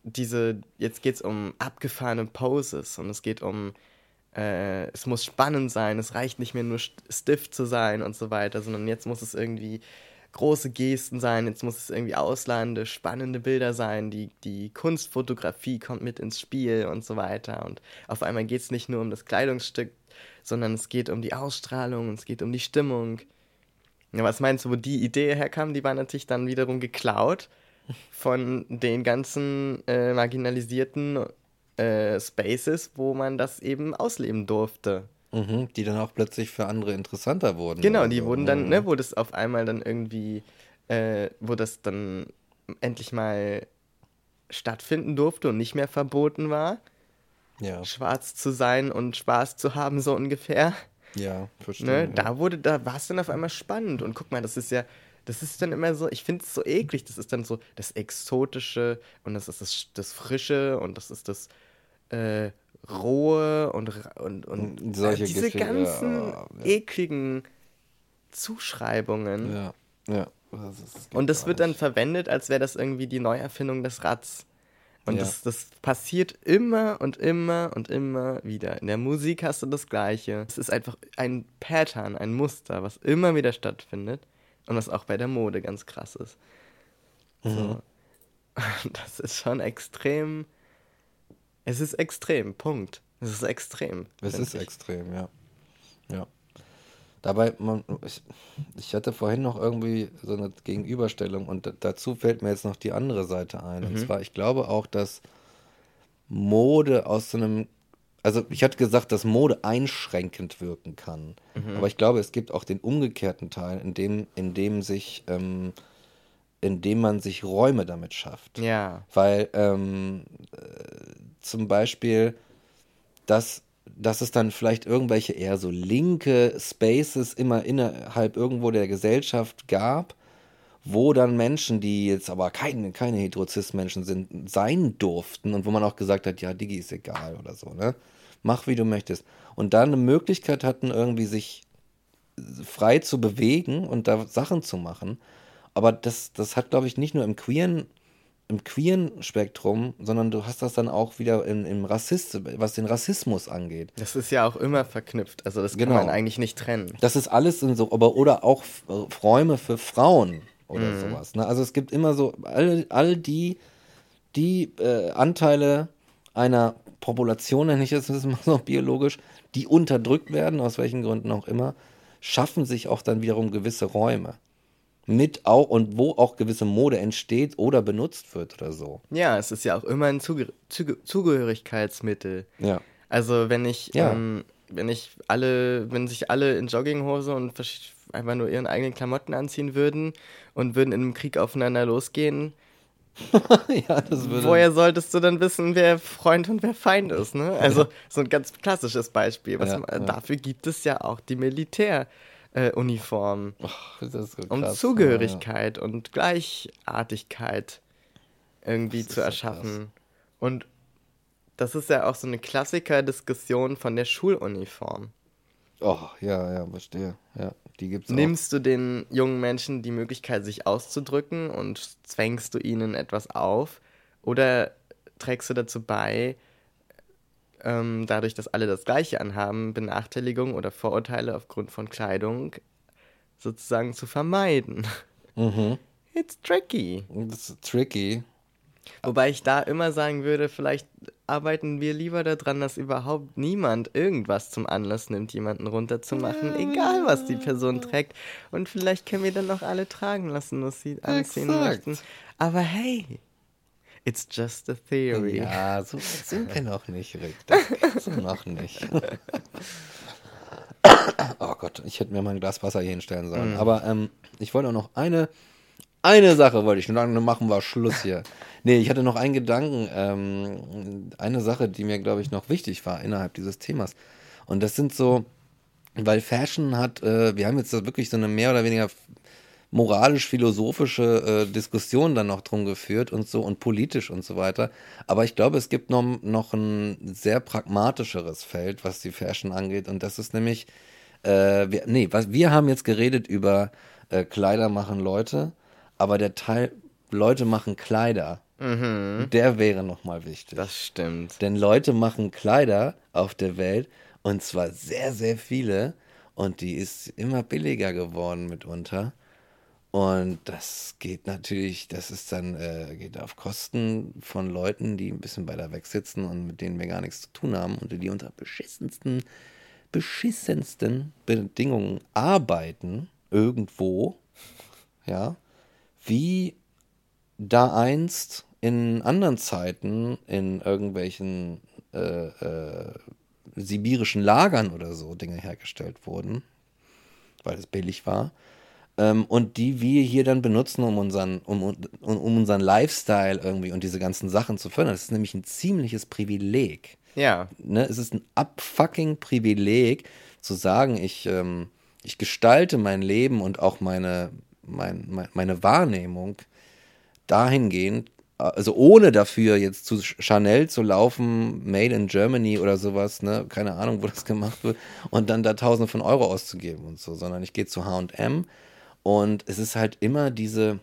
diese, jetzt geht es um abgefahrene Poses und es geht um, äh, es muss spannend sein, es reicht nicht mehr nur st- stiff zu sein und so weiter, sondern jetzt muss es irgendwie große Gesten sein, jetzt muss es irgendwie Auslande, spannende Bilder sein, die, die Kunstfotografie kommt mit ins Spiel und so weiter. Und auf einmal geht es nicht nur um das Kleidungsstück, sondern es geht um die Ausstrahlung, es geht um die Stimmung. Ja, was meinst du, wo die Idee herkam? Die war natürlich dann wiederum geklaut von den ganzen äh, marginalisierten äh, Spaces, wo man das eben ausleben durfte. Mhm, die dann auch plötzlich für andere interessanter wurden. Genau, die so. wurden dann, Mhm. ne, wo das auf einmal dann irgendwie, äh, wo das dann endlich mal stattfinden durfte und nicht mehr verboten war, Ja, schwarz zu sein und Spaß zu haben, so ungefähr. ja, verstehe. Ne, ja. da wurde, da war es dann auf einmal spannend. Und guck mal, das ist ja, das ist dann immer so, ich finde es so eklig, das ist dann so das Exotische und das ist das, das Frische und das ist das äh, Rohe und, und, und Und solche äh, diese Gefühle, ganzen ja, ja. ekligen Zuschreibungen. Ja, ja. Das ist, Und das wird dann verwendet, als wäre das irgendwie die Neuerfindung des Rads. Und Ja. das, das passiert immer und immer und immer wieder. In der Musik hast du das Gleiche. Es ist einfach ein Pattern, ein Muster, was immer wieder stattfindet. Und was auch bei der Mode ganz krass ist. Mhm. So. Das ist schon extrem. Es ist extrem, Punkt. Das ist extrem. Es ist ich. extrem, ja. Ja. Dabei, man, ich, ich hatte vorhin noch irgendwie so eine Gegenüberstellung und da- dazu fällt mir jetzt noch die andere Seite ein. Und zwar, ich glaube auch, dass Mode aus so einem, also ich hatte gesagt, dass Mode einschränkend wirken kann. Aber ich glaube, es gibt auch den umgekehrten Teil, in dem, in dem sich, ähm, in dem man sich Räume damit schafft. Ja. Weil ähm, äh, zum Beispiel, dass, dass es dann vielleicht irgendwelche eher so linke Spaces immer innerhalb irgendwo der Gesellschaft gab, wo dann Menschen, die jetzt aber keine, keine Heterozis-Menschen sind, sein durften und wo man auch gesagt hat, ja, Digi ist egal oder so, ne? Mach, wie du möchtest. Und da eine Möglichkeit hatten, irgendwie sich frei zu bewegen und da Sachen zu machen. Aber das, das hat, glaube ich, nicht nur im queeren, im queeren Spektrum, sondern du hast das dann auch wieder in, im Rassist, was den Rassismus angeht. Das ist ja auch immer verknüpft. Also das Genau. kann man eigentlich nicht trennen. Das ist alles in so, aber oder auch F- Räume für Frauen oder sowas. Ne? Also es gibt immer so all, all die, die äh, Anteile einer Population, nenne ich es jetzt mal so biologisch, die unterdrückt werden, aus welchen Gründen auch immer, schaffen sich auch dann wiederum gewisse Räume. Mit auch und wo auch gewisse Mode entsteht oder benutzt wird oder so. Ja, es ist ja auch immer ein Zuge Zuge Zugehörigkeitsmittel. Ja. Also wenn ich, Ja. ähm, wenn ich alle, wenn sich alle in Jogginghose und einfach nur ihren eigenen Klamotten anziehen würden und würden in einem Krieg aufeinander losgehen, ja, das würde. woher solltest du dann wissen, wer Freund und wer Feind ist, ne? Also so ein ganz klassisches Beispiel. Was Ja, man, ja. Dafür gibt es ja auch die Militäruniform, äh, Uniform, ist so um krass. Zugehörigkeit und Gleichartigkeit irgendwie Das zu so erschaffen. Und das ist ja auch so eine Klassiker-Diskussion von der Schuluniform. Oh, ja, ja, verstehe. Ja, die gibt's auch. Nimmst du den jungen Menschen die Möglichkeit, sich auszudrücken und zwängst du ihnen etwas auf? Oder trägst du dazu bei, ähm, dadurch, dass alle das Gleiche anhaben, Benachteiligung oder Vorurteile aufgrund von Kleidung sozusagen zu vermeiden? Mhm. It's tricky. Ist tricky. Wobei ich da immer sagen würde, vielleicht arbeiten wir lieber daran, dass überhaupt niemand irgendwas zum Anlass nimmt, jemanden runterzumachen, egal was die Person trägt. Und vielleicht können wir dann auch alle tragen lassen, was sie anziehen Exakt. möchten. Aber hey, it's just a theory. Ja, so sind wir noch nicht, Rick. Das noch nicht. oh Gott, ich hätte mir mal ein Glas Wasser hier hinstellen sollen. Aber ähm, ich wollte auch noch eine, eine Sache wollte ich, und dann machen wir Schluss hier. Nee, ich hatte noch einen Gedanken, ähm, eine Sache, die mir, glaube ich, noch wichtig war innerhalb dieses Themas. Und das sind so, weil Fashion hat, äh, wir haben jetzt wirklich so eine mehr oder weniger moralisch-philosophische äh, Diskussion dann noch drum geführt und so und politisch und so weiter. Aber ich glaube, es gibt noch, noch ein sehr pragmatischeres Feld, was die Fashion angeht. Und das ist nämlich, äh, wir, nee, was, wir haben jetzt geredet über äh, Kleider machen Leute, aber der Teil Leute machen Kleider, der wäre nochmal wichtig. Das stimmt. Denn Leute machen Kleider auf der Welt und zwar sehr, sehr viele und die ist immer billiger geworden mitunter. Und das geht natürlich, das ist dann, äh, geht auf Kosten von Leuten, die ein bisschen weiter weg sitzen und mit denen wir gar nichts zu tun haben und die unter beschissensten, beschissensten Bedingungen arbeiten, irgendwo, ja, wie da einst in anderen Zeiten in irgendwelchen äh, äh, sibirischen Lagern oder so Dinge hergestellt wurden, weil es billig war. Ähm, und die wir hier dann benutzen, um unseren, um, um, um unseren Lifestyle irgendwie und diese ganzen Sachen zu fördern. Das ist nämlich ein ziemliches Privileg. Ja, Ne? Es ist ein abfucking Privileg zu sagen, ich, ähm, ich gestalte mein Leben und auch meine, mein, mein, meine Wahrnehmung dahingehend, also ohne dafür jetzt zu Chanel zu laufen, Made in Germany oder sowas, ne, keine Ahnung, wo das gemacht wird, und dann da Tausende von Euro auszugeben und so, sondern ich gehe zu H&M und es ist halt immer diese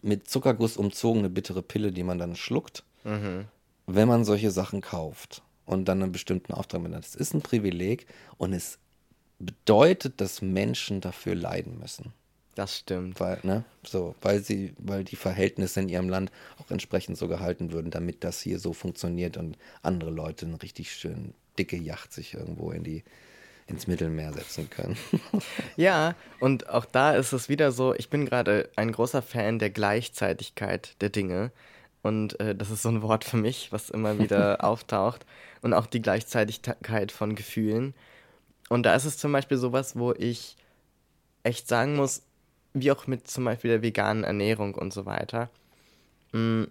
mit Zuckerguss umzogene bittere Pille, die man dann schluckt, wenn man solche Sachen kauft und dann einen bestimmten Auftrag mit. Es ist ein Privileg und es bedeutet, dass Menschen dafür leiden müssen das stimmt. weil, ne, so, weil sie, weil die Verhältnisse in ihrem Land auch entsprechend so gehalten würden, damit das hier so funktioniert und andere Leute einen richtig schönen dicke Yacht sich irgendwo in die, ins Mittelmeer setzen können. Ja, und auch da ist es wieder so, ich bin gerade ein großer Fan der Gleichzeitigkeit der Dinge. Und äh, das ist so ein Wort für mich, was immer wieder auftaucht. Und auch die Gleichzeitigkeit von Gefühlen. Und da ist es zum Beispiel sowas, wo ich echt sagen muss, wie auch mit zum Beispiel der veganen Ernährung und so weiter. mm,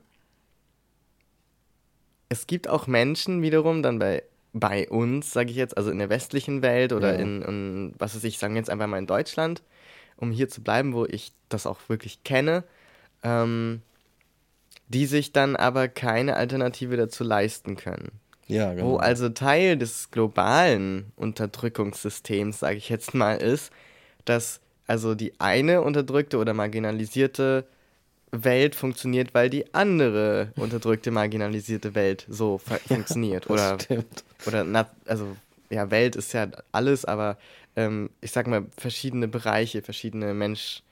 Es gibt auch Menschen wiederum dann bei, bei uns, sage ich jetzt, also in der westlichen Welt oder Ja. in, in, was weiß ich, sagen wir jetzt einfach mal in Deutschland, um hier zu bleiben, wo ich das auch wirklich kenne, ähm, die sich dann aber keine Alternative dazu leisten können. Ja, genau. Wo also Teil des globalen Unterdrückungssystems, sage ich jetzt mal, ist, dass also die eine unterdrückte oder marginalisierte Welt funktioniert, weil die andere unterdrückte, marginalisierte Welt so fu- funktioniert. das Oder, stimmt. oder na, also ja, Welt ist ja alles, aber ähm, ich sag mal, verschiedene Bereiche, verschiedene Mensch,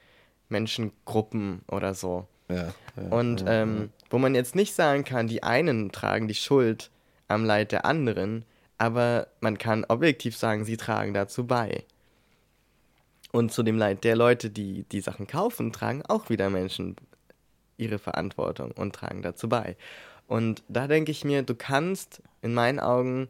Menschengruppen oder so. Ja, ja, Und ja, ähm, wo man jetzt nicht sagen kann, die einen tragen die Schuld am Leid der anderen, aber man kann objektiv sagen, sie tragen dazu bei. Und zu dem Leid der Leute, die die Sachen kaufen, tragen auch wieder Menschen ihre Verantwortung und tragen dazu bei. Und da denke ich mir, du kannst in meinen Augen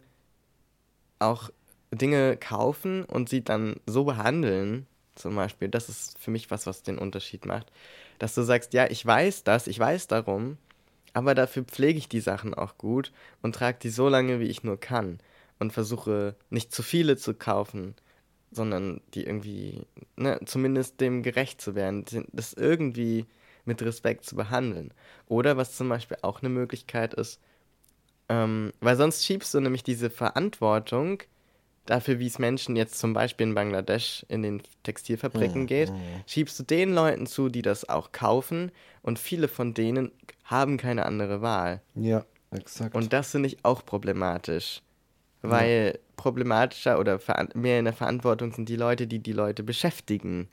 auch Dinge kaufen und sie dann so behandeln, zum Beispiel, das ist für mich was, was den Unterschied macht, dass du sagst, ja, ich weiß das, ich weiß darum, aber dafür pflege ich die Sachen auch gut und trage die so lange, wie ich nur kann und versuche nicht zu viele zu kaufen, sondern die irgendwie, ne, zumindest dem gerecht zu werden, das irgendwie mit Respekt zu behandeln. Oder was zum Beispiel auch eine Möglichkeit ist, ähm, weil sonst schiebst du nämlich diese Verantwortung dafür, wie es Menschen jetzt zum Beispiel in Bangladesch in den Textilfabriken geht, schiebst du den Leuten zu, die das auch kaufen und viele von denen haben keine andere Wahl. ja, exakt. Und das finde ich auch problematisch, weil problematischer oder mehr in der Verantwortung sind die Leute, die die Leute beschäftigen,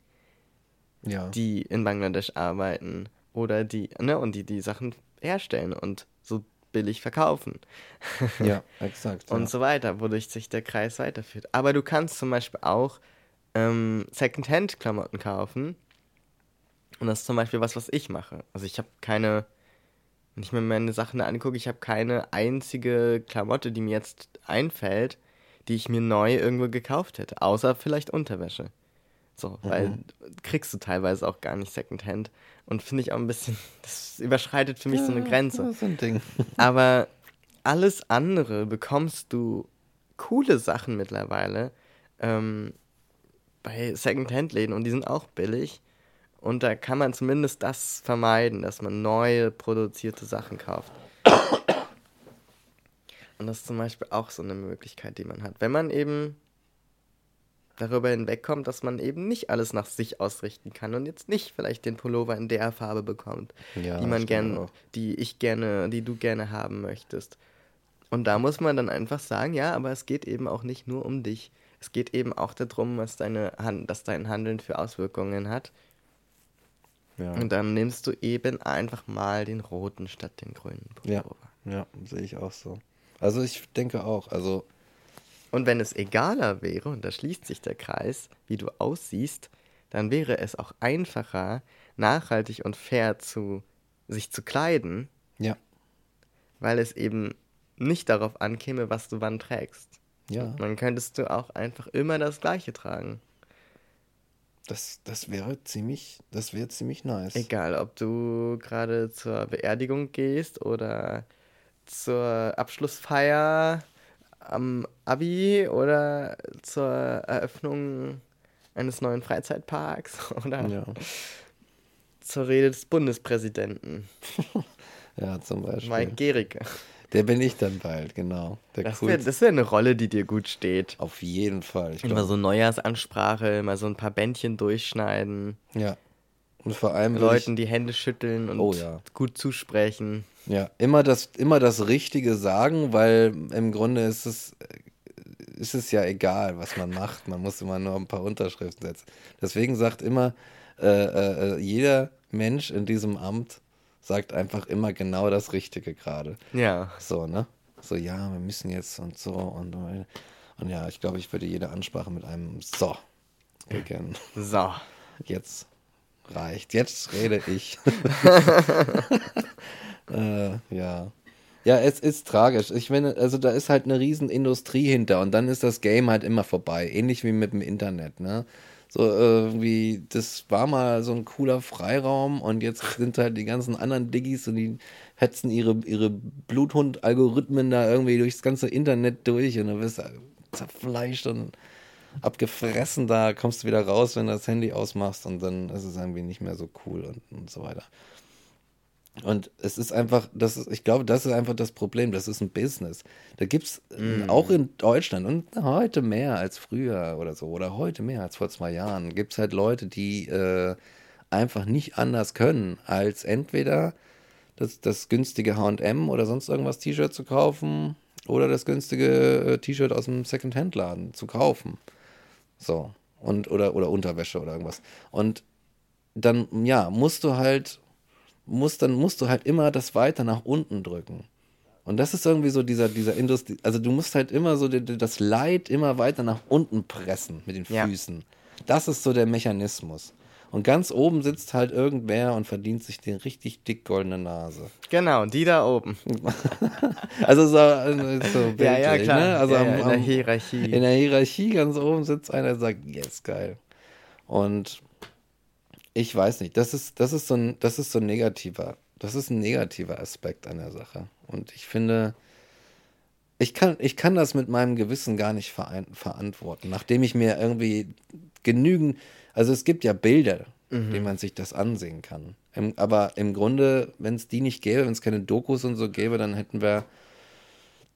ja. die in Bangladesch arbeiten oder die, ne, und die die Sachen herstellen und so billig verkaufen. ja, exakt. und ja. so weiter, wodurch sich der Kreis weiterführt. Aber du kannst zum Beispiel auch ähm, Secondhand-Klamotten kaufen. Und das ist zum Beispiel was, was ich mache. Also ich habe keine, wenn ich mir meine Sachen angucke, ich habe keine einzige Klamotte, die mir jetzt einfällt, die ich mir neu irgendwo gekauft hätte. Außer vielleicht Unterwäsche. So, weil kriegst du teilweise auch gar nicht Secondhand. Und finde ich auch ein bisschen, das überschreitet für mich so eine Grenze. Ja, so ein Ding. Aber alles andere bekommst du coole Sachen mittlerweile ähm, bei Secondhand-Läden und die sind auch billig. Und da kann man zumindest das vermeiden, dass man neue produzierte Sachen kauft. Und das ist zum Beispiel auch so eine Möglichkeit, die man hat. Wenn man eben darüber hinwegkommt, dass man eben nicht alles nach sich ausrichten kann und jetzt nicht vielleicht den Pullover in der Farbe bekommt, Ja, die man stimmt gern, auch. die ich gerne, die du gerne haben möchtest. Und da muss man dann einfach sagen, ja, aber es geht eben auch nicht nur um dich. Es geht eben auch darum, was deine Hand, dass dein Handeln für Auswirkungen hat. Ja. Und dann nimmst du eben einfach mal den roten statt den grünen Ja, Pullover. ja, sehe ich auch so. Also ich denke auch, also Und wenn es egaler wäre, und da schließt sich der Kreis, wie du aussiehst, dann wäre es auch einfacher, nachhaltig und fair zu sich zu kleiden, ja, weil es eben nicht darauf ankäme, was du wann trägst. ja, Dann könntest du auch einfach immer das Gleiche tragen. das, das wäre ziemlich, das wäre ziemlich nice. Egal, ob du gerade zur Beerdigung gehst oder zur Abschlussfeier am Abi oder zur Eröffnung eines neuen Freizeitparks oder Ja, zur Rede des Bundespräsidenten. ja, zum Beispiel. Mike Gericke. Der bin ich dann bald, genau. Der Das wäre wär eine Rolle, die dir gut steht. Auf jeden Fall. Ich Immer glaub, so Neujahrsansprache, immer so ein paar Bändchen durchschneiden, ja. Und vor allem Leuten die Hände schütteln und Oh ja. gut zusprechen. ich, ja, immer das, immer das Richtige sagen, weil im Grunde ist es, ist es ja egal, was man macht. Man muss immer nur ein paar Unterschriften setzen. Deswegen sagt immer, äh, äh, äh, jeder Mensch in diesem Amt sagt einfach immer genau das Richtige gerade. Ja. So, ne? So, ja, wir müssen jetzt und so und, und ja, ich glaube, ich würde jede Ansprache mit einem So beginnen. So. Jetzt reicht. Jetzt rede ich. äh, ja. Ja, es ist tragisch. Ich meine, also da ist halt eine riesen Industrie hinter und dann ist das Game halt immer vorbei. Ähnlich wie mit dem Internet, ne? So irgendwie, das war mal so ein cooler Freiraum und jetzt sind halt die ganzen anderen Diggis und die hetzen ihre, ihre Bluthund-Algorithmen da irgendwie durchs ganze Internet durch und du wirst zerfleischt und abgefressen, da kommst du wieder raus, wenn du das Handy ausmachst und dann ist es irgendwie nicht mehr so cool und, und so weiter. Und es ist einfach, das ist, ich glaube, das ist einfach das Problem. Das ist ein Business. Da gibt es mm. auch in Deutschland und heute mehr als früher oder so, oder heute mehr als vor zwei Jahren, gibt es halt Leute, die äh, einfach nicht anders können, als entweder das, das günstige HM oder sonst irgendwas T-Shirt zu kaufen oder das günstige äh, T-Shirt aus dem Second-Hand-Laden zu kaufen. So. Und, oder, oder Unterwäsche oder irgendwas. Und dann, ja, musst du halt musst, dann musst du halt immer das weiter nach unten drücken. Und das ist irgendwie so dieser, dieser Industrie, also du musst halt immer so das Leid immer weiter nach unten pressen mit den Füßen. Ja. Das ist so der Mechanismus. Und ganz oben sitzt halt irgendwer und verdient sich den richtig dick goldene Nase. Genau, die da oben. also so, äh, so bildlich, ja, ja, klar. Ne? Also ja, am, in der Hierarchie. In der Hierarchie ganz oben sitzt einer, der sagt, yes, geil. Und ich weiß nicht, das ist, das ist so ein, das ist so ein negativer, das ist ein negativer Aspekt an der Sache. Und ich finde, ich kann, ich kann das mit meinem Gewissen gar nicht verantworten, nachdem ich mir irgendwie genügend, also es gibt ja Bilder, mhm. denen man sich das ansehen kann. Im, aber im Grunde, wenn es die nicht gäbe, wenn es keine Dokus und so gäbe, dann hätten wir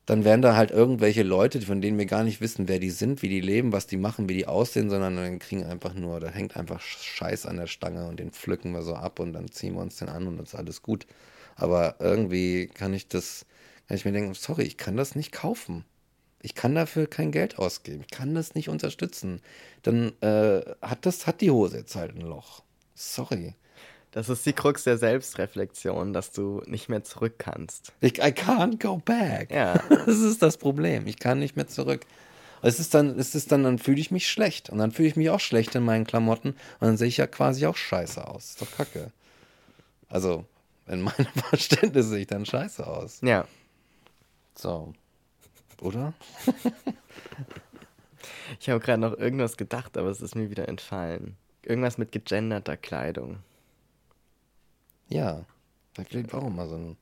dann wären da halt irgendwelche Leute, von denen wir gar nicht wissen, wer die sind, wie die leben, was die machen, wie die aussehen, sondern dann kriegen einfach nur, da hängt einfach Scheiß an der Stange und den pflücken wir so ab und dann ziehen wir uns den an und dann ist alles gut. Aber irgendwie kann ich das, kann ich mir denken, sorry, ich kann das nicht kaufen. Ich kann dafür kein Geld ausgeben. Ich kann das nicht unterstützen. Dann äh, hat das, hat die Hose jetzt halt ein Loch. Sorry. Das ist die Krux der Selbstreflexion, dass du nicht mehr zurück kannst. Ich, I can't go back. Ja. Das ist das Problem. Ich kann nicht mehr zurück. Es ist dann, es ist dann, dann fühle ich mich schlecht. Und dann fühle ich mich auch schlecht in meinen Klamotten. Und dann sehe ich ja quasi auch scheiße aus. Ist doch kacke. Also, in meinem Verständnis sehe ich dann scheiße aus. Ja. So. Oder? ich habe gerade noch irgendwas gedacht, aber es ist mir wieder entfallen. Irgendwas mit gegenderter Kleidung. Ja, da klebt auch immer so ein,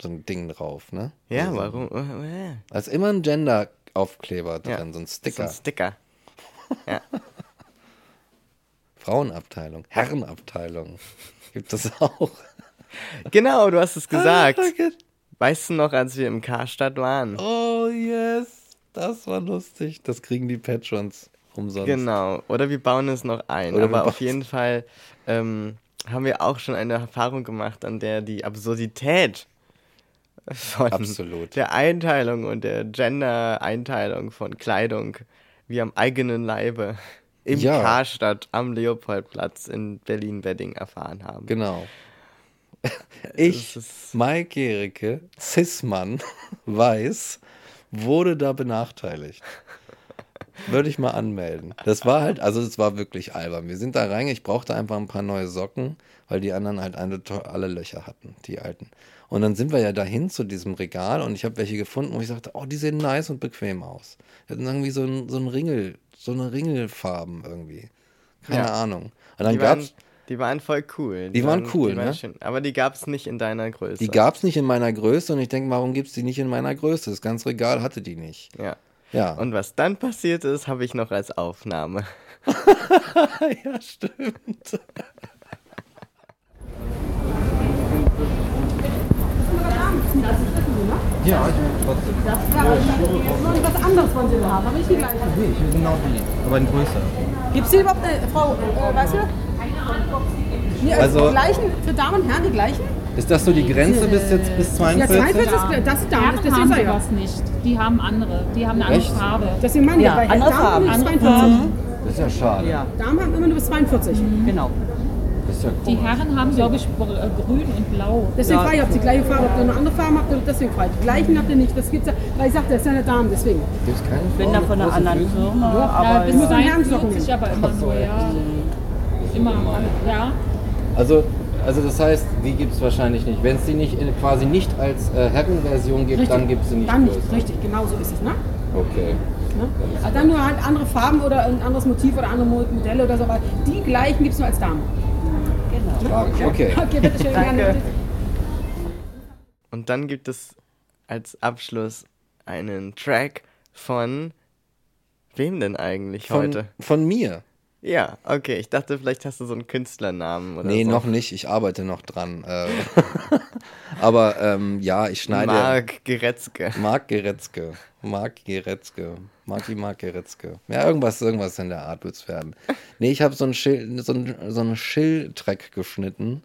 so ein Ding drauf, ne? Ja, also, warum? Oh, Da ist immer ein Gender-Aufkleber drin, Ja. so ein Sticker. So ein Sticker. Ja. Frauenabteilung, Herrenabteilung. Gibt es auch. Genau, du hast es gesagt. Weißt du noch, als wir im Karstadt waren? Oh, yes. Das war lustig. Das kriegen die Patrons umsonst. Genau. Oder wir bauen es noch ein. Oder Aber auf jeden Fall ähm, haben wir auch schon eine Erfahrung gemacht, an der die Absurdität von Absolut. der Einteilung und der Gender-Einteilung von Kleidung wie am eigenen Leibe im Ja. Karstadt am Leopoldplatz in Berlin-Wedding erfahren haben. Genau. Ich, Mike Gericke, Cis-Mann, weiß, wurde da benachteiligt. Würde ich mal anmelden. Das war halt, also es war wirklich albern. Wir sind da rein, ich brauchte einfach ein paar neue Socken, weil die anderen halt eine, alle Löcher hatten, die alten. Und dann sind wir ja dahin zu diesem Regal und ich habe welche gefunden, wo ich sagte, oh, die sehen nice und bequem aus. Die hatten irgendwie so ein, so ein Ringel, so eine Ringelfarben irgendwie. Keine Ja. Ahnung. Und dann waren, gab's, die waren voll cool. Die waren cool, die waren ne? schön. Aber die gab es nicht in deiner Größe. die gab's nicht in meiner Größe und ich denke, warum gibt's die nicht in meiner Größe? Das ganze Regal hatte die nicht. Ja. Ja. Und was dann passiert ist, habe ich noch als Aufnahme. ja, stimmt. Ja, ich trotzdem. Noch was anderes wollen Sie haben, aber nicht die gleiche. Nee, ich will genau die, aber in größer. Gibt es hier überhaupt eine Frau, äh, weißt du? Nee, also Also- die gleichen, für Damen und Herren die gleichen? Ist das so die Grenze bis jetzt bis Ja, 42? 42 ist das ist Damen, Herren das haben ja. nicht. Die haben andere. Die haben eine andere Echt? Farbe. Deswegen meine ich, Ja, bei andere Damen Farben. nur bis Andere 42. Das ist ja schade. Ja, Damen haben immer nur bis 42. genau. Das ist ja Die. Herren haben, glaube ich, äh, grün und blau. Deswegen Ja. frage ich, ob die gleiche Farbe, ob ihr eine andere Farbe habt, oder deswegen frage ich. Die gleichen habt ihr nicht, das gibt's ja, weil ich sagte, das ist ja eine Dame, deswegen. Gibt's keine Ich bin da von einer anderen? Firma, Ja, aber ja, bis 40 aber immer so, nur, ja. ja. Immer, ja. Also, also das heißt, die gibt es wahrscheinlich nicht. Wenn es die nicht in, quasi nicht als äh, Herrenversion gibt, dann gibt es sie nicht Dann nicht, größer. richtig, genau so ist es, ne? Okay. ne? Aber dann nur halt andere Farben oder ein anderes Motiv oder andere Mo- Modelle oder so, aber die gleichen gibt es nur als Dame. genau. Frage. Okay. Okay, bitte schön, Danke. gerne. Und dann gibt es als Abschluss einen Track von wem denn eigentlich Von, heute? von mir. Ja, okay. Ich dachte, vielleicht hast du so einen Künstlernamen oder Nee, so. noch nicht. Ich arbeite noch dran. Äh, Aber ähm, ja, ich schneide. Marc Geretzke. Marc Geretzke. Marc Geretzke. Marki Marc Geretzke. Ja, irgendwas, irgendwas in der Art wird es werden. Nee, ich habe so einen Schill, so einen, so einen Schill-Track geschnitten.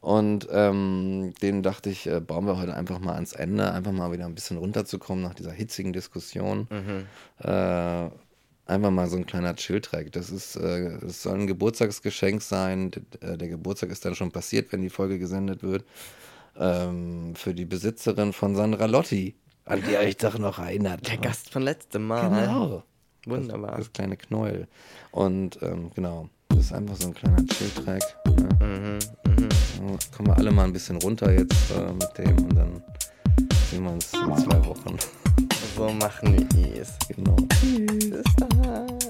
Und ähm, den dachte ich, äh, bauen wir heute einfach mal ans Ende, einfach mal wieder ein bisschen runterzukommen nach dieser hitzigen Diskussion. Äh, einfach mal so ein kleiner Chill-Track. Das ist, äh, das soll ein Geburtstagsgeschenk sein. D äh, der Geburtstag ist dann schon passiert, wenn die Folge gesendet wird. Ähm, für die Besitzerin von Sandra Lotti, an die euch doch noch erinnert. Der Gast von letztem Mal. Genau. Wunderbar. Das, das kleine Knäuel. Und ähm, genau, das ist einfach so ein kleiner Chill-Track. Ne? Mhm, mhm. Ja, Kommen wir alle mal ein bisschen runter jetzt äh, mit dem und dann sehen wir uns in zwei Wochen. So machen wir es. Genau. Dann.